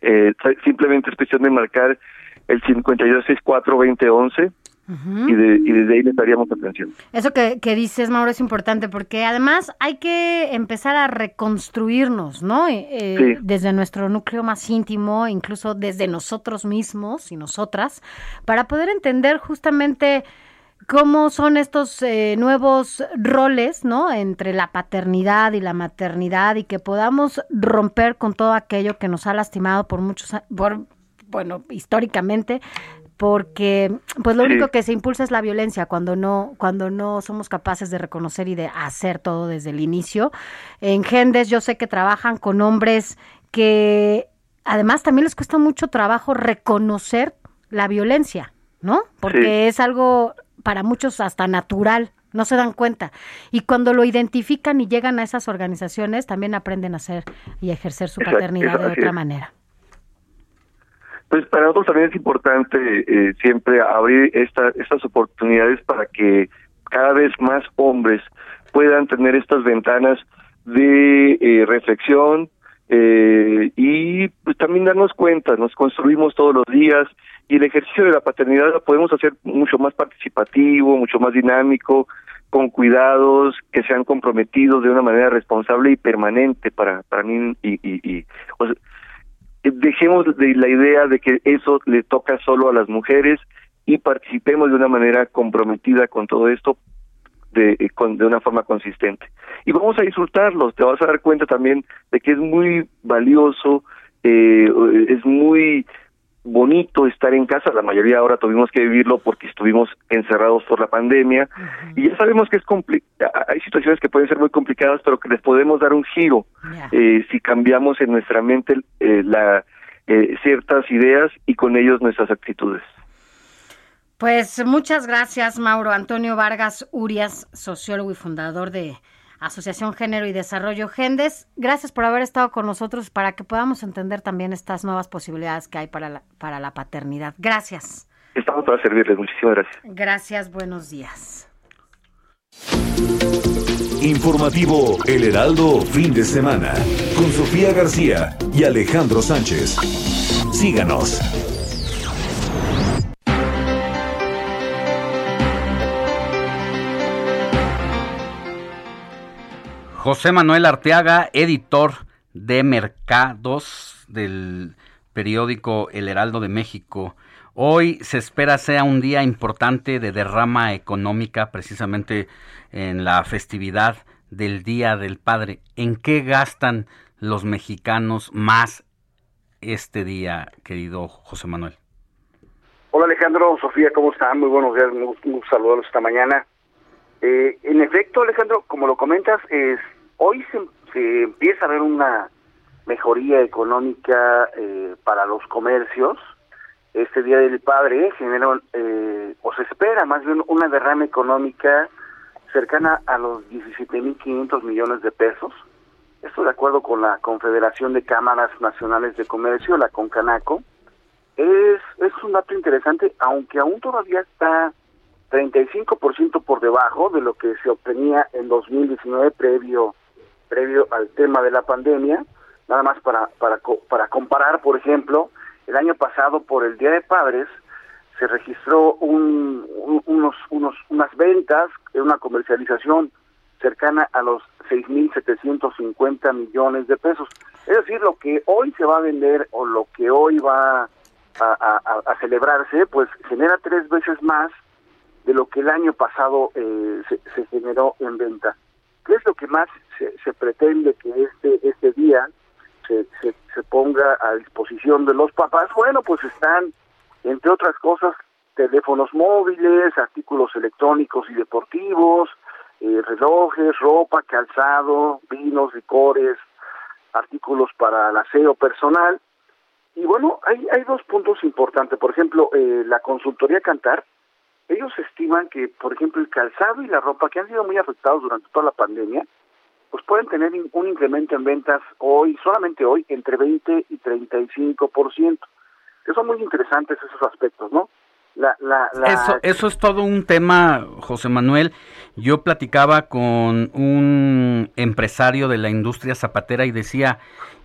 eh, simplemente es cuestión de marcar el 5264-2011 Uh -huh. y, de, y, desde ahí les daríamos atención. Eso que, que, dices, Mauro, es importante porque además hay que empezar a reconstruirnos, ¿no? Eh, sí. Desde nuestro núcleo más íntimo, incluso desde nosotros mismos y nosotras, para poder entender justamente cómo son estos eh, nuevos roles, ¿no? Entre la paternidad y la maternidad y que podamos romper con todo aquello que nos ha lastimado por muchos, por, bueno, históricamente, porque pues lo sí. único que se impulsa es la violencia cuando no cuando no somos capaces de reconocer y de hacer todo desde el inicio. En Gendes yo sé que trabajan con hombres que además también les cuesta mucho trabajo reconocer la violencia, ¿no? Porque sí. es algo para muchos hasta natural, no se dan cuenta. Y cuando lo identifican y llegan a esas organizaciones, también aprenden a hacer y ejercer su paternidad de otra manera. Pues para nosotros también es importante eh, siempre abrir esta, estas oportunidades para que cada vez más hombres puedan tener estas ventanas de eh, reflexión eh, y pues también darnos cuenta, nos construimos todos los días y el ejercicio de la paternidad lo podemos hacer mucho más participativo, mucho más dinámico, con cuidados que sean comprometidos de una manera responsable y permanente para para mí y, y, y o sea, dejemos de la idea de que eso le toca solo a las mujeres y participemos de una manera comprometida con todo esto de, eh, con, de una forma consistente. Y vamos a disfrutarlos, te vas a dar cuenta también de que es muy valioso, eh, es muy bonito estar en casa, la mayoría ahora tuvimos que vivirlo porque estuvimos encerrados por la pandemia. Y ya sabemos que es compli hay situaciones que pueden ser muy complicadas pero que les podemos dar un giro. Eh, si cambiamos en nuestra mente eh, la eh, ciertas ideas y con ellos nuestras actitudes. Pues muchas gracias, Mauro Antonio Vargas Urias, sociólogo y fundador de Asociación Género y Desarrollo Gendes. Gracias por haber estado con nosotros para que podamos entender también estas nuevas posibilidades que hay para la, para la paternidad. Gracias. Estamos para servirles, muchísimas gracias. Gracias, buenos días. Informativo El Heraldo fin de semana con Sofía García y Alejandro Sánchez. Síganos. José Manuel Arteaga, editor de Mercados del periódico El Heraldo de México. Hoy se espera sea un día importante de derrama económica, precisamente en la festividad del Día del Padre. ¿En qué gastan los mexicanos más este día, querido José Manuel? Hola Alejandro, Sofía, ¿cómo están? Muy buenos días, un, saludo esta mañana. Eh, en efecto, Alejandro, como lo comentas, es hoy se, empieza a ver una mejoría económica eh, para los comercios. Este Día del Padre genera, eh, o se espera más bien una derrama económica cercana a los 17.500 millones de pesos. Esto de acuerdo con la Confederación de Cámaras Nacionales de Comercio, la CONCANACO. Es, es un dato interesante, aunque aún todavía está 35% por debajo de lo que se obtenía en 2019 previo previo al tema de la pandemia, nada más para para para comparar, por ejemplo, el año pasado por el Día de Padres se registró un, un- unos unos unas ventas, una comercialización cercana a los 6.750 millones de pesos. Es decir, lo que hoy se va a vender o lo que hoy va a, celebrarse, pues genera tres veces más de lo que el año pasado eh, se generó en venta. ¿Qué es lo que más se, se pretende que este este día se, se, se ponga a disposición de los papás? Bueno, pues están, entre otras cosas, teléfonos móviles, artículos electrónicos y deportivos, eh, relojes, ropa, calzado, vinos, licores, artículos para el aseo personal. Y bueno, hay, hay dos puntos importantes. Por ejemplo, eh, la consultoría Cantar, ellos estiman que, por ejemplo, el calzado y la ropa, que han sido muy afectados durante toda la pandemia, pues pueden tener un incremento en ventas hoy, solamente hoy, entre 20 y 35%. Que son muy interesantes esos aspectos, ¿no? La, la, la, Eso, eso es todo un tema, José Manuel. Yo platicaba con un empresario de la industria zapatera y decía,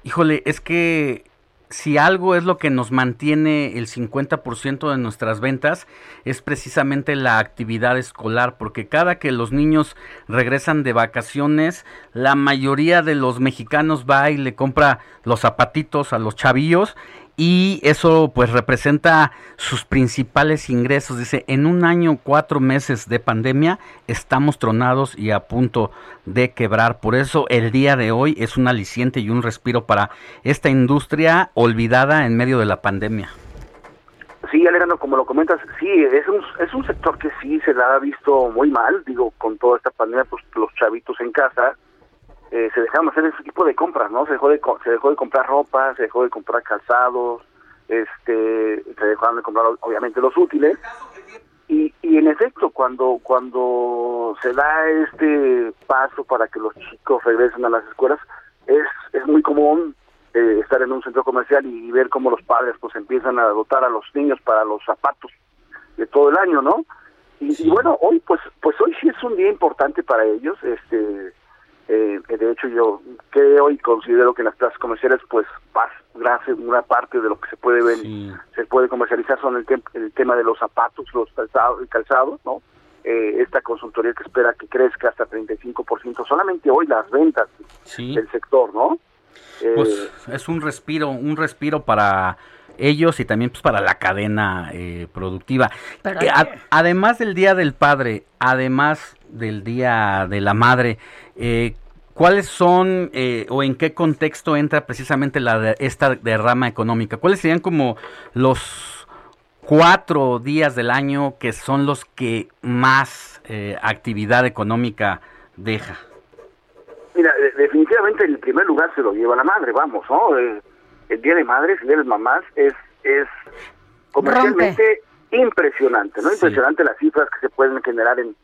híjole, es que si algo es lo que nos mantiene el 50% de nuestras ventas, es precisamente la actividad escolar, porque cada que los niños regresan de vacaciones, la mayoría de los mexicanos va y le compra los zapatitos a los chavillos y eso pues representa sus principales ingresos. Dice, en un año, cuatro meses de pandemia, estamos tronados y a punto de quebrar. Por eso el día de hoy es un aliciente y un respiro para esta industria olvidada en medio de la pandemia. Sí, Alejandro, como lo comentas, sí, es un, es un sector que sí se la ha visto muy mal, digo, con toda esta pandemia, pues los chavitos en casa, eh, se dejaron hacer ese tipo de compras, ¿no? Se dejó de, se dejó de comprar ropa, se dejó de comprar calzados, este, se dejaron de comprar obviamente los útiles, Y, y en efecto, cuando, cuando se da este paso para que los chicos regresen a las escuelas, es, es muy común eh, estar en un centro comercial y, ver cómo los padres pues empiezan a dotar a los niños para los zapatos de todo el año, ¿no? Y, y bueno, hoy pues pues hoy sí es un día importante para ellos, este eh, de hecho yo creo y considero que las plazas comerciales pues gracias una parte de lo que se puede ver se puede comercializar son el, tem- el tema de los zapatos los calzados el calzado no Eh, esta consultoría que espera que crezca hasta 35% solamente hoy las ventas Sí. del sector no Eh, Pues es un respiro, un respiro para ellos y también pues para la cadena eh, productiva. Pero Eh, hay a- además del Día del Padre, además del Día de la Madre, eh, ¿cuáles son eh, o en qué contexto entra precisamente la de- esta derrama económica? ¿Cuáles serían como los cuatro días del año que son los que más eh, actividad económica deja? Mira, de- definitivamente el primer lugar se lo lleva la madre, vamos, ¿no? El Día de Madres, el Día de Mamás es, es comercialmente impresionante, ¿no? Impresionante las cifras que se pueden generar en,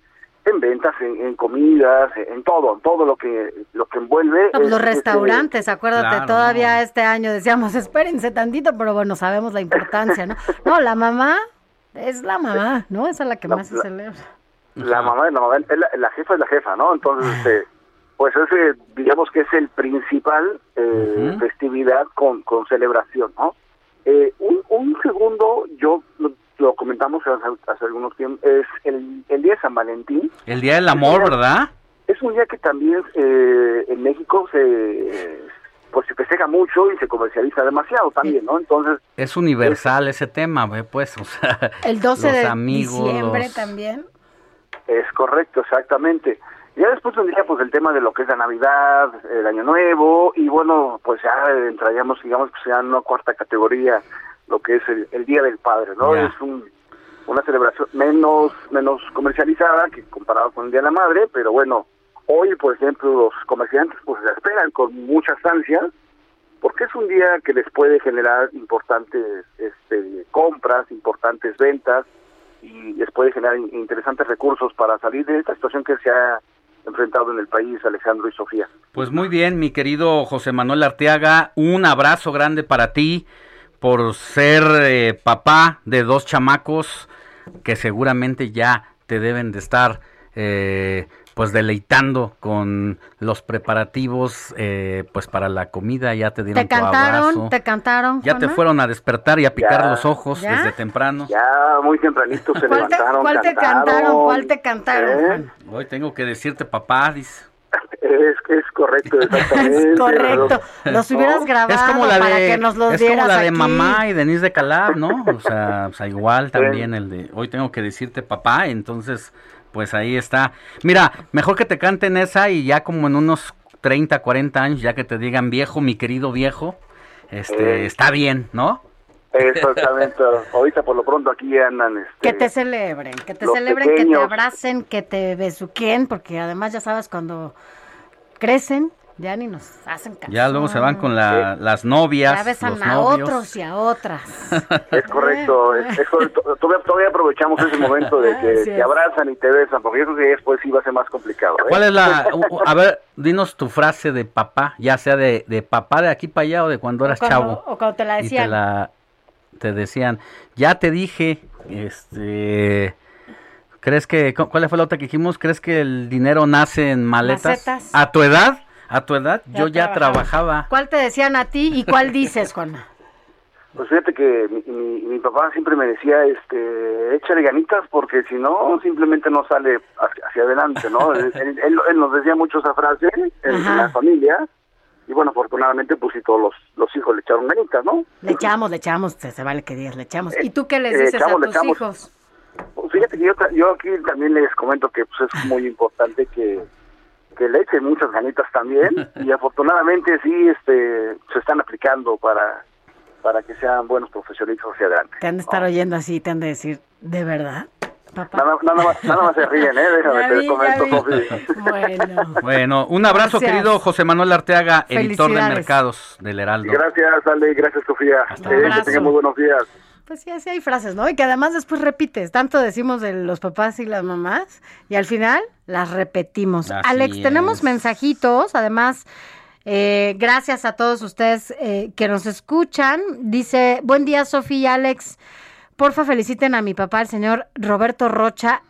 en ventas, en, en comidas, en, en todo, en todo lo que lo que envuelve. No, pues es- los es, restaurantes, acuérdate, Claro, todavía este año decíamos, espérense tantito, pero bueno, sabemos la importancia, ¿no? No, la mamá es la mamá, ¿no? Esa es la que más se celebra. la mamá de la mamá, es la, la jefa es la jefa, ¿no? Entonces, este, pues ese, digamos que es el principal eh, festividad con, con celebración, ¿no? Eh, un, un segundo, yo lo, lo comentamos hace, hace algunos tiempos, es el, el día de San Valentín. El Día del Amor, ¿verdad? Es un día que también eh, en México se pues se festeja mucho y se comercializa demasiado también, ¿no? Entonces, Es universal ese tema, ve, pues, o sea, El 12 los de amigos, diciembre los- también. Es correcto, exactamente. Ya después tendría pues el tema de lo que es la Navidad, el Año Nuevo y bueno, pues ya entraríamos, digamos que sea en una cuarta categoría, lo que es el, el Día del Padre, ¿no? Ya. Es un, una celebración menos menos comercializada que comparado con el Día de la Madre, pero bueno, hoy por ejemplo los comerciantes pues la esperan con muchas ansias porque es un día que les puede generar importantes este, compras, importantes ventas y les puede generar in- interesantes recursos para salir de esta situación que se ha enfrentado en el país, Alejandro y Sofía. Pues muy bien, mi querido José Manuel Arteaga, un abrazo grande para ti por ser eh, papá de dos chamacos que seguramente ya te deben de estar eh, pues deleitando con los preparativos eh, pues para la comida, ya te dieron ¿Te tu cantaron? abrazo. ¿Te cantaron? Ya te fueron a despertar y a picar Ya. los ojos ¿Ya? desde temprano. Ya muy tempranito se ¿Cuál te, levantaron, cuál te cantaron? ¿Cuál te cantaron? ¿Eh? Hoy tengo que decirte papá, dice. Es, es correcto, exactamente. Es correcto. Los hubieras grabado Es como la para de, que nos los es como dieras la de mamá y Denise de Calab, ¿no? O sea, o sea, igual también el de hoy tengo que decirte papá, entonces pues ahí está. Mira, mejor que te canten esa y ya como en unos 30, 40 años ya que te digan viejo, mi querido viejo, este Eh. está bien, ¿no? Exactamente. Ahorita por lo pronto aquí andan este, Que te celebren, que te celebren, que te abracen, que te besuquien, porque además ya sabes cuando crecen ya ni nos hacen caso. Ya luego se van con la- las novias, Ya besan los a novios. otros y a otras. Es correcto, es, es correcto. Todavía, todavía aprovechamos ese momento de que Así te abrazan y te besan, porque yo creo que después sí va a ser más complicado. ¿eh? ¿Cuál es la a ver, dinos tu frase de papá, ya sea de, de papá de aquí para allá o de cuando eras cuando- chavo? o cuando te la y te decían. la te decían, ya te dije, este ¿crees que cu- cuál fue la otra que dijimos? ¿Crees que el dinero nace en maletas? Macetas. A tu edad, a tu edad Ya yo ya trabajaba. trabajaba. ¿Cuál te decían a ti y cuál dices, Juanma? Pues fíjate que mi, mi, mi papá siempre me decía, este, échale ganitas porque si no, simplemente no sale hacia, hacia adelante, ¿no? él, él- él- él nos decía mucho esa frase en, la familia y bueno, afortunadamente pues sí todos los, los hijos le echaron ganitas, ¿no? Le echamos, le echamos, se, se vale que digas, le echamos. Eh, ¿Y tú qué les eh, dices echamos, a tus echamos. hijos? Pues fíjate que yo, yo aquí también les comento que pues es muy importante que, que le echen muchas ganitas también y afortunadamente sí este se están aplicando para para que sean buenos profesionistas hacia adelante. Te han de estar oyendo así, te han de decir, ¿de verdad? Papá. Nada, nada más, nada más se ríen, ¿eh? Déjame te vi, comento. Bueno. Bueno, un abrazo Gracias. querido José Manuel Arteaga, editor de mercados del Heraldo. Gracias, Ale, gracias, Sofía. Eh, que tengan muy buenos días. Pues sí, así hay frases, ¿no? Y que además después repites. Tanto decimos de los papás y las mamás y al final las repetimos. Así Alex, tenemos mensajitos. Además, eh, gracias a todos ustedes eh, que nos escuchan. Dice, buen día, Sofía y Alex. Porfa, feliciten a mi papá, el señor Roberto Rocha.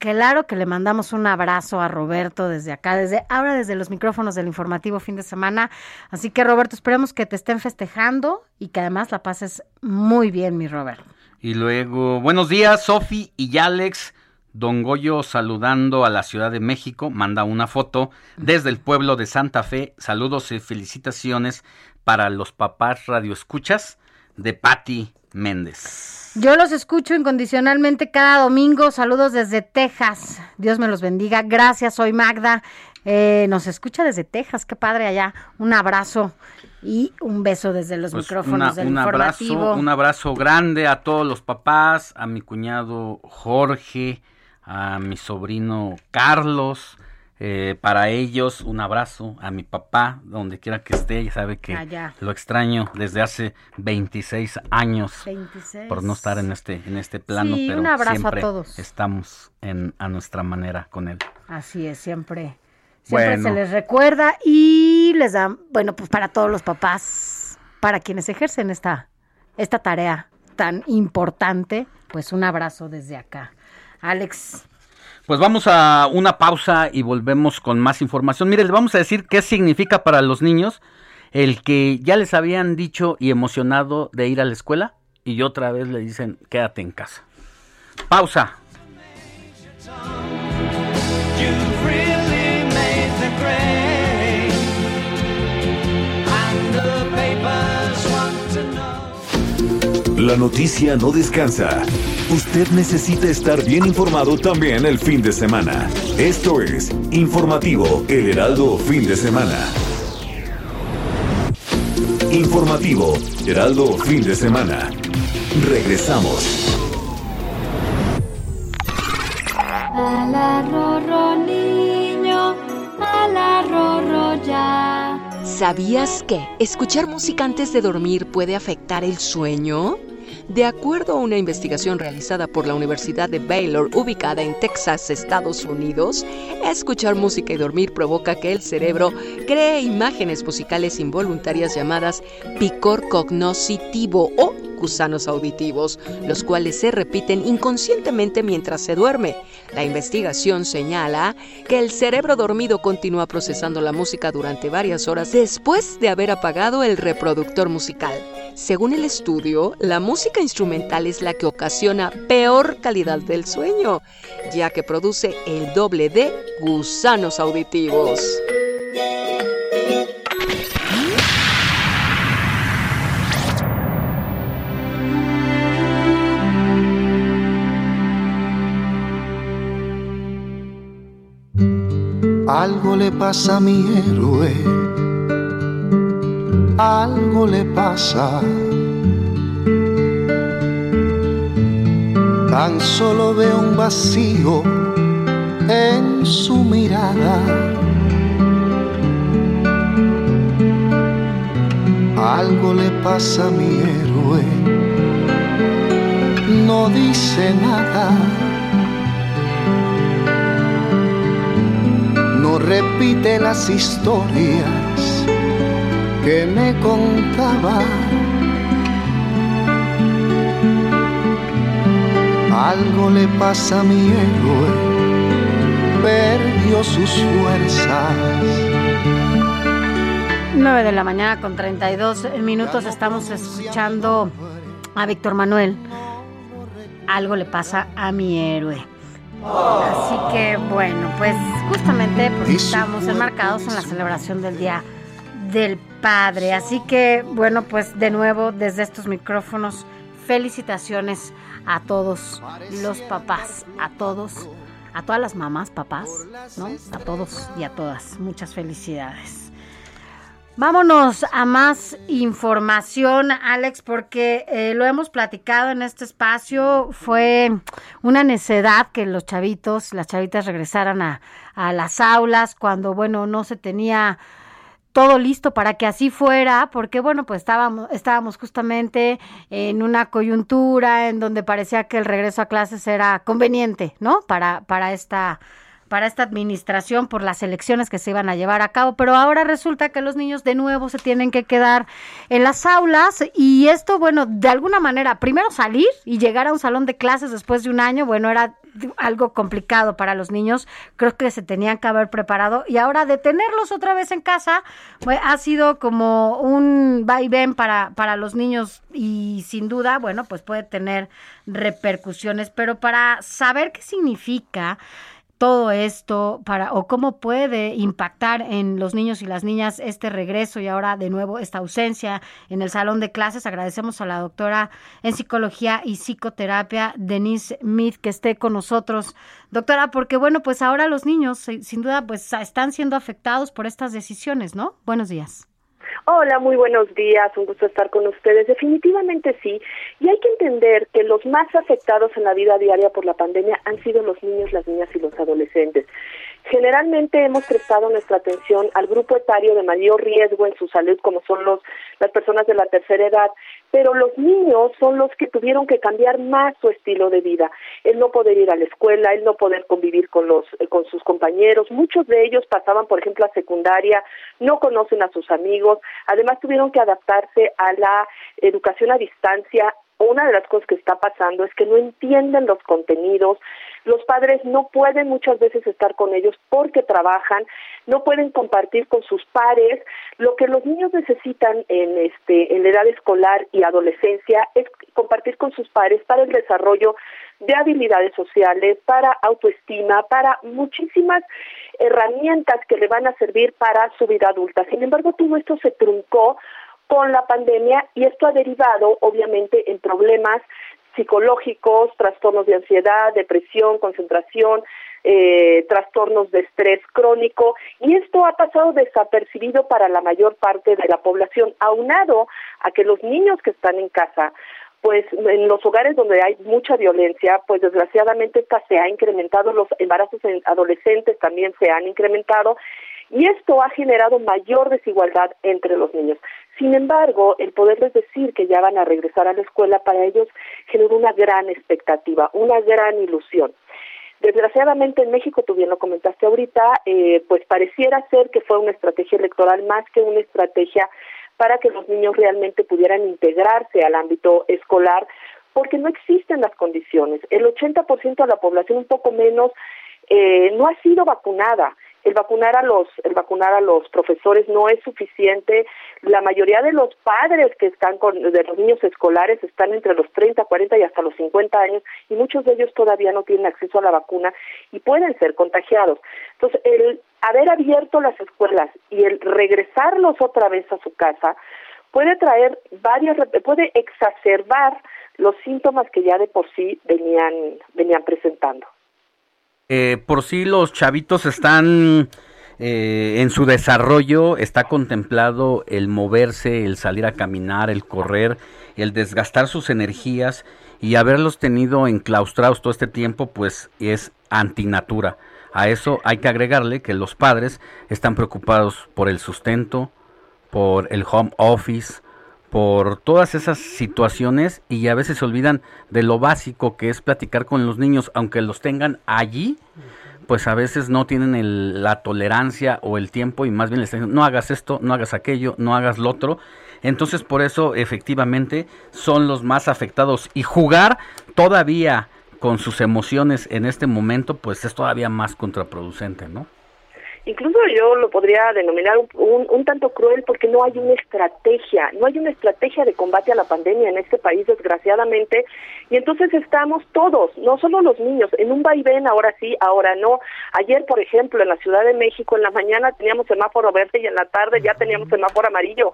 Claro que le mandamos un abrazo a Roberto desde acá, desde ahora desde los micrófonos del informativo fin de semana. Así que Roberto, esperemos que te estén festejando y que además la pases muy bien, mi Robert. Y luego, buenos días, Sofi y Alex. Don Goyo saludando a la Ciudad de México, manda una foto desde el pueblo de Santa Fe. Saludos y felicitaciones para los papás radioescuchas de Patti Méndez. Yo los escucho incondicionalmente cada domingo. Saludos desde Texas. Dios me los bendiga. Gracias, soy Magda. Eh, nos escucha desde Texas. Qué padre allá. Un abrazo y un beso desde los Pues micrófonos una- del un informativo. abrazo, un abrazo grande a todos los papás, a mi cuñado Jorge, a mi sobrino Carlos. Eh, para ellos, un abrazo a mi papá, donde quiera que esté, ya sabe que Allá. lo extraño desde hace 26 años 26. por no estar en este en este plano, Sí, pero un abrazo a siempre todos. estamos en a nuestra manera con él. Así es, siempre. Siempre Bueno. se les recuerda y les dan, bueno, pues para todos los papás, para quienes ejercen esta, esta tarea tan importante, pues un abrazo desde acá. Alex, Pues vamos a una pausa y volvemos con más información. Mire, les vamos a decir qué significa para los niños el que ya les habían dicho y emocionado de ir a la escuela y otra vez le dicen quédate en casa. Pausa. La noticia no descansa. Usted necesita estar bien informado también el fin de semana. Esto es Informativo El Heraldo Fin de Semana. Informativo Heraldo Fin de Semana. Regresamos. Rorro niño, ala rorro ya. ¿Sabías que escuchar música antes de dormir puede afectar el sueño? De acuerdo a una investigación realizada por la Universidad de Baylor, ubicada en Texas, Estados Unidos, escuchar música y dormir provoca que el cerebro cree imágenes musicales involuntarias llamadas picor cognoscitivo o gusanos auditivos, los cuales se repiten inconscientemente mientras se duerme. La investigación señala que el cerebro dormido continúa procesando la música durante varias horas después de haber apagado el reproductor musical. Según el estudio, la música instrumental es la que ocasiona peor calidad del sueño, ya que produce el doble de gusanos auditivos. Algo le pasa a mi héroe, algo le pasa. Tan solo veo un vacío en su mirada. Algo le pasa a mi héroe, no dice nada. no repite las historias que me contaba. Algo le pasa a mi héroe, perdió sus fuerzas. 9 de la mañana con 32 minutos estamos escuchando a Víctor Manuel. Algo le pasa a mi héroe. Así que bueno, pues justamente pues, estamos enmarcados en la celebración del Día del Padre. Así que bueno, pues de nuevo desde estos micrófonos, felicitaciones a todos los papás, a todos, a todas las mamás, papás, ¿no? A todos y a todas. Muchas felicidades. Vámonos a más información, Alex, porque eh, lo hemos platicado en este espacio. Fue una necedad que los chavitos, las chavitas regresaran a, a las aulas cuando, bueno, no se tenía todo listo para que así fuera, porque bueno, pues estábamos, estábamos justamente en una coyuntura en donde parecía que el regreso a clases era conveniente, ¿no? Para, para esta para esta administración por las elecciones que se iban a llevar a cabo, pero ahora resulta que los niños de nuevo se tienen que quedar en las aulas y esto, bueno, de alguna manera, primero salir y llegar a un salón de clases después de un año, bueno, era algo complicado para los niños, creo que se tenían que haber preparado. Y ahora detenerlos otra vez en casa ha sido como un va y ven para, para los niños y sin duda, bueno, pues puede tener repercusiones, pero para saber qué significa todo esto para o cómo puede impactar en los niños y las niñas este regreso y ahora de nuevo esta ausencia en el salón de clases. Agradecemos a la doctora en psicología y psicoterapia Denise Smith que esté con nosotros. Doctora, porque bueno, pues ahora los niños sin duda pues están siendo afectados por estas decisiones, ¿no? Buenos días. Hola, muy buenos días, un gusto estar con ustedes. Definitivamente sí, y hay que entender que los más afectados en la vida diaria por la pandemia han sido los niños, las niñas y los adolescentes. Generalmente hemos prestado nuestra atención al grupo etario de mayor riesgo en su salud, como son los, las personas de la tercera edad, pero los niños son los que tuvieron que cambiar más su estilo de vida. El no poder ir a la escuela, el no poder convivir con, los, con sus compañeros. Muchos de ellos pasaban, por ejemplo, a secundaria, no conocen a sus amigos, además tuvieron que adaptarse a la educación a distancia una de las cosas que está pasando es que no entienden los contenidos, los padres no pueden muchas veces estar con ellos porque trabajan, no pueden compartir con sus pares. Lo que los niños necesitan en este en la edad escolar y adolescencia es compartir con sus pares para el desarrollo de habilidades sociales, para autoestima, para muchísimas herramientas que le van a servir para su vida adulta. Sin embargo, todo esto se truncó con la pandemia y esto ha derivado obviamente en problemas psicológicos, trastornos de ansiedad, depresión, concentración, eh, trastornos de estrés crónico y esto ha pasado desapercibido para la mayor parte de la población, aunado a que los niños que están en casa pues en los hogares donde hay mucha violencia, pues desgraciadamente esta se ha incrementado, los embarazos en adolescentes también se han incrementado y esto ha generado mayor desigualdad entre los niños. Sin embargo, el poderles decir que ya van a regresar a la escuela para ellos generó una gran expectativa, una gran ilusión. Desgraciadamente en México, tú bien lo comentaste ahorita, eh, pues pareciera ser que fue una estrategia electoral más que una estrategia para que los niños realmente pudieran integrarse al ámbito escolar, porque no existen las condiciones. El 80% de la población, un poco menos, eh, no ha sido vacunada el vacunar a los el vacunar a los profesores no es suficiente la mayoría de los padres que están con de los niños escolares están entre los 30, 40 y hasta los 50 años y muchos de ellos todavía no tienen acceso a la vacuna y pueden ser contagiados. Entonces, el haber abierto las escuelas y el regresarlos otra vez a su casa puede traer varias puede exacerbar los síntomas que ya de por sí venían venían presentando. Eh, por sí los chavitos están eh, en su desarrollo, está contemplado el moverse, el salir a caminar, el correr, el desgastar sus energías y haberlos tenido enclaustrados todo este tiempo, pues es antinatura. A eso hay que agregarle que los padres están preocupados por el sustento, por el home office, por todas esas situaciones y a veces se olvidan de lo básico que es platicar con los niños, aunque los tengan allí, pues a veces no tienen la tolerancia o el tiempo y más bien les están no hagas esto, no hagas aquello, no hagas lo otro. Entonces por eso efectivamente son los más afectados y jugar todavía con sus emociones en este momento pues es todavía más contraproducente, ¿no? Incluso yo lo podría denominar un, un, tanto cruel porque no hay una estrategia, no hay una estrategia de combate a la pandemia en este país, desgraciadamente, y entonces estamos todos, no solo los niños, en un vaivén, ahora sí, ahora no. Ayer, por ejemplo, en la Ciudad de México, en la mañana teníamos semáforo verde y en la tarde ya teníamos semáforo amarillo.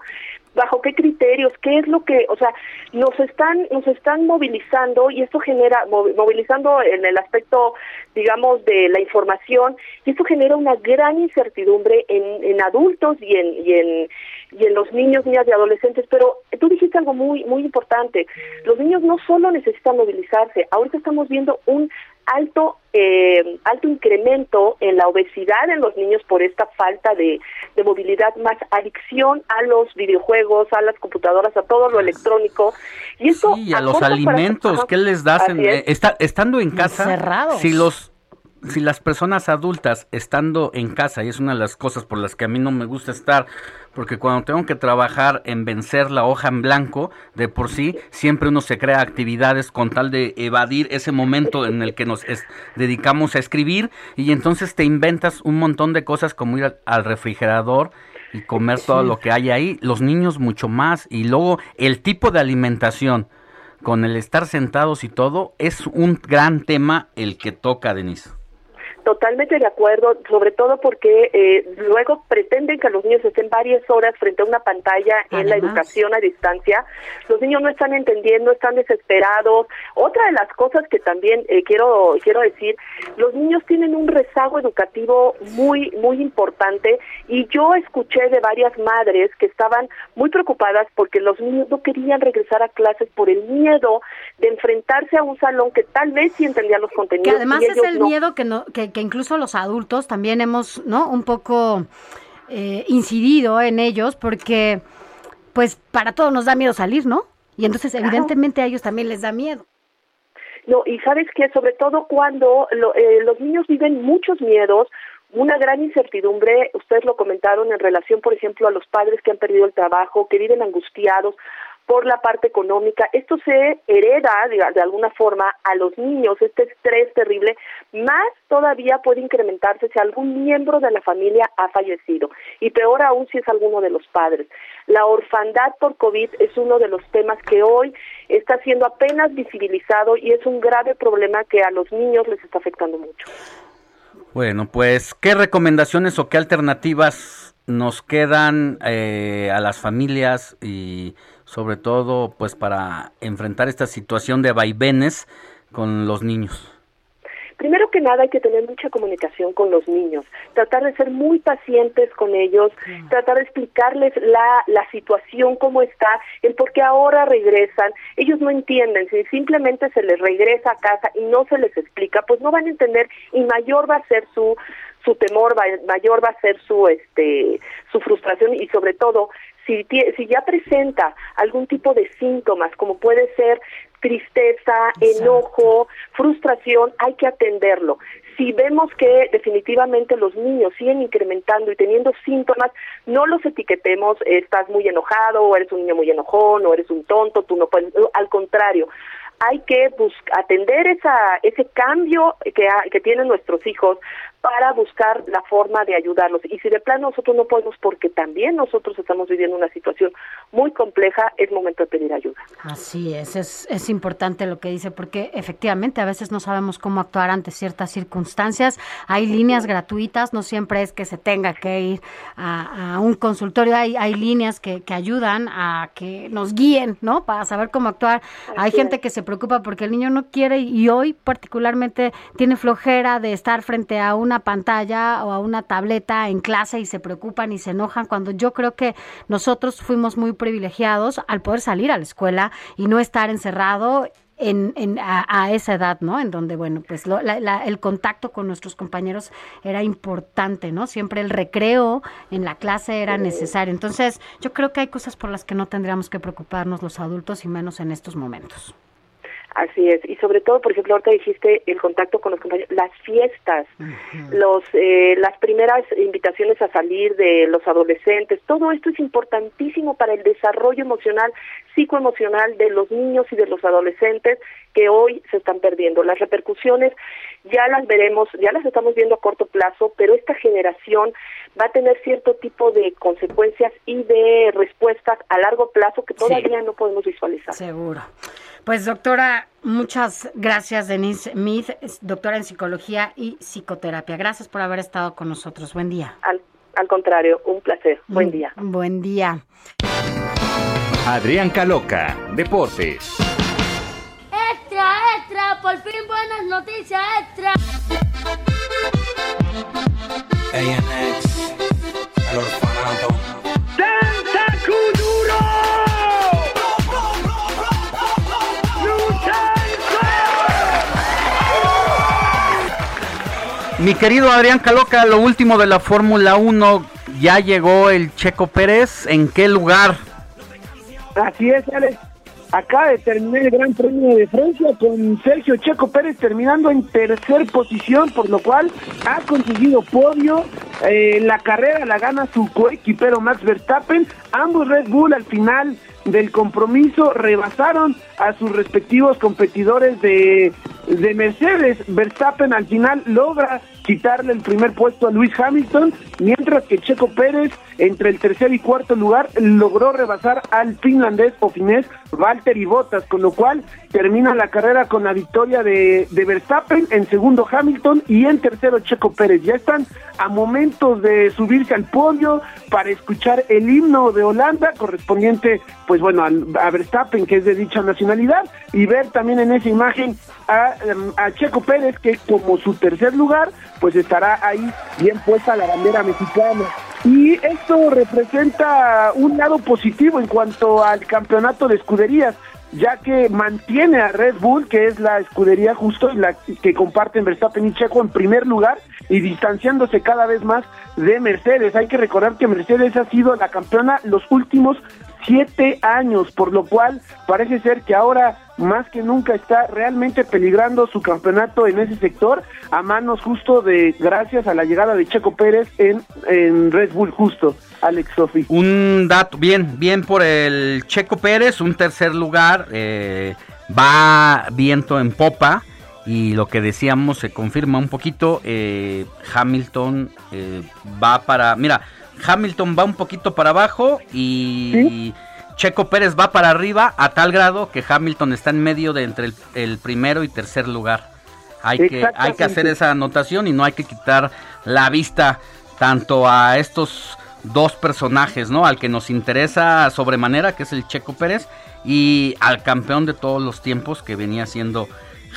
¿Bajo qué criterios? ¿Qué es lo que, o sea, nos están, nos están movilizando y esto genera, movilizando en el aspecto, digamos, de la información, y esto genera una gran gran incertidumbre en, en adultos y en, y en y en los niños, niñas y adolescentes, pero tú dijiste algo muy muy importante. Los niños no solo necesitan movilizarse, ahorita estamos viendo un alto eh, alto incremento en la obesidad en los niños por esta falta de, de movilidad, más adicción a los videojuegos, a las computadoras, a todo lo electrónico. Y esto Y a los alimentos, ¿qué les das? En, Así es. eh, está- estando en casa, Encerrados. si los si las personas adultas estando en casa, y es una de las cosas por las que a mí no me gusta estar, porque cuando tengo que trabajar en vencer la hoja en blanco, de por sí, siempre uno se crea actividades con tal de evadir ese momento en el que nos es- dedicamos a escribir, y entonces te inventas un montón de cosas como ir al, al refrigerador y comer todo Sí. lo que hay ahí, los niños mucho más, y luego el tipo de alimentación con el estar sentados y todo, es un gran tema el que toca, Denise. Totalmente de acuerdo, sobre todo porque eh, luego pretenden que los niños estén varias horas frente a una pantalla en la educación a distancia. Los niños no están entendiendo, están desesperados. Otra de las cosas que también eh, quiero quiero decir, los niños tienen un rezago educativo muy muy importante y yo escuché de varias madres que estaban muy preocupadas porque los niños no querían regresar a clases por el miedo de enfrentarse a un salón que tal vez sí entendía los contenidos. Que además y es ellos el no. miedo que, no, que, que incluso los adultos también hemos, ¿no? Un poco eh, incidido en ellos porque, pues, para todos nos da miedo salir, ¿no? Y entonces, evidentemente, a ellos también les da miedo. No, y sabes que sobre todo cuando lo- eh, los niños viven muchos miedos, una gran incertidumbre, ustedes lo comentaron en relación, por ejemplo, a los padres que han perdido el trabajo, que viven angustiados por la parte económica. Esto se hereda de, de alguna forma a los niños, este estrés terrible, más todavía puede incrementarse si algún miembro de la familia ha fallecido y peor aún si es alguno de los padres. La orfandad por COVID es uno de los temas que hoy está siendo apenas visibilizado y es un grave problema que a los niños les está afectando mucho. Bueno, pues, ¿qué recomendaciones o qué alternativas nos quedan eh, a las familias y sobre todo, pues, para enfrentar esta situación de vaivenes con los niños? Primero que nada hay que tener mucha comunicación con los niños, tratar de ser muy pacientes con ellos, tratar de explicarles la, la situación, cómo está, el por qué ahora regresan. Ellos no entienden, si simplemente se les regresa a casa y no se les explica, pues no van a entender y mayor va a ser su su temor, va- mayor va a ser su este su frustración y sobre todo si, si ya presenta algún tipo de síntomas, como puede ser tristeza, enojo, frustración, hay que atenderlo. Si vemos que definitivamente los niños siguen incrementando y teniendo síntomas, no los etiquetemos, estás muy enojado, o eres un niño muy enojón, o eres un tonto, tú no puedes, al contrario, hay que bus- atender esa, ese cambio que, ha- que tienen nuestros hijos para buscar la forma de ayudarlos. Y si de plano nosotros no podemos, porque también nosotros estamos viviendo una situación muy compleja, es momento de pedir ayuda. Así es, es, es importante lo que dice, porque efectivamente a veces no sabemos cómo actuar ante ciertas circunstancias. Hay líneas gratuitas, no siempre es que se tenga que ir a, a un consultorio, hay, hay líneas que, que ayudan a que nos guíen, ¿no? Para saber cómo actuar. hay gente es. que se preocupa porque el niño no quiere y hoy particularmente tiene flojera de estar frente a una pantalla o a una tableta en clase y se preocupan y se enojan cuando yo creo que nosotros fuimos muy privilegiados al poder salir a la escuela y no estar encerrado en, en- a, a esa edad, ¿no? En donde, bueno, pues lo- la- el contacto con nuestros compañeros era importante, ¿no? Siempre el recreo en la clase era necesario. Entonces, yo creo que hay cosas por las que no tendríamos que preocuparnos los adultos y menos en estos momentos. Así es, y sobre todo, por ejemplo, ahorita dijiste el contacto con los compañeros, las fiestas, los eh, las primeras invitaciones a salir de los adolescentes, todo esto es importantísimo para el desarrollo emocional, psicoemocional de los niños y de los adolescentes que hoy se están perdiendo. Las repercusiones ya las veremos, ya las estamos viendo a corto plazo, pero esta generación va a tener cierto tipo de consecuencias y de respuestas a largo plazo que todavía no podemos visualizar. Seguro. Pues doctora, muchas gracias Denise Mead, doctora en psicología y psicoterapia. Gracias por haber estado con nosotros. Buen día. Al, al contrario, un placer. Buen Mm, día. Buen día. Adrián Caloca, Deportes. Extra, extra, por fin buenas noticias, extra. ANX, el orfanato. ¡Santa Mi querido Adrián Caloca, lo último de la Fórmula 1, ya llegó el Checo Pérez. ¿En qué lugar? Así es, Alex. Acaba de terminar el Gran Premio de Francia con Sergio Checo Pérez terminando en tercer posición, por lo cual ha conseguido podio. Eh, la carrera la gana su coequipero Max Verstappen. Ambos Red Bull al final del compromiso rebasaron a sus respectivos competidores de, de Mercedes. Verstappen al final logra quitarle el primer puesto a Luis Hamilton, mientras que Checo Pérez entre el tercer y cuarto lugar logró rebasar al finlandés o finés Valtteri Bottas, con lo cual termina la carrera con la victoria de, de Verstappen, en segundo Hamilton y en tercero Checo Pérez. Ya están a momentos de subirse al podio para escuchar el himno de Holanda correspondiente, pues bueno, al- a, Verstappen, que es de dicha nacionalidad, y ver también en esa imagen a, em, a Checo Pérez, que como su tercer lugar, pues estará ahí bien puesta la bandera mexicana. Y esto representa un lado positivo en cuanto al campeonato de escuderías, ya que mantiene a Red Bull, que es la escudería justo y la que comparten Verstappen y Checo en primer lugar, y distanciándose cada vez más de Mercedes. Hay que recordar que Mercedes ha sido la campeona los últimos siete años, por lo cual parece ser que ahora más que nunca está realmente peligrando su campeonato en ese sector a manos justo de gracias a la llegada de Checo Pérez en, en Red Bull justo, Alex Sofi. Un dato, bien, bien por el Checo Pérez, un tercer lugar, eh, va viento en popa y lo que decíamos se confirma un poquito, eh, Hamilton eh, va para, mira, Hamilton va un poquito para abajo y Checo Pérez va para arriba a tal grado que Hamilton está en medio de entre el, el primero y tercer lugar. Hay que, hay que hacer esa anotación y no hay que quitar la vista tanto a estos dos personajes, ¿no? Al que nos interesa sobremanera, que es el Checo Pérez, y al campeón de todos los tiempos, que venía siendo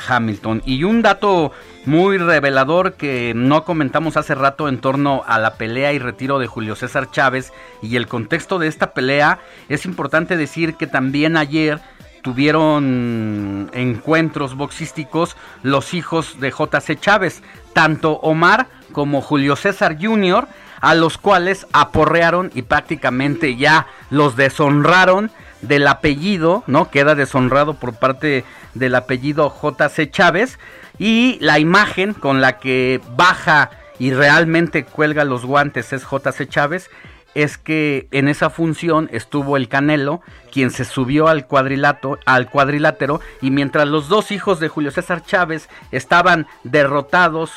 Hamilton. Y un dato muy revelador que no comentamos hace rato en torno a la pelea y retiro de Julio César Chávez y el contexto de esta pelea, es importante decir que también ayer tuvieron encuentros boxísticos los hijos de JC Chávez, tanto Omar como Julio César Jr., a los cuales aporrearon y prácticamente ya los deshonraron del apellido, ¿no? Queda deshonrado por parte del apellido JC Chávez y la imagen con la que baja y realmente cuelga los guantes es JC Chávez es que en esa función estuvo el Canelo, quien se subió al cuadrilato, al cuadrilátero, y mientras los dos hijos de Julio César Chávez estaban derrotados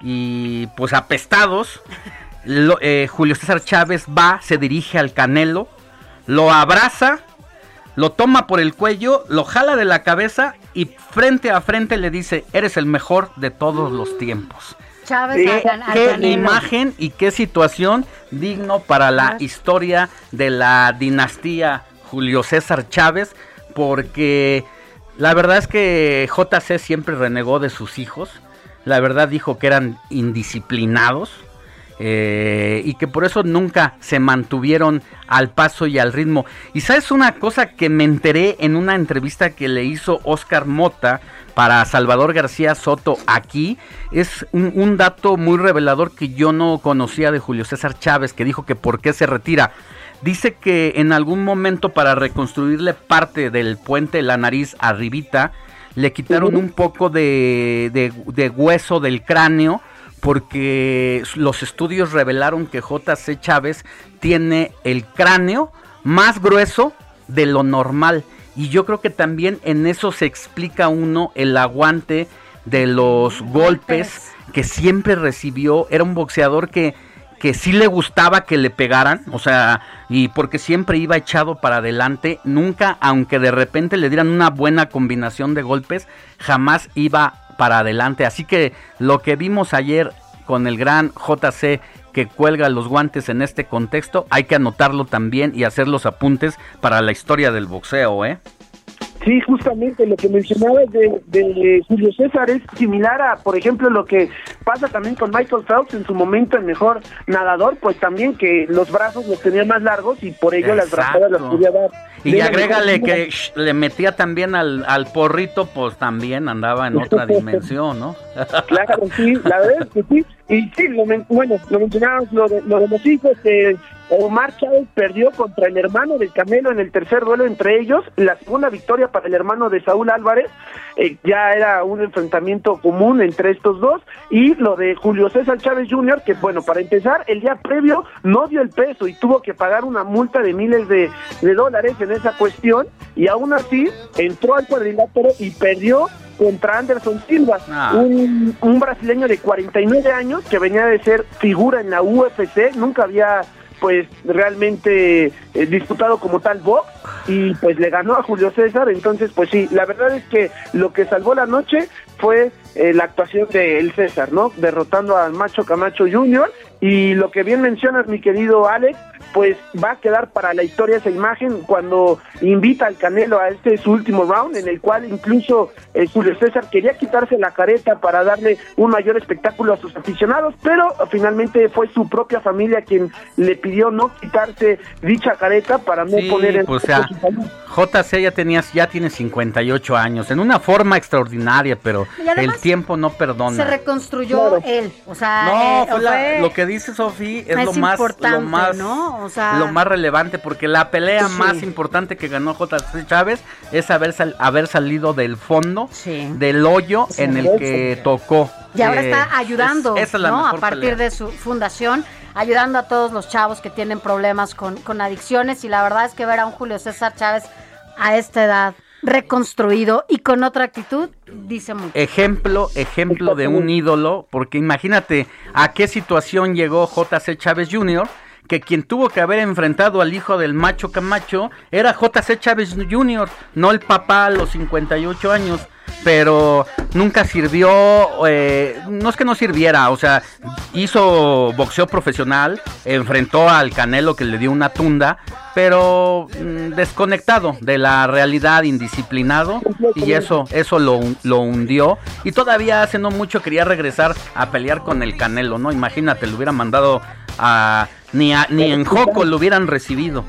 y pues apestados, lo- eh, Julio César Chávez va, se dirige al Canelo, lo abraza, lo toma por el cuello, lo jala de la cabeza y frente a frente le dice, eres el mejor de todos los tiempos. Chávez Qué, qué imagen y qué situación digno para la historia de la dinastía Julio César Chávez, porque la verdad es que JC siempre renegó de sus hijos, la verdad dijo que eran indisciplinados. Eh, y que por eso nunca se mantuvieron al paso y al ritmo. Y sabes una cosa que me enteré en una entrevista que le hizo Oscar Mota para Salvador García Soto aquí, es un, un dato muy revelador que yo no conocía de Julio César Chávez, que dijo que por qué se retira. Dice que en algún momento para reconstruirle parte del puente de la nariz arribita, le quitaron un poco de, de- de hueso del cráneo porque los estudios revelaron que JC Chávez tiene el cráneo más grueso de lo normal. Y yo creo que también en eso se explica uno el aguante de los golpes que siempre recibió. Era un boxeador que, que sí le gustaba que le pegaran, o sea, y porque siempre iba echado para adelante, nunca, aunque de repente le dieran una buena combinación de golpes, jamás iba para adelante. Así que lo que vimos ayer con el gran JC que cuelga los guantes en este contexto, hay que anotarlo también y hacer los apuntes para la historia del boxeo, ¿eh? Sí, justamente lo que mencionabas de, de Julio César es similar a, por ejemplo, lo que pasa también con Michael Phelps en su momento el mejor nadador, pues también que los brazos los tenía más largos y por ello las brazadas las podía dar. Y agrégale que sh, le metía también al, al porrito, pues también andaba en otra dimensión, ¿no? Claro, sí, la verdad es que sí. Y sí, lo men- bueno, lo mencionábamos, lo de, lo de los hijos, que Omar Chávez perdió contra el hermano del Camelo en el tercer duelo entre ellos. La segunda victoria para el hermano de Saúl Álvarez. eh, ya era un enfrentamiento común entre estos dos. Y lo de Julio César Chávez Jr., que bueno, para empezar, el día previo no dio el peso y tuvo que pagar una multa de miles de, de dólares en esa cuestión. Y aún así entró al cuadrilátero y perdió contra Anderson Silva, Ah. un, un brasileño de 49 años que venía de ser figura en la UFC, nunca había pues realmente eh, disputado como tal box y pues le ganó a Julio César, entonces pues sí, la verdad es que lo que salvó la noche fue eh, la actuación de el César, ¿no? Derrotando al Macho Camacho Jr. y lo que bien mencionas mi querido Alex, pues va a quedar para la historia esa imagen cuando invita al Canelo a este su último round, en el cual incluso eh, Julio César quería quitarse la careta para darle un mayor espectáculo a sus aficionados, pero finalmente fue su propia familia quien le pidió no quitarse dicha careta para no Sí, poner en pues, riesgo o sea. JC ya tenías, ya tiene 58 años, en una forma extraordinaria, pero el tiempo no Se perdona. reconstruyó él. O sea, No, eh, fue la- fue- lo que dice Sofi es, es lo más, importante, lo más, ¿no? O sea- lo más relevante, porque la pelea Sí. más importante que ganó JC Chávez es haber, sal- haber salido del fondo, del hoyo en el que tocó. Y ahora Eh, está ayudando, es- esa es la ¿no? A partir pelea. de su fundación, ayudando a todos los chavos que tienen problemas con, con adicciones. Y la verdad es que ver a un Julio César Chávez a esta edad reconstruido y con otra actitud, dice mucho. Ejemplo, ejemplo de un ídolo, porque imagínate a qué situación llegó JC Chávez Jr., que quien tuvo que haber enfrentado al hijo del macho Camacho era JC Chávez Jr., no el papá a los 58 años, pero nunca sirvió, eh, no es que no sirviera, o sea, hizo boxeo profesional, enfrentó al Canelo que le dio una tunda, pero mm, desconectado de la realidad, indisciplinado, y eso, eso lo, lo hundió. Y todavía hace no mucho quería regresar a pelear con el Canelo, ¿no? Imagínate, lo hubiera mandado a. Ni, a- ni en Joco lo hubieran recibido.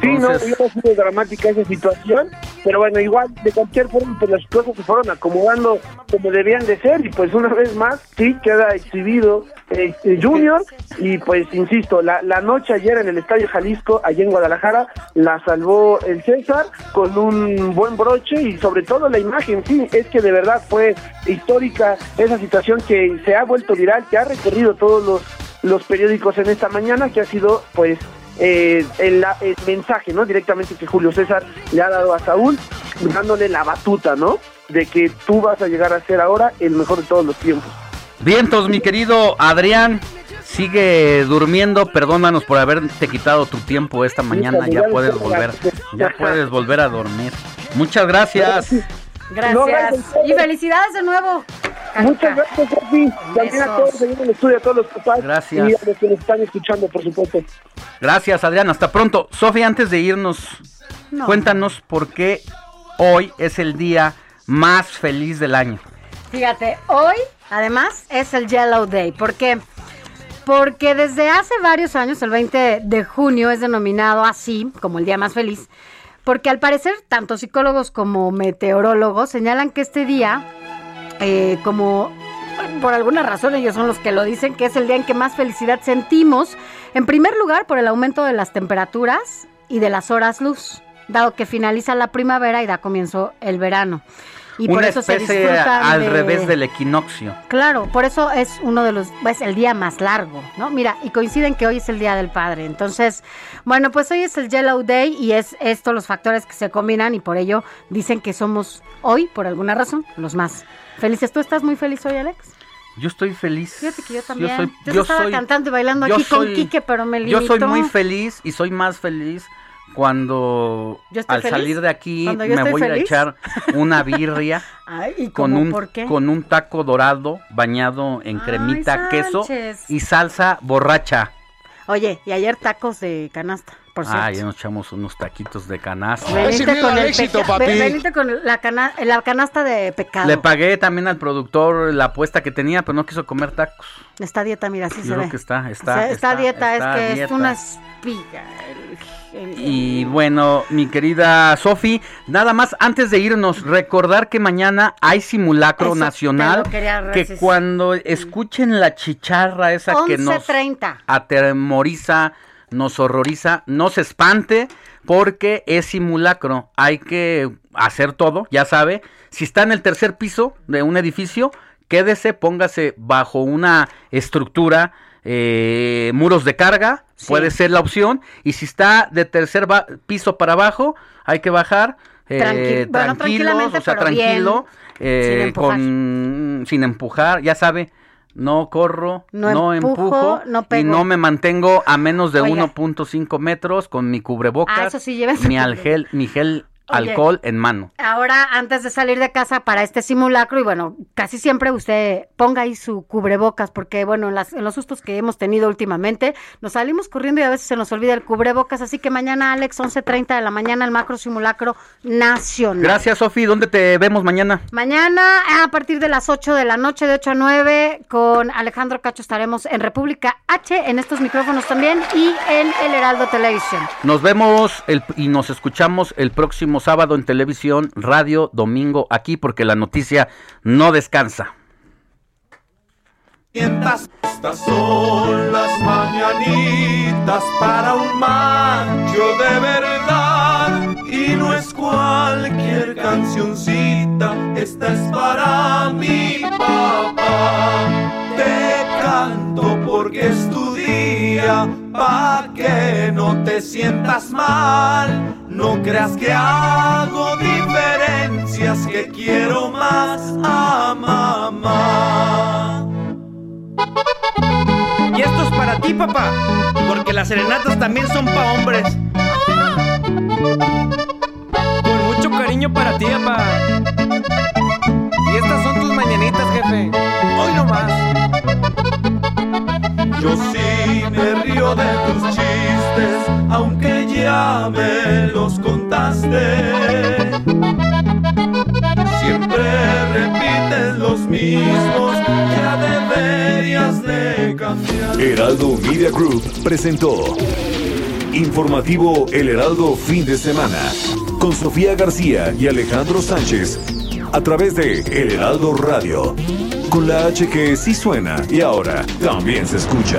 Sí, no, hubiera sido dramática esa situación, pero bueno, igual, de cualquier forma, pues las cosas se fueron acomodando como debían de ser, y pues una vez más, sí, queda exhibido este Junior, y pues insisto, la, la noche ayer en el Estadio Jalisco, allá en Guadalajara, la salvó el César con un buen broche, y sobre todo la imagen, sí, es que de verdad fue histórica esa situación que se ha vuelto viral, que ha recorrido todos los, los periódicos en esta mañana, que ha sido, pues, eh, el, el mensaje, ¿no? Directamente que Julio César le ha dado a Saúl, dándole la batuta, ¿no? De que tú vas a llegar a ser ahora el mejor de todos los tiempos. vientos, mi querido Adrián. Sigue durmiendo, perdónanos por haberte quitado tu tiempo esta mañana, ya puedes volver, ya puedes volver a dormir. Muchas gracias. Gracias. Y felicidades de nuevo. Muchas gracias, Sofi. También a todos en el estudio, a todos los papás. Gracias. Y a los que nos están escuchando, por supuesto. Gracias, Adrián. Hasta pronto. Sofía, antes de irnos, No. cuéntanos por qué hoy es el día más feliz del año. Fíjate, hoy además es el Yellow Day. ¿Por qué? Porque desde hace varios años, el 20 de junio, es denominado así, como el día más feliz, porque al parecer tanto psicólogos como meteorólogos señalan que este día, eh, como por alguna razón ellos son los que lo dicen, que es el día en que más felicidad sentimos, en primer lugar por el aumento de las temperaturas y de las horas luz, dado que finaliza la primavera y da comienzo el verano. Y por Una eso se especie disfrutan al de- revés del equinoccio. Claro, por eso es uno de los, es el día más largo, ¿no? Mira, y coinciden que hoy es el Día del Padre. Entonces, bueno, pues hoy es el Yellow Day y es esto los factores que se combinan y por ello dicen que somos hoy, por alguna razón, los más felices. ¿Tú estás muy feliz hoy, Alex? Yo estoy feliz. Fíjate que yo también. soy- Yo estaba cantando y bailando aquí con soy- Quique, pero me Yo soy limitó. muy feliz y soy más feliz cuando ¿Yo estoy al feliz? salir de aquí ¿Cuando me voy a echar una birria Ay, ¿y con un ¿Por qué? con un taco dorado bañado en cremita, queso y salsa borracha. Oye, y ayer tacos de canasta. por Ah, cierto. ya nos echamos unos taquitos de canasta. Veniste con, el peca- ve- veniste con la, cana- la canasta de pecado. Le pagué también al productor la apuesta que tenía, pero no quiso comer tacos. Está dieta, mira, así Yo se creo ve. que está, O está, sea, está, a dieta, está es que es una espiga. el- Y bueno, mi querida Sofi, nada más antes de irnos, recordar que mañana hay simulacro Eso nacional. Que cuando escuchen la chicharra esa que nos 11:30. atemoriza, nos horroriza, no se espante porque es simulacro. Hay que hacer todo, ya sabe. Si está en el tercer piso de un edificio, quédese, póngase bajo una estructura, eh, muros de carga, puede ser la opción. Y si está de tercer piso para abajo, hay que bajar. eh, Tranqui- bueno, tranquilos, o sea, bien, tranquilo, eh, sin empujar. con, sin empujar, ya sabe, no corro, No no, empujo, empujo, no y no me mantengo a menos de Oiga. 1.5 metros con mi cubrebocas, Ah, eso sí, mi, algel, mi gel Oye. alcohol en mano. Ahora, antes de salir de casa para este simulacro, y bueno, casi siempre usted ponga ahí su cubrebocas, porque bueno, en, las- en los sustos que hemos tenido últimamente, nos salimos corriendo y a veces se nos olvida el cubrebocas, así que mañana, Alex, 11.30 de la mañana, el macro simulacro nacional. Gracias, Sofi. ¿Dónde te vemos mañana? Mañana, a partir de las 8 de la noche, de 8 a 9, con Alejandro Cacho estaremos en República H, en estos micrófonos también, y en El Heraldo Televisión. Nos vemos el- y nos escuchamos el próximo sábado en televisión, radio, domingo, aquí, porque la noticia no descansa. Estas son las mañanitas para un macho de verdad y no es cualquier cancioncita, esta es para mi papá. Te canto porque es tu día, pa' que no te sientas mal. No creas que hago diferencias, que quiero más a mamá. Y esto es para ti, papá, porque las serenatas también son pa' hombres. Con mucho cariño para ti, papá. Y estas son tus mañanitas, jefe. Hoy nomás. Yo sí me río de tus chistes, aunque ya me los contaste. Siempre repites los mismos, ya deberías de cambiar. Heraldo Media Group presentó Informativo El Heraldo Fin de Semana con Sofía García y Alejandro Sánchez a través de El Heraldo Radio con la H que sí suena y ahora también se escucha.